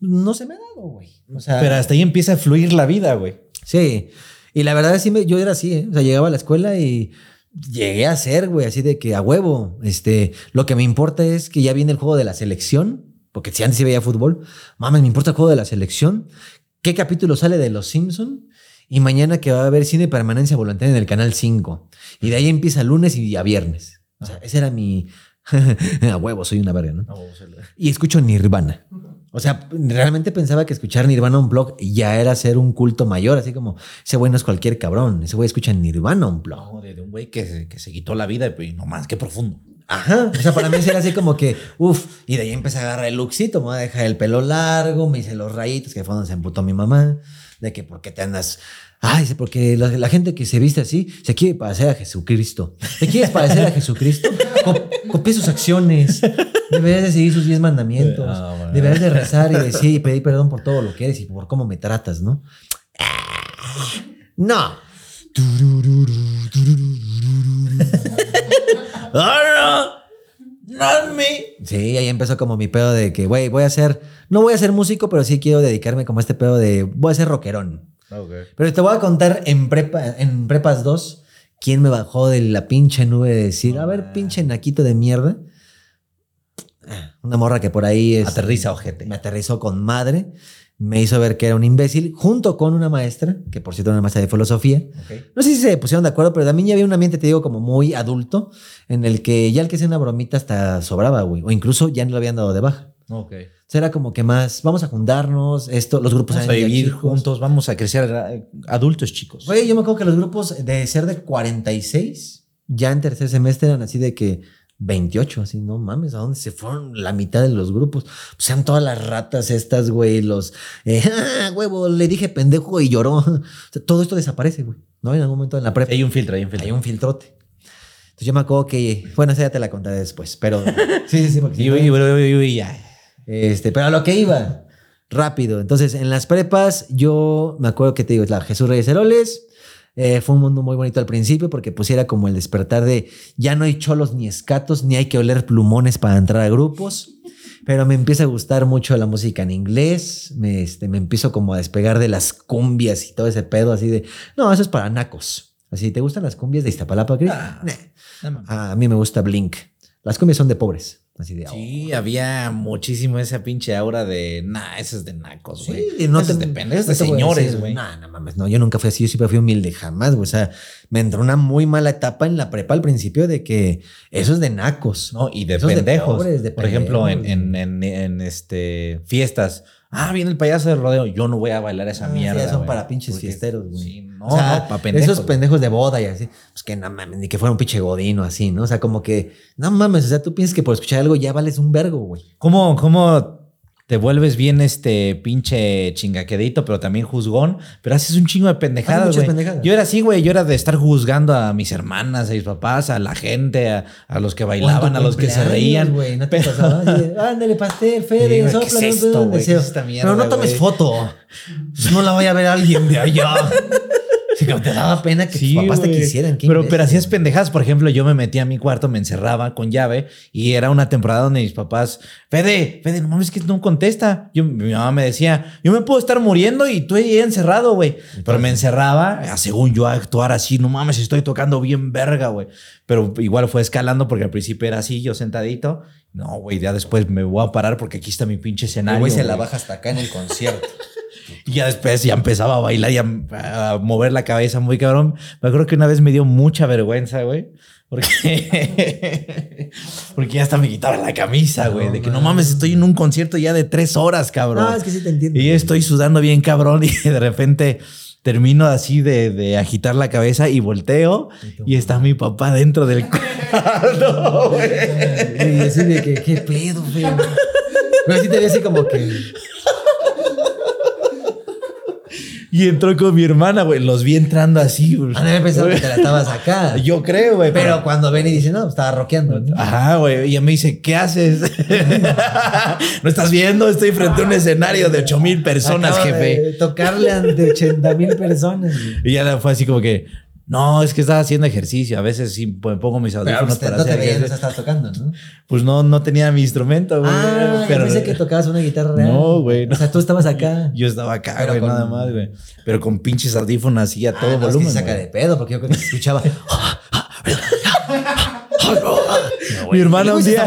No se me ha dado, güey. O sea, Pero hasta ahí empieza a fluir la vida, güey. Sí. Y la verdad, sí, me, yo era así, ¿eh? O sea, llegaba a la escuela y llegué a ser, güey, así de que a huevo. Este, lo que me importa es que ya viene el juego de la selección, porque si antes sí veía fútbol, mames, me importa el juego de la selección. ¿Qué capítulo sale de Los Simpson? Y mañana que va a haber cine permanencia voluntaria en el canal 5. Y de ahí empieza lunes y a viernes. O sea, ese era mi. a huevo, soy una verga, ¿no? Y escucho Nirvana. O sea, realmente pensaba que escuchar Nirvana un blog ya era ser un culto mayor, así como ese güey no es cualquier cabrón, ese güey escucha Nirvana un blog. No, de, de un güey que, que se quitó la vida, y no más, qué profundo. Ajá. O sea, para mí era así como que, uff, y de ahí empecé a agarrar el luxito, me voy a dejar el pelo largo, me hice los rayitos, que fue donde se emputó mi mamá, de que por qué te andas. Ay, dice, porque la, la gente que se viste así se quiere parecer a Jesucristo. ¿Te quieres parecer a Jesucristo? Co- copia sus acciones. Deberías de seguir sus diez mandamientos. Ah, bueno. Deberías de rezar y decir y pedir perdón por todo lo que eres y por cómo me tratas, ¿no? No. ¡Ah, no! ¡Not me! Sí, ahí empezó como mi pedo de que, güey, voy a ser, no voy a ser músico, pero sí quiero dedicarme como a este pedo de, voy a ser rockerón. Pero te voy a contar en, prepa, en Prepas 2 quién me bajó de la pinche nube de decir, a ver, pinche naquito de mierda. Ah, Una morra que por ahí es, Aterriza, ojete. me aterrizó con madre, me hizo ver que era un imbécil, junto con una maestra, que por cierto era una maestra de filosofía. No sé si se pusieron de acuerdo, pero también ya había un ambiente, te digo, como muy adulto, en el que ya el que hacía una bromita hasta sobraba, güey. O incluso ya no lo habían dado de baja. Ok. O sea, era como que más, vamos a juntarnos, esto, los grupos Vamos a vivir chicos. juntos, vamos a crecer adultos chicos. Güey, yo me acuerdo que los grupos de ser de 46, ya en tercer semestre eran así de que 28, así, no mames, ¿a dónde se fueron la mitad de los grupos? Pues sean todas las ratas estas, güey, los, eh, "Ah, huevo, le dije pendejo y lloró. O sea, todo esto desaparece, güey, ¿no? En algún momento en la prepa Hay un filtro, hay un filtro. hay un filtrote. Entonces yo me acuerdo que, bueno, esa ya te la contaré después, pero sí, sí, sí, porque y- y- ya. este, pero a lo que iba, rápido. Entonces, en las prepas, yo me acuerdo que te digo, la Jesús Reyes Heroles, Eh, fue un mundo muy bonito al principio porque pues era como el despertar de ya no hay cholos ni escatos, ni hay que oler plumones para entrar a grupos. Pero me empieza a gustar mucho la música en inglés. Me, este, me empiezo como a despegar de las cumbias y todo ese pedo así de, no, eso es para nacos. Así, ¿te gustan las cumbias de Iztapalapa, Chris? Ah, Nah. no mames. A mí me gusta Blink. Las cumbias son de pobres. Así de, Sí, había muchísimo esa pinche aura de, nah, eso es de nacos, güey. Sí, no Eso te, es de pendejos, señores, güey. No, no mames, no, yo nunca fui así, yo siempre fui humilde, jamás, güey. O sea, me entró una muy mala etapa en la prepa al principio de que eso es de nacos. No, y de Eso es de pendejos. pobres, de Por ejemplo, en, pendejos. en, en, en, este fiestas. Ah, viene el payaso del rodeo. Yo no voy a bailar esa Ah, sí, mierda. son para pinches Porque- fiesteros, güey. Sí, no, O sea, no, para pendejos. Esos pendejos de boda y así, pues que no mames, ni que fuera un pinche godino así, ¿no? O sea, como que, no mames, o sea, tú piensas que por escuchar algo ya vales un vergo, güey. ¿Cómo, cómo te vuelves bien este pinche chingaquedito, pero también juzgón? Pero haces un chingo de pendejadas, güey. pendejadas. Yo era así, güey. Yo era de estar juzgando a mis hermanas, a mis papás, a la gente, a, a los que bailaban, a los que se reían. güey, no te Pero- pasaba ándale, pastel, Fede, güey, sopla, ¿qué es no esta mierda, Pero no tomes foto. No la vaya a ver alguien de allá. Te daba pena que Sí, tus papás te güey. quisieran. Pero, imbécil, pero hacías pendejadas. Por ejemplo, yo me metía a mi cuarto, me encerraba con llave y era una temporada donde mis papás, Fede, Fede, no mames que no contesta. Yo, mi mamá me decía, yo me puedo estar muriendo y tú ahí encerrado, güey. Pero me encerraba, según yo actuar así, no mames, estoy tocando bien verga, güey. Pero igual fue escalando porque al principio era así, yo sentadito. No, güey, ya después me voy a parar porque aquí está mi pinche escenario. güey se la baja hasta acá en el concierto. Y ya después ya empezaba a bailar y a, a mover la cabeza muy cabrón. Me acuerdo que una vez me dio mucha vergüenza, güey. Porque, porque ya hasta me quitaba la camisa, güey. No de que no mames. estoy en un concierto ya de tres horas, cabrón. No, es que sí te entiendo. Y estoy sudando bien cabrón y de repente termino así de, de agitar la cabeza y volteo y está mi papá dentro del cuarto, güey. Y así de que, qué pedo, feo. Pero sí te vi así como que. Y entró con mi hermana, güey. Los vi entrando así, güey. Han de haber pensado que te la estabas acá. Yo creo, güey. Pero cuando ven y dicen, no, estaba rockeando. ¿no? Ajá, güey. Y ella me dice, ¿qué haces? ¿No estás viendo? Estoy frente a un escenario de 8 mil personas, Acaba jefe. de tocarle ante 80 mil personas. güey. Y ella fue así como que, no, es que estaba haciendo ejercicio. A veces sí me pongo mis Pero audífonos pues, te- para no te hacer no ejercicio. estabas tocando, ¿no? Pues no, no tenía mi instrumento, güey. Ah, pero pensé que tocabas una guitarra real. No, güey, O sea, tú estabas acá. yo estaba acá, Pero güey, con- nada más, güey. Pero con pinches audífonos así a todo Ah, no, es que volumen. se saca de pedo, porque yo creo que se escuchaba. mi hermana un día.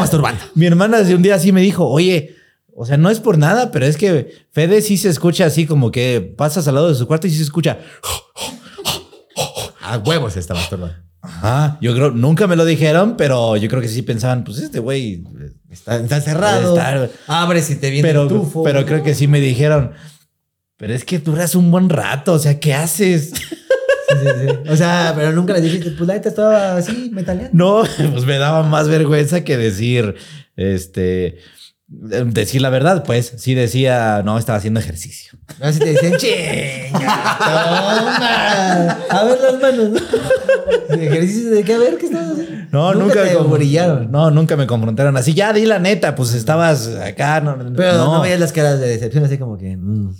Mi hermana un día así me dijo, oye, o sea, no es por nada, pero es que Fede sí se escucha así como que pasas al lado de su cuarto y sí se escucha. A huevos está masturbando. Ajá. Yo creo, nunca me lo dijeron, pero yo creo que sí pensaban, pues este güey. Está, está cerrado. Está- Abre si te viene Pero, el tufo. pero creo que sí me dijeron. Pero es que duras un buen rato, o sea, ¿qué haces? Sí, sí, sí. O sea, pero nunca le dijiste, pues la neta estaba así, metaleando. No, pues me daba más vergüenza que decir, este, decir la verdad, pues sí decía, no, estaba haciendo ejercicio. Así te decían, chinga, toma. A ver las manos, ejercicio de qué, a ver qué estabas haciendo. No, nunca, te me brillaron. No, nunca me confrontaron así. Ya di la neta, pues estabas acá. No, Pero no. no. veías las caras de decepción así como que. mm.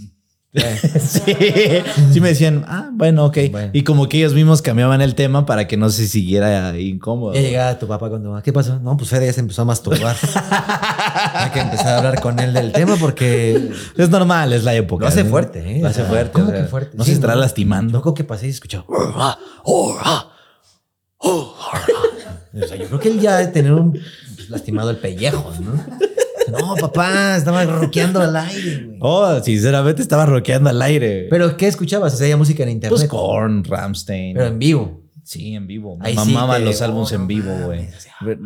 Sí, sí me decían, ah, bueno, ok. Bueno. Y como que ellos mismos cambiaban el tema para que no se siguiera incómodo. Ya llegaba tu papá tu mamá. ¿Qué pasó? No, pues Fede ya se empezó a masturbar. Hay que empezar a hablar con él del tema porque Es normal, es la época. lo hace ¿no? fuerte, ¿eh? Lo hace fuerte. ¿Cómo o sea, que fuerte? No Sí, se estará lastimando. Loco que pasé y escuchaba. O sea, yo creo que él ya de tener un pues, lastimado el pellejo, ¿no? No, papá, estaba rockeando al aire, güey. Oh, sinceramente estaba rockeando al aire. Pero ¿qué escuchabas? O sea, música en internet. pues Korn, Ramstein. Pero en vivo. Sí, en vivo. Me Ahí sí te- los álbumes en vivo, güey.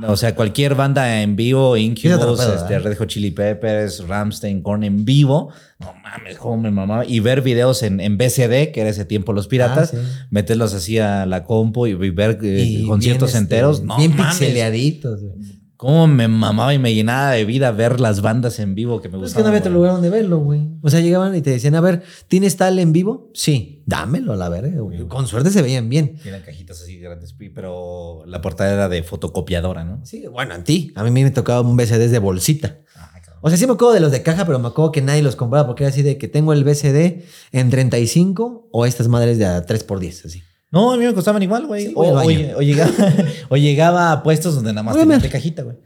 o O sea, cualquier banda en vivo, Incubus, este. Red Hot Chili Peppers, Ramstein, Korn en vivo. No mames, cómo me mamaba. Y ver videos en, en BCD, que era ese tiempo los piratas, Ah, sí. meterlos así a la compu y ver eh, Y conciertos bien, este, enteros. No bien mames. pixeleaditos, güey. Cómo me mamaba y me llenaba de vida ver las bandas en vivo que me Pues es que gustaban. no había otro lugar donde verlo, güey. O sea, llegaban y te decían, a ver, ¿tienes tal en vivo? Sí, dámelo la verga, güey. Con suerte se veían bien. Eran cajitas así grandes, pero la portada era de fotocopiadora, ¿no? Sí, bueno, a ti. A mí me tocaba un BCD de bolsita. Ah. O sea, sí me acuerdo de los de caja, pero me acuerdo que nadie los compraba porque era así de que tengo el BCD en 35 o estas madres de a 3x10, así. No, a mí me costaban igual, güey. Sí, o, llegaba, o llegaba a puestos donde nada más Voy a tenías ver. de cajita, güey.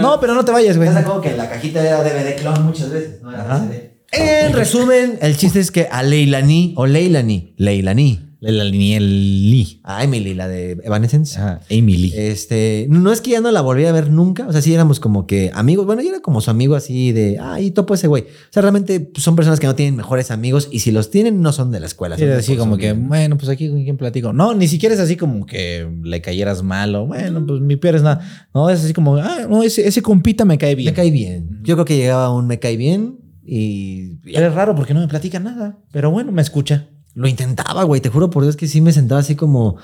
No, pero no te vayas, güey. ¿Estás de acuerdo que la cajita era DVD clon muchas veces? No era Ajá. CD. En resumen, el chiste es que a Leilani o Leilani, Leilani, La Lee. a Emily, la de Evanescence. Ajá, Emily. Este, no es que ya no la volví a ver nunca, o sea, sí éramos como que amigos, bueno, yo era como su amigo así de, ay, topo ese güey. O sea, realmente pues, son personas que no tienen mejores amigos y si los tienen no son de la escuela. Era así como que, bueno, pues aquí con quién platico. No, ni siquiera es así como que le cayeras mal o, bueno, pues mi peor es nada. No, es así como, ah, no, ese, ese compita me cae bien. Me cae bien. Yo creo que llegaba un me cae bien y Era raro porque no me platica nada, pero bueno, me escucha. Lo intentaba, güey. Te juro por Dios que sí me sentaba así como.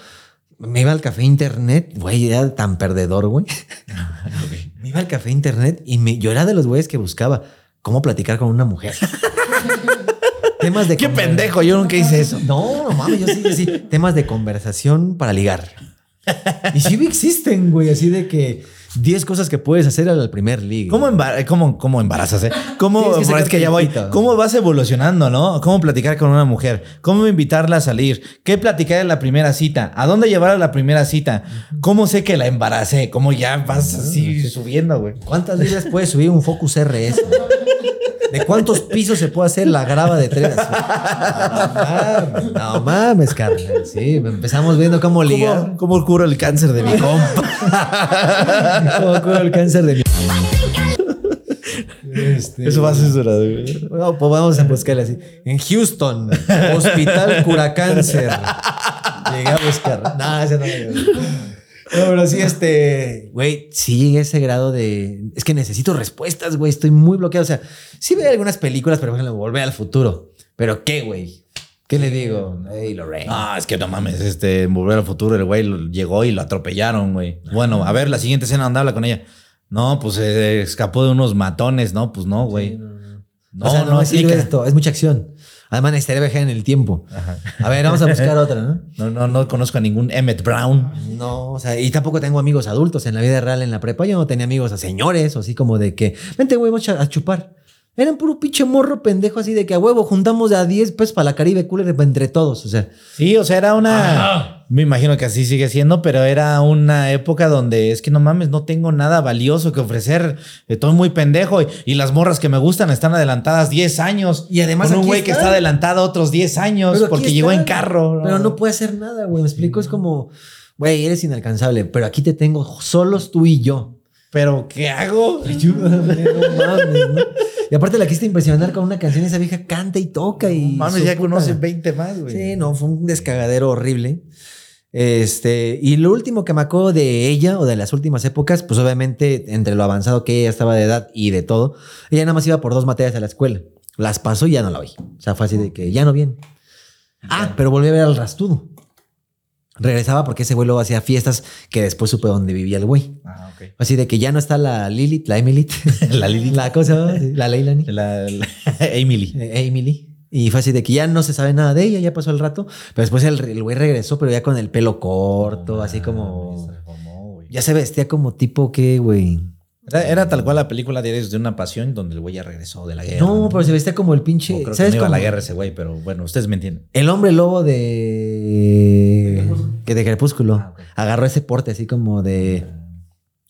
Me iba al café internet, güey, era tan perdedor, güey. Me iba al café internet y me, yo era de los güeyes que buscaba cómo platicar con una mujer. Temas de Qué pendejo, yo nunca hice eso. No, no mames, yo sí, yo sí. Temas de conversación para ligar. Y sí existen, güey, así de que 10 cosas que puedes hacer al primer ligue. ¿Cómo, embar- cómo, cómo embarazas, eh? ¿Cómo, que pero es sacar que ya voy. ¿Cómo vas evolucionando, no? ¿Cómo platicar con una mujer? ¿Cómo invitarla a salir? ¿Qué platicar en la primera cita? ¿A dónde llevar a la primera cita? ¿Cómo sé que la embaracé? ¿Cómo ya vas así subiendo, güey? ¿Cuántas libras puede subir un Focus RS? ¿De cuántos pisos se puede hacer la grava de tres? No mames, no mames, carnal. Sí, empezamos viendo cómo ligar. ¿Cómo, cómo curo el cáncer de mi compa? ¿Cómo curo el cáncer de mi... Este, Eso va censurado, güey. No, pues vamos a buscarle así. En Houston, Hospital Cura Cáncer. Llegué a buscar. No, ese no me. No, pero sí, este, güey, sí llegué a ese grado de. Es que necesito respuestas, güey. Estoy muy bloqueado. O sea, sí veo algunas películas, pero por ejemplo, Volver al futuro. Pero qué, güey. ¿Qué le digo? Hey, Lorraine. No, es que no mames, este, Volver al Futuro, el güey llegó y lo atropellaron, güey. Bueno, a ver, la siguiente escena donde habla con ella. No, pues se escapó de unos matones, no, pues no, güey. No, o sea, no, no, es esto, es mucha acción. Además, necesitaría viajar en el tiempo. A ver, vamos a buscar otra, ¿no? No, no, no conozco a ningún Emmett Brown. No, o sea, y tampoco tengo amigos adultos en la vida real, en la prepa. Yo no tenía amigos a señores o así como de que, vente, güey, vamos a a chupar. Eran puro pinche morro pendejo así de que a huevo juntamos de a 10 pesos para la Caribe Cooler entre todos. O sea, Sí, o sea, era una. Me imagino que así sigue siendo, pero era una época donde es que no mames, no tengo nada valioso que ofrecer. Estoy muy pendejo y, y las morras que me gustan están adelantadas 10 años. Y además Con un güey que está adelantado otros 10 años porque llegó en carro. Pero no puede hacer nada, güey. Me explico, es como, güey, eres inalcanzable, pero aquí te tengo solos tú y yo. Pero ¿qué hago? Ayúdame, no mames, ¿no? Y aparte la quisiste impresionar con una canción, esa vieja canta y toca y... Mames, su ya conoce 20 más, güey. Sí, no, fue un descagadero horrible. Este, y lo último que me acuerdo de ella o de las últimas épocas, pues obviamente entre lo avanzado que ella estaba de edad y de todo, ella nada más iba por dos materias a la escuela. Las pasó y ya no la vi. O sea, fue así de que ya no bien. Ah, pero volví a ver al rastudo. Regresaba porque ese güey luego hacía fiestas que después supe dónde vivía el güey. Ah, ok. Así de que ya no está la Lilith, la Emily, La Lili. la cosa, la Leilani. La, la- Emily. Eh, Emily. Y fue así de que ya no se sabe nada de ella, ya pasó el rato. Pero después el, el güey regresó, pero ya con el pelo corto, así como. Ya se vestía como tipo que, güey. Era, era tal cual la película Diarios de una Pasión, donde el güey ya regresó de la guerra. No, pero se vestía como el O pinche. creo que ¿Sabes no iba a cómo? la guerra ese güey, pero bueno, ustedes me entienden. El hombre lobo de. que de Crepúsculo. Ah. Agarró ese porte así como de.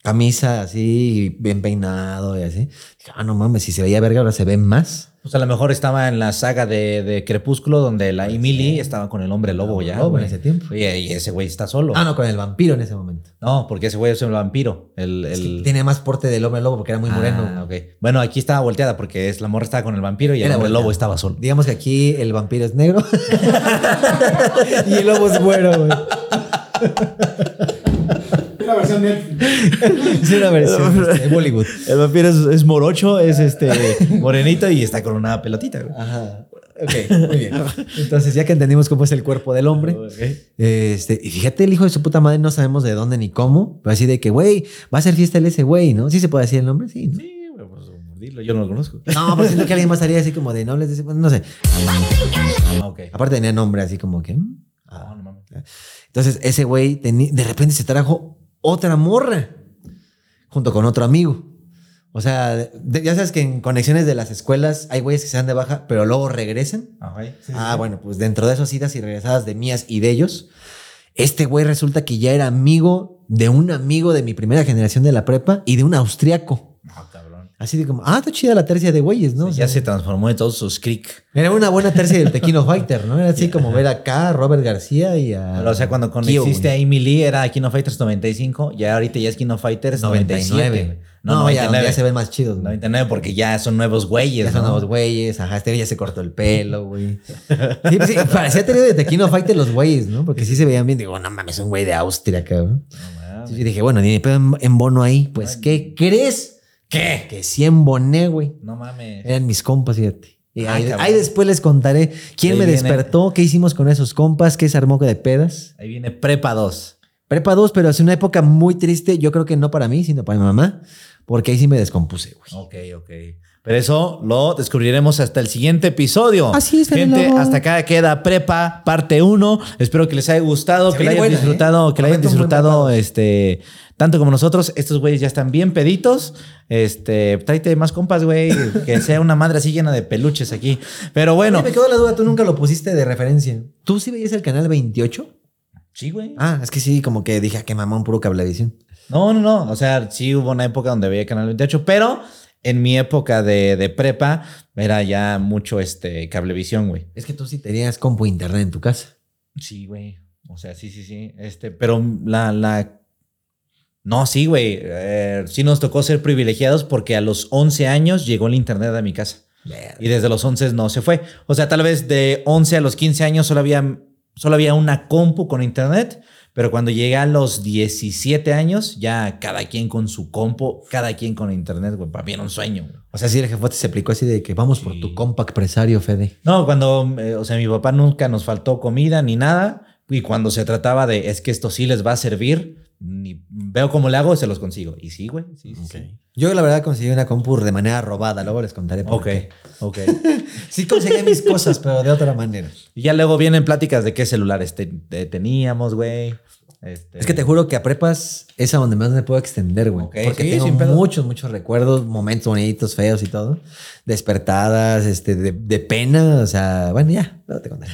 Camisa así, bien peinado y así. Dije, ah, no mames, si se veía verga, ahora se ve más. Pues a lo mejor estaba en la saga de, de Crepúsculo, donde la Emily estaba con el hombre lobo ya. Lobo en ese tiempo. Y, y ese güey está solo. Ah, no, con el vampiro en ese momento. No, porque ese güey es un vampiro. El, Es que el... Tenía más porte del hombre lobo porque era muy moreno. Ah, ok. Bueno, aquí estaba volteada porque es, la morra estaba con el vampiro y el Era hombre volteada. lobo estaba solo. Digamos que aquí el vampiro es negro y el lobo es güero, güey. Una versión Netflix. Es una versión este, de Bollywood. El vampiro es, es morocho, es este morenito y está con una pelotita. güey. Ajá. Ok, muy bien. Entonces, ya que entendimos cómo es el cuerpo del hombre, este, y fíjate, el hijo de su puta madre no sabemos de dónde ni cómo, pero así de que, güey, va a ser fiesta el ese güey, ¿no? ¿Sí se puede decir el nombre? Sí, ¿no? Sí, pues dilo, yo no lo conozco. No, pero siento que alguien más haría así como de no les dice, bueno, no sé. Ah, ok. Aparte tenía nombre así como que. mm. Ah, no mames. Entonces, ese güey de repente se trajo otra morra junto con otro amigo. O sea, de- ya sabes que en conexiones de las escuelas hay güeyes que se dan de baja, pero luego regresan. ah, bueno, pues dentro de esas idas y regresadas de mías y de ellos, este güey resulta que ya era amigo de un amigo de mi primera generación de la prepa y de un austriaco. No. Así de como, ah, está chida la tercia de güeyes, ¿no? O ya se transformó en todos sus crick. Era una buena tercia del Tequino Fighter, ¿no? Era así como ver acá a Robert García y a. Pero, o sea, cuando conociste a Lee era Kino Fighters 95, ya ahorita ya es Kino Fighters 97. 99. No, No, ya, 99. ya se ven más chidos. güey. 99 porque ya son nuevos güeyes. Ya son ¿no? nuevos güeyes, ajá, este ya se cortó el pelo, güey. Sí, pues sí, parecía tenido de Tequino Fighter los güeyes, ¿no? Porque sí se veían bien. Digo, no mames, un güey de Austria, cabrón. No mames. Entonces yo dije, bueno, ni pedo en, en bono ahí. Pues, ¿qué crees? ¿Qué? Que sí emboné, güey. No mames. Eran mis compas, fíjate. Y Ay, ahí, después les contaré quién Ahí me viene. despertó, qué hicimos con esos compas, qué se armó de pedas. Ahí viene Prepa 2. Prepa 2, pero es una época muy triste, yo creo que no para mí, sino para mi mamá, porque ahí sí me descompuse, güey. Ok, ok. Pero eso lo descubriremos hasta el siguiente episodio. Así es, Gente, hasta acá queda Prepa, parte 1. Espero que les haya gustado, Se que la hayan buena, disfrutado, ¿eh? que la hayan disfrutado este, tanto como nosotros. Estos güeyes ya están bien peditos. Este, tráete más compas, güey. Que sea una madre así llena de peluches aquí. Pero bueno. Oye, me quedó la duda, tú nunca lo pusiste de referencia. ¿Tú sí veías el canal 28? Sí, güey. Ah, es que sí, como que dije, ah, qué mamón, puro cablevisión. No, no, no. O sea, sí hubo una época donde veía Canal 28, pero en mi época de, de prepa era ya mucho este cablevisión, güey. Es que tú sí tenías compu internet en tu casa. Sí, güey. O sea, sí, sí, sí. Este, pero la, la. No, sí, güey. Eh, sí nos tocó ser privilegiados porque a los 11 años llegó el internet a mi casa. Y desde los 11 no se fue. O sea, tal vez de 11 a los 15 años solo había, solo había una compu con internet. Pero cuando llegué a los 17 años, ya cada quien con su compu, cada quien con internet, güey. Para mí era un sueño, güey. O sea, sí, el jefote se aplicó así de que vamos por tu compact presario, Fede. No, cuando, eh, o sea, mi papá nunca nos faltó comida ni nada. Y cuando se trataba de, es que esto sí les va a servir, ni veo cómo le hago, se los consigo. Y sí, güey. Sí, sí, sí. Yo, la verdad, conseguí una compu de manera robada. Luego les contaré por Ok, qué. ok. Sí conseguí mis cosas, pero de otra manera. y ya luego vienen pláticas de qué celulares te- te- teníamos, güey. Este, Es que te juro que a prepas es a donde más me puedo extender, güey. Porque sí, tengo muchos, muchos recuerdos, momentos bonitos, feos y todo. Despertadas, este, de, de pena. O sea, bueno, ya, luego te contaré.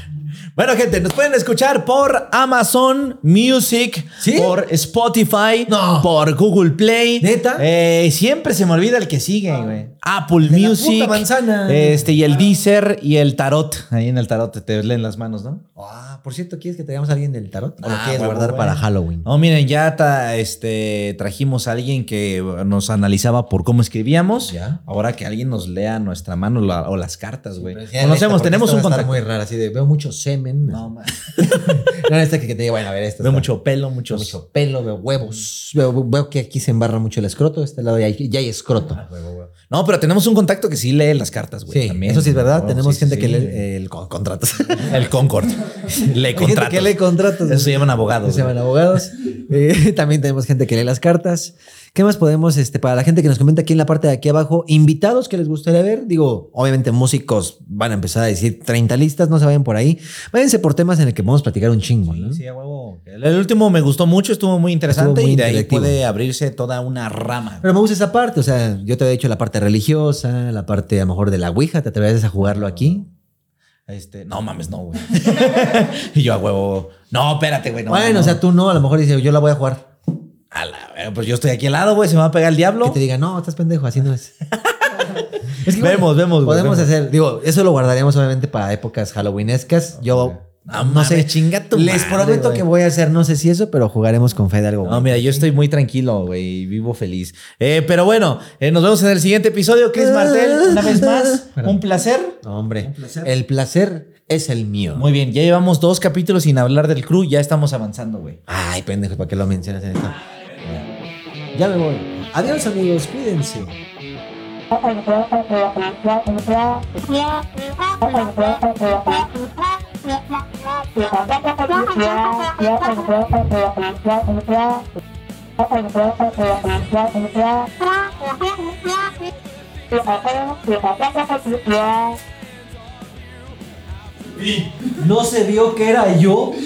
Bueno, gente, nos pueden escuchar por Amazon Music, ¿Sí? por Spotify, No. por Google Play. ¿Neta? Eh, siempre se me olvida el que sigue, güey. Apple De la Music. puta manzana. Este, y el Deezer y el Tarot. Ahí en el Tarot te leen las manos, ¿no? Ah, por cierto, ¿quieres que traigamos a alguien del tarot? ¿O lo Ah, quieres huevo, guardar para Halloween? No, miren, ya este, trajimos a alguien que nos analizaba por cómo escribíamos. Ya. Ahora que alguien nos lea nuestra mano la- o las cartas, güey. Conocemos, tenemos un contacto. muy raro, así de veo mucho semen. No, man. no esta que, que te diga, bueno, a ver, esto. Veo está- mucho pelo, veo muchos. mucho pelo, veo huevos. Veo, veo que aquí se embarra mucho el escroto. De este lado ya hay, ya hay escroto. Ah, huevo, huevo. No, pero tenemos un contacto que sí lee las cartas, güey. Sí, también. eso sí es verdad. No, Tenemos sí, gente sí, que lee el con- contratos. El Concord. lee gente contratos. que lee contratos. Eso se llaman abogados. Se llaman abogados. Eh, también tenemos gente que lee las cartas. ¿Qué más podemos, este, para la gente que nos comenta aquí en la parte de aquí abajo, invitados que les gustaría ver? Digo, obviamente músicos van a empezar a decir 30 listas, no se vayan por ahí. Váyanse por temas en el que podemos platicar un chingo, ¿no? Sí, a huevo. El, último me gustó mucho, estuvo muy interesante Estuvo muy y de ahí puede abrirse toda una rama. Pero me gusta esa parte, o sea, yo te había dicho la parte religiosa, la parte a lo mejor de la Ouija, ¿te atreverías a jugarlo aquí? Este, no mames, no, güey. y yo a huevo. No, espérate, güey. no, bueno, no. o sea, tú no, a lo mejor dices, yo la voy a jugar. A la verga, pues yo estoy aquí al lado, güey. Se me va a pegar el diablo. Que te diga, no, estás pendejo, así no es. Es que, Vemos, vemos, güey, Podemos vemos. hacer, digo, eso lo guardaríamos obviamente para épocas halloweenescas. Yo No no, sé, chinga tu les madre, prometo que voy a hacer, no sé si eso, pero jugaremos con fe de algo. No, bueno. mira, yo estoy muy tranquilo, güey, vivo feliz. Eh, pero bueno, eh, nos vemos en el siguiente episodio. Chris Martel, una vez más, un placer. No, hombre, el placer es el mío. Muy bien, ya llevamos dos capítulos sin hablar del crew, ya estamos avanzando, güey. Ay, pendejo, ¿para qué lo mencionas en esto? Ya me voy. Adiós, amigos, cuídense. No se vio que era yo.